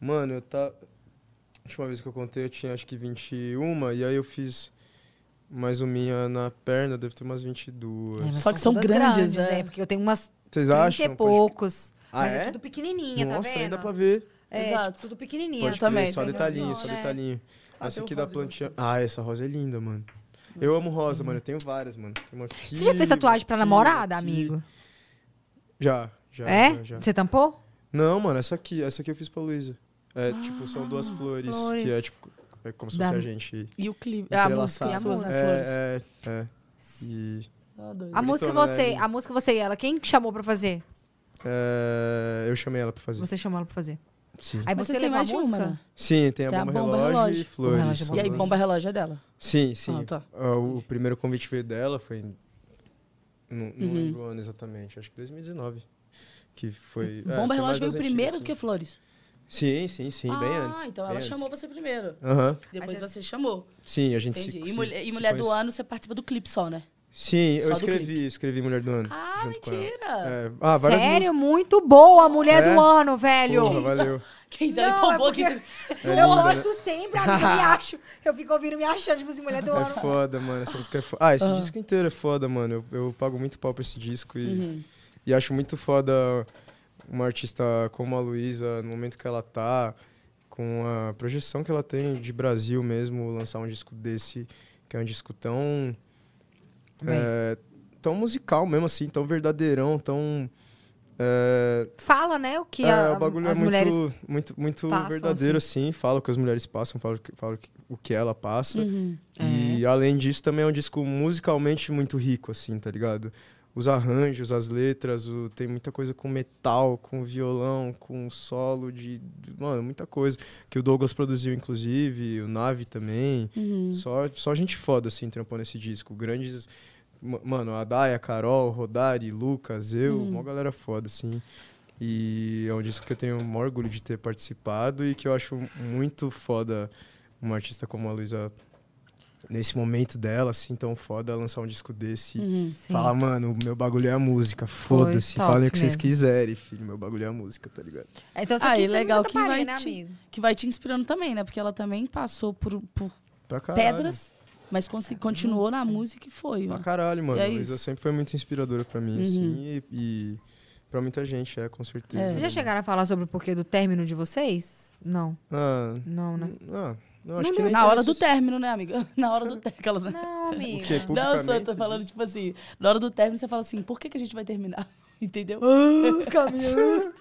Mano, eu tá. A última vez que eu contei, eu tinha acho que 21, e aí eu fiz mais uma minha na perna, deve ter umas 22. É, Só que são todas grandes, né? é, porque eu tenho umas Vocês 30 acham? e Pode- poucos. Ah, mas é? é? tudo pequenininha, Nossa, tá vendo? ainda pra ver. É, Exato. tipo, tudo pequenininha. Pode também, ver, só detalhinho, razão, só né? detalhinho. Ah, essa aqui da rosa plantinha. Ah, essa rosa é linda, mano. Eu amo rosa, mano. Eu tenho várias, mano. Tem uma aqui, Você já fez tatuagem pra aqui, namorada, aqui. amigo? Já, já. é? já, já. Você tampou? Não, mano, essa aqui. Essa aqui eu fiz pra Luísa. É, tipo, são duas flores, que é flores. tipo. É como se Da- fosse a gente. E o clipe. A música, suas A das flores. É, é, é. E. Ah, doido. A música você, né? a música você e ela, quem que chamou pra fazer? É, eu chamei ela pra fazer. Você chamou ela pra fazer. Sim. Aí Mas você vocês a mais de uma, música? né? Sim, tem a Tem a bomba, bomba relógio, relógio. e flores. Bomba relógio é E aí, bomba relógio é dela. Sim, sim. Ah, tá. Ah, o primeiro convite veio dela, foi. Não, não Uhum. lembro o ano exatamente, acho que 2019. Que foi. é, foi bomba mais relógio veio das primeiro antigas, do que flores. Sim, sim, sim, bem ah, antes. então bem ela antes. chamou você primeiro. Aham. Depois você- você chamou. Sim, a gente Entendi. se. e se- mulher, e se mulher do conhece- ano, você participa do clipe só, né? Sim, Só eu escrevi, clipe. escrevi Mulher do Ano. Ah, junto com ela. mentira! É, ah, várias Sério? Muito boa, mulher É? do ano, velho. músicas. Porra, valeu. <laughs> Quem Não, já é porque-. É eu linda, né? gosto sempre, amiga, eu me <laughs> acho. Eu fico ouvindo me achando, tipo assim, mulher do É ano. foda, mano. Essa música é foda. Ah, esse Ah. disco inteiro é foda, mano. Eu, eu pago muito pau pra esse disco e, Uhum. e acho muito foda uma artista como a Luísa, no momento que ela tá, com a projeção que ela tem de Brasil mesmo, lançar um disco desse, que é um disco tão. É, tão musical mesmo, assim, tão verdadeirão, tão. é, Fala, né, o que é, a- o bagulho as é mulheres... muito, muito, muito passam, verdadeiro, assim. Fala o que as mulheres passam, fala, o que- fala o que- ela passa. Uhum. E além disso, também é um disco musicalmente muito rico, assim, tá ligado? Os arranjos, as letras, o- tem muita coisa com metal, com violão, com solo de, de- Mano, muita coisa. Que o Douglas produziu, inclusive, o Nave também. Uhum. Só, só gente foda, assim, trampando esse disco. Grandes. Ma- Mano, a Daya, a Carol, Rodari, Lucas, eu, Uhum. uma galera foda, assim. E é um disco que eu tenho o maior orgulho de ter participado e que eu acho muito foda uma artista como a Luísa, nesse momento dela, assim, tão foda, lançar um disco desse. Uhum. Falar, mano, meu bagulho é a música, foda-se. Falem o que vocês quiserem, filho, meu bagulho é a música, tá ligado? Então, isso Ah, aqui e você legal que vai né, te- amigo? Que vai te inspirando também, né? Porque ela também passou por, por pedras, mas continuou na música e foi. Pra mano. caralho, mano. É a Luísa isso. sempre foi muito inspiradora pra mim, Uhum. assim, e, e pra muita gente, é, com certeza. É. Vocês já chegaram a falar sobre o porquê do término de vocês? Não, Ah, não, né? ah, Não, acho Não que nem Na hora do necess- término, né, amiga? <laughs> Na hora do término. Aquelas... Não, amiga. O quê? Não, só eu tô você falando, tipo assim, na hora do término você fala assim, por que, que a gente vai terminar? <laughs> Entendeu? Ah, Camila.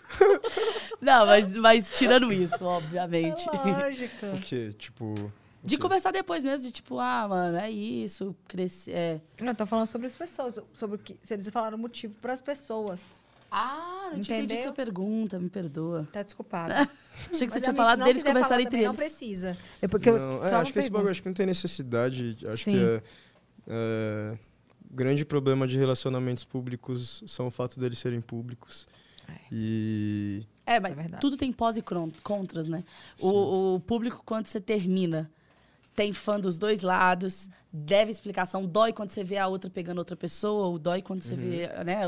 <laughs> Não, mas, mas tirando isso, obviamente. Lógico. O quê? Tipo... De quê? conversar depois mesmo, de tipo, ah, mano, é isso, crescer. É. Não, tô falando sobre as pessoas, sobre o que, se eles falaram o motivo para as pessoas. Ah, não tinha entendido Entendeu? sua pergunta, me perdoa. Tá desculpado. <laughs> Achei que você tinha falado deles conversarem entre eles. Não precisa. É porque eu, Não, só é, acho que esse bagulho acho que não tem necessidade. Acho Sim. que é, é, o grande problema de relacionamentos públicos são o fato deles serem públicos. É. E É, mas é tudo tem pós e contras, né? Sim. O, o público, quando você termina, tem fã dos dois lados, deve explicação, dói quando você vê a outra pegando outra pessoa, ou dói quando você vê, né,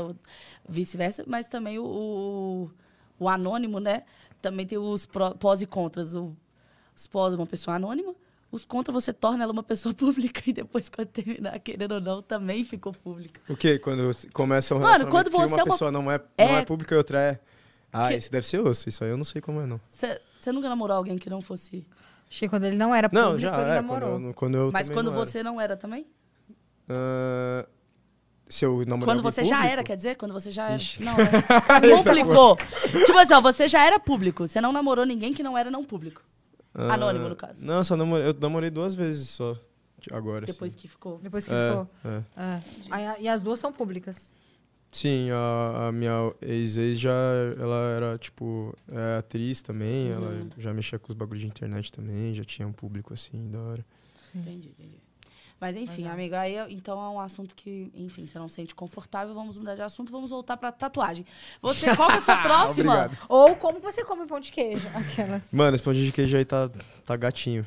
vice-versa, mas também o, o, o anônimo, né, também tem os pró- pós e contras. O, os pós, uma pessoa anônima, os contra você torna ela uma pessoa <laughs> pública e depois, quando terminar, querendo ou não, também ficou pública. o quê? Quando começa um Mano, quando você uma é uma- pessoa não, é, É- não é pública e outra é... Ah, Que- isso deve ser osso. Isso aí eu não sei como é, não. Você nunca namorou alguém que não fosse... Que quando ele não era público, Não, já ele é. namorou. Quando eu, quando eu Mas quando não era. você não era também? Ah, se eu namorei Quando você já público? era, quer dizer? Quando você já era. Ixi. Não, <laughs> né? Complicou. tipo assim, ó, você já era público. Você não namorou ninguém que não era não público. Ah, Anônimo, no caso. Não, só namorei, eu namorei duas vezes só. Agora, Depois sim. que ficou. Depois que É, ficou. é. É. E as duas são públicas. Sim, a, a minha ex-ex já, ela era, tipo, é atriz também, ela Uhum. já mexia com os bagulhos de internet também, já tinha um público assim, da hora. Entendi, entendi. Mas enfim, Legal. amigo, aí então é um assunto que, enfim, você não se sente confortável. Vamos mudar de assunto, vamos voltar pra tatuagem. Você, qual que é a sua <laughs> próxima? Ou como você come pão de queijo. <laughs> Aquelas. Mano, esse pão de queijo aí tá, tá gatinho.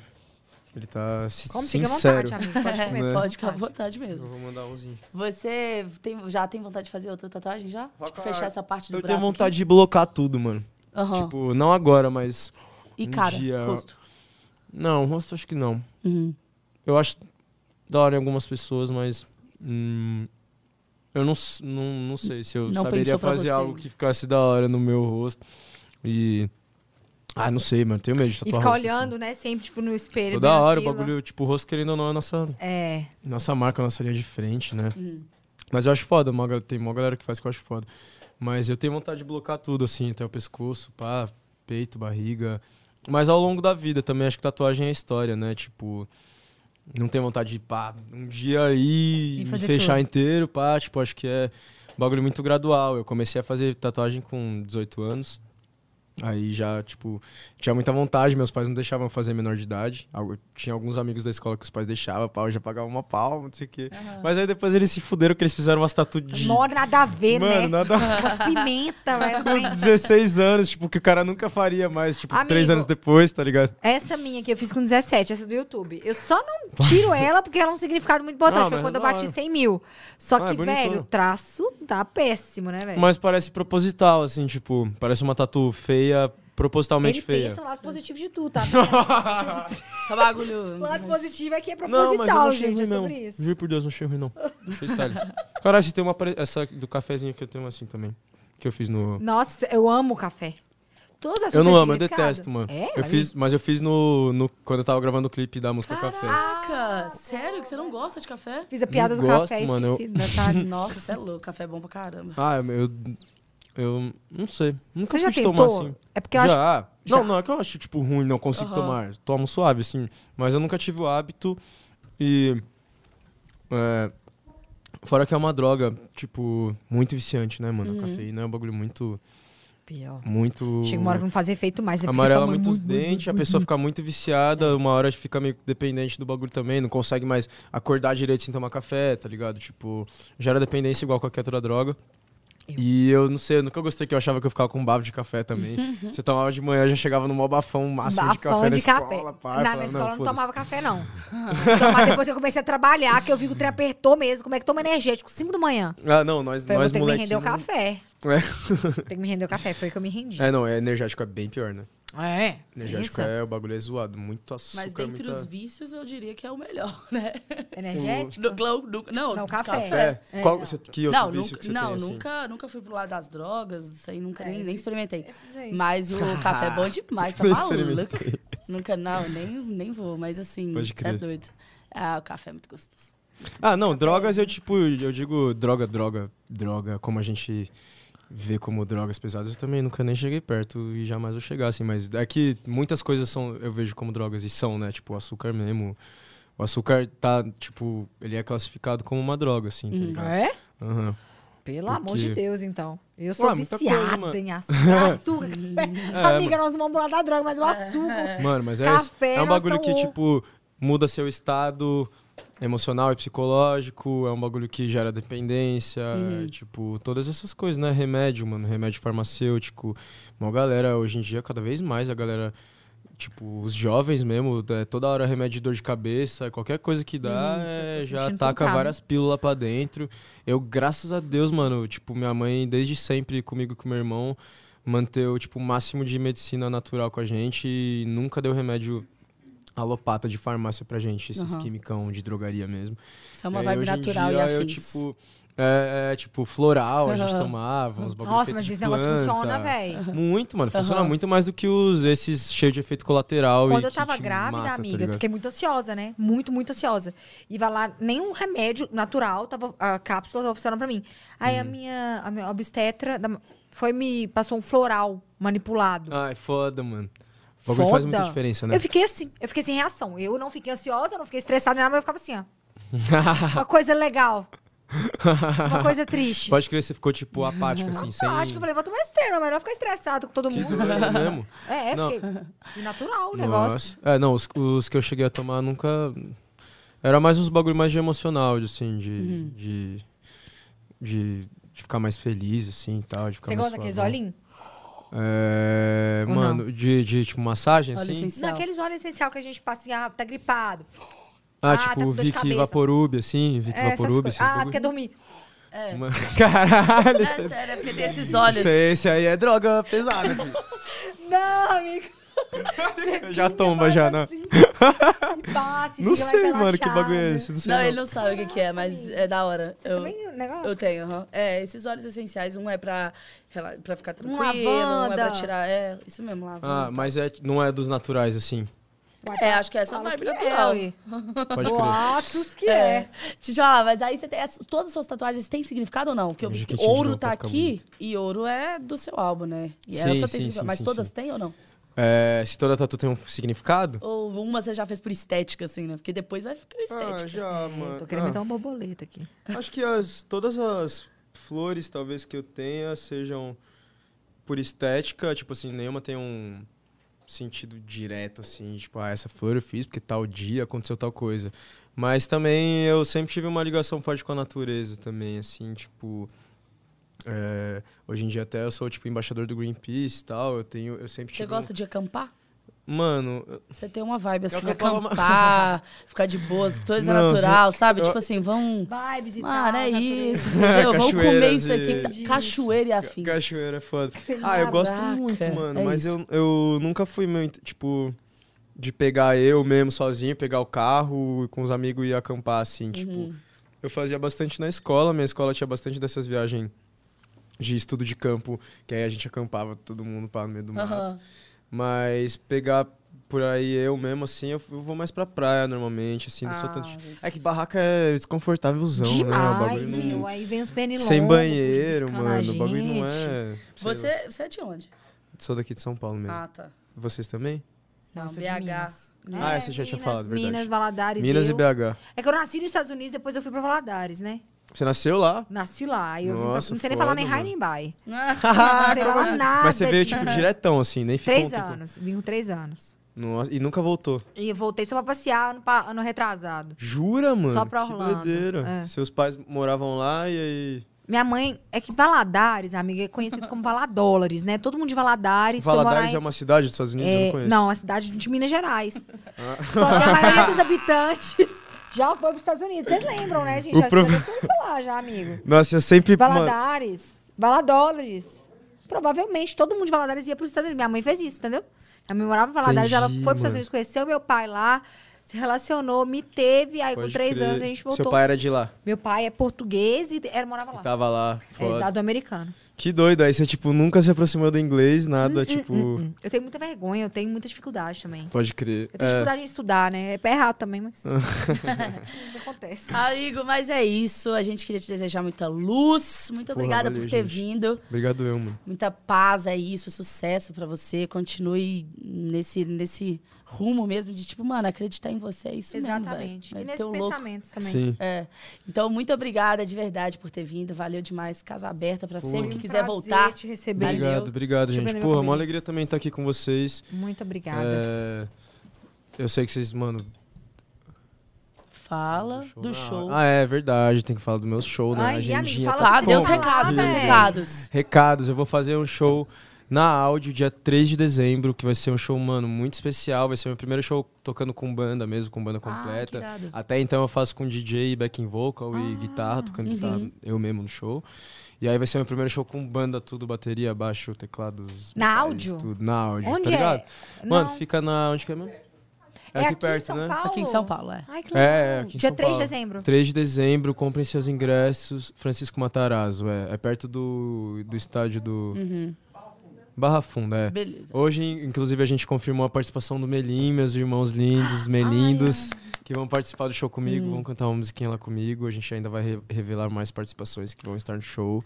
Ele tá si- Como? Fica à sincero. vontade, amigo. Pode <laughs> comer. Né? Pode ficar à vontade. vontade Eu mesmo. vou mandar umzinho. Você tem, já tem vontade de fazer outra tatuagem já? Vai Tipo, fechar essa parte do Eu braço tenho vontade de blocar tudo, mano. aqui? Aham. Tipo, não agora, mas... e um cara, dia- rosto. Não, rosto acho que não. Uhum. Eu acho da hora em algumas pessoas, mas. hum, eu não, não, não sei se eu Não saberia fazer algo que ficasse da hora no meu rosto. E. Ah, não sei, mano. Tenho medo de E tatuar ficar rosto, assim. olhando, né? Sempre, tipo, no espelho. Toda hora, o aquilo. bagulho, tipo, o rosto querendo ou não é nossa, É. nossa marca, nossa linha de frente, né? Uhum. Mas eu acho foda, uma tem uma galera que faz que eu acho foda. Mas eu tenho vontade de blocar tudo, assim, até o pescoço, pá, peito, barriga. Mas ao longo da vida também, acho que tatuagem é história, né? Tipo, não tenho vontade de, pá, um dia aí E e fechar tudo. inteiro, pá, tipo, acho que é um bagulho muito gradual. Eu comecei a fazer tatuagem com 18 anos. Aí já, tipo, tinha muita vontade, meus pais não deixavam eu fazer menor de idade. Tinha alguns amigos da escola que os pais deixavam, pau, já pagava uma palma, não sei o quê. Aham. Mas aí depois eles se fuderam que eles fizeram umas tatu de. Mó nada a ver, Mano, né? nada a <laughs> Umas pimenta, velho. com 16 anos, tipo, que o cara nunca faria mais, tipo, Amigo. três anos depois, tá ligado? Essa minha que eu fiz com 17, essa do YouTube. Eu só não tiro <laughs> ela porque ela é um significado muito importante. Não, Foi quando eu da bati hora. 100 mil. Só Ah, que, é velho, o traço tá péssimo, né, velho? Mas parece proposital, assim, tipo, parece uma tatu feia, propositalmente Ele feia. pensa no lado positivo de tudo, tá? <laughs> Tá bagulho. o lado positivo é que é Não, mas eu proposital, não gente. ruim, É não. sobre isso. Juro por Deus, não achei ruim, não. <laughs> Caralho, se tem uma pare- essa do cafezinho que eu tenho assim também, que eu fiz no... Nossa, eu amo café. Todas as Eu não amo, eu detesto, mano. É? eu fiz, mas eu fiz no, no... Quando eu tava gravando o clipe da música Café. Caraca, sério que você não gosta de café? Fiz a piada Não do gosto, café mano, eu- esqueci do detalhe. <laughs> Nossa, você é louco, café é bom pra caramba. Ah, eu... Eu não sei. Nunca Você já de tomar tentou? assim. É porque eu acho já. Já. Não, não é que eu acho, tipo, ruim, não consigo Aham. tomar. Tomo suave, assim. Mas eu nunca tive o hábito e. é, fora que é uma droga, tipo, muito viciante, né, mano? A cafeína é um bagulho muito. pior. Muito. Chega uma hora que não faz efeito mais. Amarela muito os muito, dentes, a muito, pessoa muito. fica muito viciada, uma hora fica meio dependente do bagulho também, não consegue mais acordar direito sem tomar café, tá ligado? Tipo, gera dependência igual qualquer outra droga. E eu não sei, eu nunca gostei que eu achava que eu ficava com bafo de café também. Você tomava de manhã, já chegava no mó bafão máximo de café na de escola, café. pá. eu Na, na escola eu não tomava café, não. <laughs> Tomava depois que eu comecei a trabalhar, que eu vi que o trem apertou mesmo. Como é que toma energético? 5 da manhã. Ah, não, nós, Falei, nós ter que me render o café. É. Tem que me render o café. Foi que eu me rendi. É, não, é energético é bem pior, né? É. Energético Isso. é, o bagulho é zoado, muito açúcar, Mas dentre muita... os vícios, eu diria que é o melhor, <laughs> né? Energético? No, glow, no, não, Não, café. Café? É, Qual, não. você, que outro Não, vício nunca, que você não tem, assim? nunca, nunca fui pro lado das drogas, isso aí nunca É, nem, nem experimentei. Mas o <laughs> café é bom demais, tá maluco? Nunca, não, nem, nem vou, mas assim, Pode é doido. Ah, o café é muito gostoso. Ah, não, drogas eu tipo, eu digo droga, droga, droga, como a gente vê como drogas pesadas, eu também nunca nem cheguei perto e jamais vou chegar, assim, mas é que muitas coisas são, eu vejo como drogas e são, né, tipo, o açúcar mesmo. O açúcar tá, tipo, ele é classificado como uma droga, assim, tá Uhum. ligado? É? Aham. Pelo amor de Porque- Deus, então. Eu sou Ué, coisa, viciada mano. em açúcar. <laughs> açúcar. É, Amiga, nós não vamos falar da droga, mas o açúcar. Mano, mas é, Café, é um bagulho que, tipo, muda seu estado emocional e psicológico, é um bagulho que gera dependência, Uhum. tipo, todas essas coisas, né? Remédio, mano, remédio farmacêutico. Uma galera, hoje em dia, cada vez mais a galera, tipo, os jovens mesmo, é, toda hora remédio de dor de cabeça, qualquer coisa que dá, Hum, tô é, já taca várias pílulas pra dentro. Eu, graças a Deus, mano, tipo, minha mãe, desde sempre, comigo e com meu irmão, manteve tipo, o máximo de medicina natural com a gente e nunca deu remédio alopata de farmácia pra gente, esses Aham. quimicão de drogaria mesmo. Isso é uma aí, vibe natural dia, e eu, afins. tipo, é, é, tipo, floral, a gente tomava, uns bagulho Nossa, mas esse negócio funciona, velho. Muito, mano. Funciona Aham. muito mais do que os, esses cheios de efeito colateral. Quando eu tava grávida, mata, tá amiga, eu ligado? fiquei muito ansiosa, né? Muito, muito ansiosa. E vai lá, nenhum remédio natural, tava, a cápsula tava funcionando pra mim. Aí Uhum. a, minha, a minha obstetra foi me passou um floral manipulado. Ai, foda, mano. O bagulho faz muita Foda. diferença, né? Eu fiquei assim, eu fiquei sem reação. Eu não fiquei ansiosa, não fiquei estressada, nada, mas eu ficava assim, ó. <laughs> Uma coisa legal. Uma coisa triste. Pode crer, você ficou, tipo, apática, assim, sem... Que eu falei, vou tomar estrela, mas não ficar estressado com todo mundo. doido mesmo. <laughs> É, Não. fiquei. Natural o negócio. É, não, os, os que eu cheguei a tomar nunca. Era mais uns bagulho mais de emocional, assim, de. Uhum. De, de, de ficar mais feliz, assim tal. De ficar Você gosta daqueles olhinhos? É, Ou mano, de, de tipo massagem, Óleo assim? essencial. Naqueles óleos essencial que a gente passa assim, ah, tá gripado. Ah, Ah, tipo tá com dor de Vic cabeça. Vaporub, assim, Vic É, essas Vaporub, coisas. esses Ah, bagulho. quer dormir. É. Uma- <laughs> Caralho, É esse, sério, é porque tem esses olhos. esse, esse aí é droga pesada, <laughs> filho. Não, amigo. <laughs> Já tomba, já, não. Assim, <laughs> e passa, e Não sei, mano, que bagulho é esse. Não sei. Não, não. ele não sabe o que, que é, mas é da hora. Eu, Também o negócio? eu tenho, aham. É, esses óleos essenciais, um é pra, pra ficar tranquilo, um é pra tirar. É, isso mesmo, lavanda. Ah, mas é, não é dos naturais, assim. É, acho que é essa Fala vibe natural. É. <laughs> Pode crer. Boatos que é. Eu te falar, mas aí você tem, todas as suas tatuagens têm significado ou não? Porque eu ouro tá aqui bonito. e ouro é do seu álbum, né? E Sim, ela só tem sim, significado. sim, mas sim, todas sim. têm ou não? É, se toda tatu tem um significado? Ou uma você já fez por estética, assim, né? Porque depois vai ficar Ah, estética. já, mano. Tô querendo Ah. meter uma borboleta aqui. Acho que as, todas as flores, talvez, que eu tenha sejam por estética. Tipo assim, nenhuma tem um sentido direto, assim. Tipo, ah, essa flor eu fiz porque tal dia aconteceu tal coisa. Mas também eu sempre tive uma ligação forte com a natureza também, assim, tipo... é, hoje em dia até eu sou, tipo, embaixador do Greenpeace e tal. Eu tenho... Eu sempre Você tive... gosta de acampar? Mano, Você tem uma vibe assim, acampar, <laughs> ficar de boas, coisa Não, natural, sabe? eu- Tipo assim, vão. Vibes e Mano, tal. é isso, entendeu? Vamos comer isso aqui. tá- Cachoeira e afins. Cachoeira é foda. Ah, eu gosto muito, mano. é mas isso. eu, eu nunca fui muito, tipo, de pegar eu mesmo sozinho, pegar o carro e com os amigos e acampar, assim, tipo. Uhum. Eu fazia bastante na escola, minha escola tinha bastante dessas viagens de estudo de campo, que aí a gente acampava todo mundo para no meio do mato. Aham. Mas pegar por aí eu mesmo, assim, eu, eu vou mais pra praia normalmente, assim, não sou Ah, tanto. isso. É que barraca é desconfortávelzão, né? O Demais, bagulho não-. Aí vem os pernilongos. Sem banheiro, mano. O bagulho não é. Você, você é de onde? Sou daqui de São Paulo mesmo. Ah, tá. Vocês também? Não, Nossa, BH. Minas. Ah, É, você já tinha Minas, falado, verdade. Minas, Valadares. Minas eu. e BH. É que eu nasci nos Estados Unidos, depois eu fui pra Valadares, né? Você nasceu lá? Nasci lá. E eu pra- Nossa, não sei nem falar nem high nem bye. Não sei falar nada. Mas você veio, tipo, diretão, assim, nem ficou Três um tempo- anos. Vim com três anos. Nossa, e nunca voltou. E eu voltei só pra passear ano, pa- ano retrasado. Jura, mano? Só pra que Orlando, doideira. é. Seus pais moravam lá e aí... Minha mãe, é que Valadares, amiga, é conhecido como Valadólares, né? Todo mundo de Valadares. Valadares morar é em- uma cidade dos Estados Unidos? eu é, não conheço. não, a cidade de Minas Gerais. Ah. Só que a maioria dos <laughs> habitantes já foi pros Estados Unidos. Vocês lembram, né, gente? O vocês ouviram falar já, amigo. Nossa, eu sempre... Valadares, Valadólares. Provavelmente todo mundo de Valadares ia pros Estados Unidos. Minha mãe fez isso, entendeu? A minha mãe morava em Valadares, ela Entendi, foi pros Estados mano. Unidos, conheceu meu pai lá, se relacionou, me teve, aí com pode três crer. anos a gente voltou. Seu pai era de lá? Meu pai é português e era, morava lá. Tava lá, É estado americano. Que doido. Aí você, tipo, nunca se aproximou do inglês, nada, tipo. Hum, Eu tenho muita vergonha, eu tenho muita dificuldade também. Pode crer. Eu tenho É, dificuldade em estudar, né? É pé errado também, mas. <laughs> <laughs> Acontece. Amigo, mas é isso. A gente queria te desejar muita luz. Muito Porra, obrigada valeu, por ter gente. vindo. Obrigado eu, mano. Muita paz, é isso. Sucesso pra você. Continue nesse, nesse rumo mesmo de, tipo, mano, acreditar em você. É isso Exatamente. mesmo, e velho. Nesses pensamentos também. Sim. É. Então, muito obrigada de verdade por ter vindo. Valeu demais. Casa aberta pra Pô. sempre que um quiser voltar. te receber. Valeu. Obrigado, obrigado, Deixa eu gente. Porra, uma alegria também estar aqui com vocês. Muito obrigada. É, Eu sei que vocês, mano. Fala show do show. Ah, é verdade. Tem que falar do meu show, né? Ai, Agendinha. fala tá Fala, dê os recados, dê os velho. recados. Recados, eu vou fazer um show na áudio dia 3 de dezembro, que vai ser um show, mano, muito especial. Vai ser o meu primeiro show tocando com banda mesmo, com banda Ah, completa. irado. Até então eu faço com DJ, backing vocal Ah, e guitarra, tocando uhum. guitarra eu mesmo no show. E aí vai ser meu primeiro show com banda, tudo, bateria, baixo, teclados. Na vocais, áudio? Tudo, na áudio, Onde tá é? ligado? Mano, Não. fica na. Onde que é mesmo? É, É aqui, aqui em perto, São né? Paulo? Aqui em São Paulo, é. Ai, que legal. É, aqui em Dia São 3 de Paulo. dezembro. 3 de dezembro, comprem seus ingressos. Francisco Matarazzo, é. É perto do, do estádio do. Uhum. Barra Funda, é. Beleza. Hoje, inclusive, a gente confirmou a participação do Melim, meus irmãos lindos, melindos, que vão participar do show comigo, Hum. vão cantar uma musiquinha lá comigo. A gente ainda vai re- revelar mais participações que vão estar no show.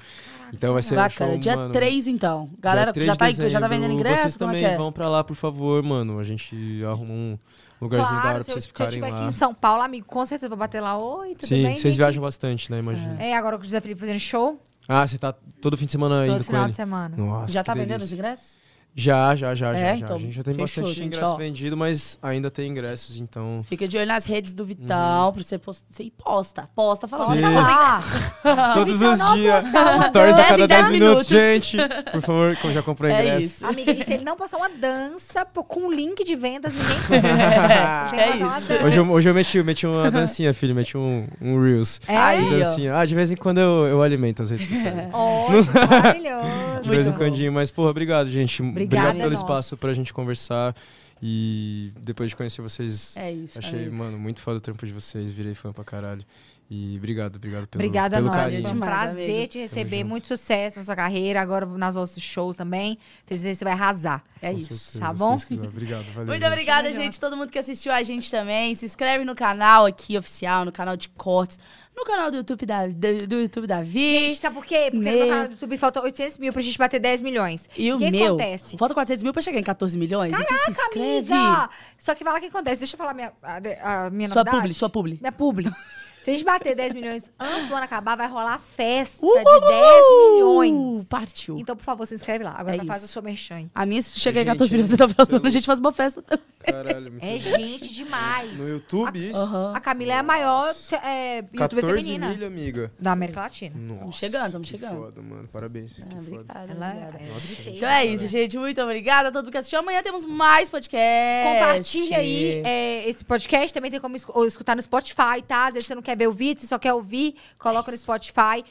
Então vai ser um Bacana. show, Dia mano, 3, então. Galera, dia 3 já tá, já tá vendendo ingresso? Vocês é também é? vão pra lá, por favor, mano. A gente arruma um lugarzinho da Claro, hora se pra eu, vocês se eu ficarem estiver aqui lá. em São Paulo, amigo, com certeza vou bater lá. Oi, tudo Sim, bem? vocês Vem aqui. viajam bastante, né? Imagina. É, agora com o José Felipe fazendo show, Ah, você tá todo fim de semana todo indo com final de semana. Nossa, Já tá vendendo os delícia. ingressos? Já, já, já, É, já, já. então, A gente já tem fechou, bastante gente, ingresso ó. vendido, mas ainda tem ingressos, então. Fica de olho nas redes do Vitão, pra você, post... você posta. Posta, fala. Posta lá. <laughs> Todos os dias. postar <laughs> Stories a cada em 10 10 minutos. minutos. Gente, por favor, como já comprou <laughs> É ingresso. isso. amiga, e se ele não postar uma dança pô, com um link de vendas, ninguém compra. É postar uma isso. Hoje eu, hoje eu meti, meti uma dancinha, filho, meti um, um Reels. É? Aí. Dancinha. Ah, de vez em quando eu, eu alimento as redes sociais. Ótimo, maravilhoso. De vez em quando, mas, porra, obrigado, gente. Obrigada, obrigado pelo espaço pra gente conversar. E depois de conhecer vocês, É isso. achei, mano, muito foda o trampo de vocês. Virei fã pra caralho. E obrigado, obrigado pelo, Obrigada a pelo nós. carinho. Foi um Demais, prazer amigo. te receber. Muito sucesso na sua carreira. Agora nas nossos shows também. Tenho certeza que você vai arrasar. É Com isso. certeza, tá bom? Obrigado, valeu. Muito gente. obrigada, gente. Todo mundo que assistiu a gente também. Se inscreve no canal aqui, oficial, no canal de cortes, no canal do YouTube da, do, do YouTube da Vi. Gente, sabe por quê? Porque no Meu. meu canal do YouTube falta 800 mil pra gente bater 10 milhões. e o que meu. acontece? Falta 400 mil pra chegar em 14 milhões. então se inscreve. Amiga! Só que fala o que acontece. Deixa eu falar minha, a, a minha Sua novidade. publi, sua publi. Minha publi. <laughs> Se a gente bater 10 milhões antes do ano acabar, vai rolar festa Uhul! de 10 milhões. Partiu. Então, por favor, se inscreve lá. Agora É fazer o isso. seu merchan. A minha, se chegar em Gente, 14 milhões, é você tá falando, a gente faz uma festa. Caralho, muito É gente demais. No YouTube, isso? Aham. A Camila é a maior é, youtuber 14 feminina milha, amiga. da América Latina. Nossa, chegando, tamo que chegando. foda, mano. Parabéns. que Ah, foda. obrigada, Ela obrigada. é Nossa, griteira. Então é isso, gente. Muito obrigada a todo mundo que assistiu. Amanhã temos mais podcast. Compartilha aí é, esse podcast. Também tem como escu- ou escutar no Spotify, tá? Às vezes você não quer ver o vídeo, você só quer ouvir, coloca no Spotify.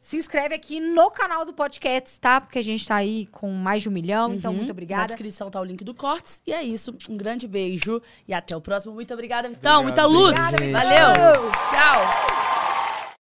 Se inscreve aqui no canal do podcast, tá? Porque a gente tá aí com mais de um milhão. Então, Uhum. muito Na obrigada. descrição tá o link do Cortes. E é isso. Um grande beijo. E até o próximo. Muito obrigada, Vitão. Obrigado, Muita luz. obrigado, gente. Valeu. Tchau.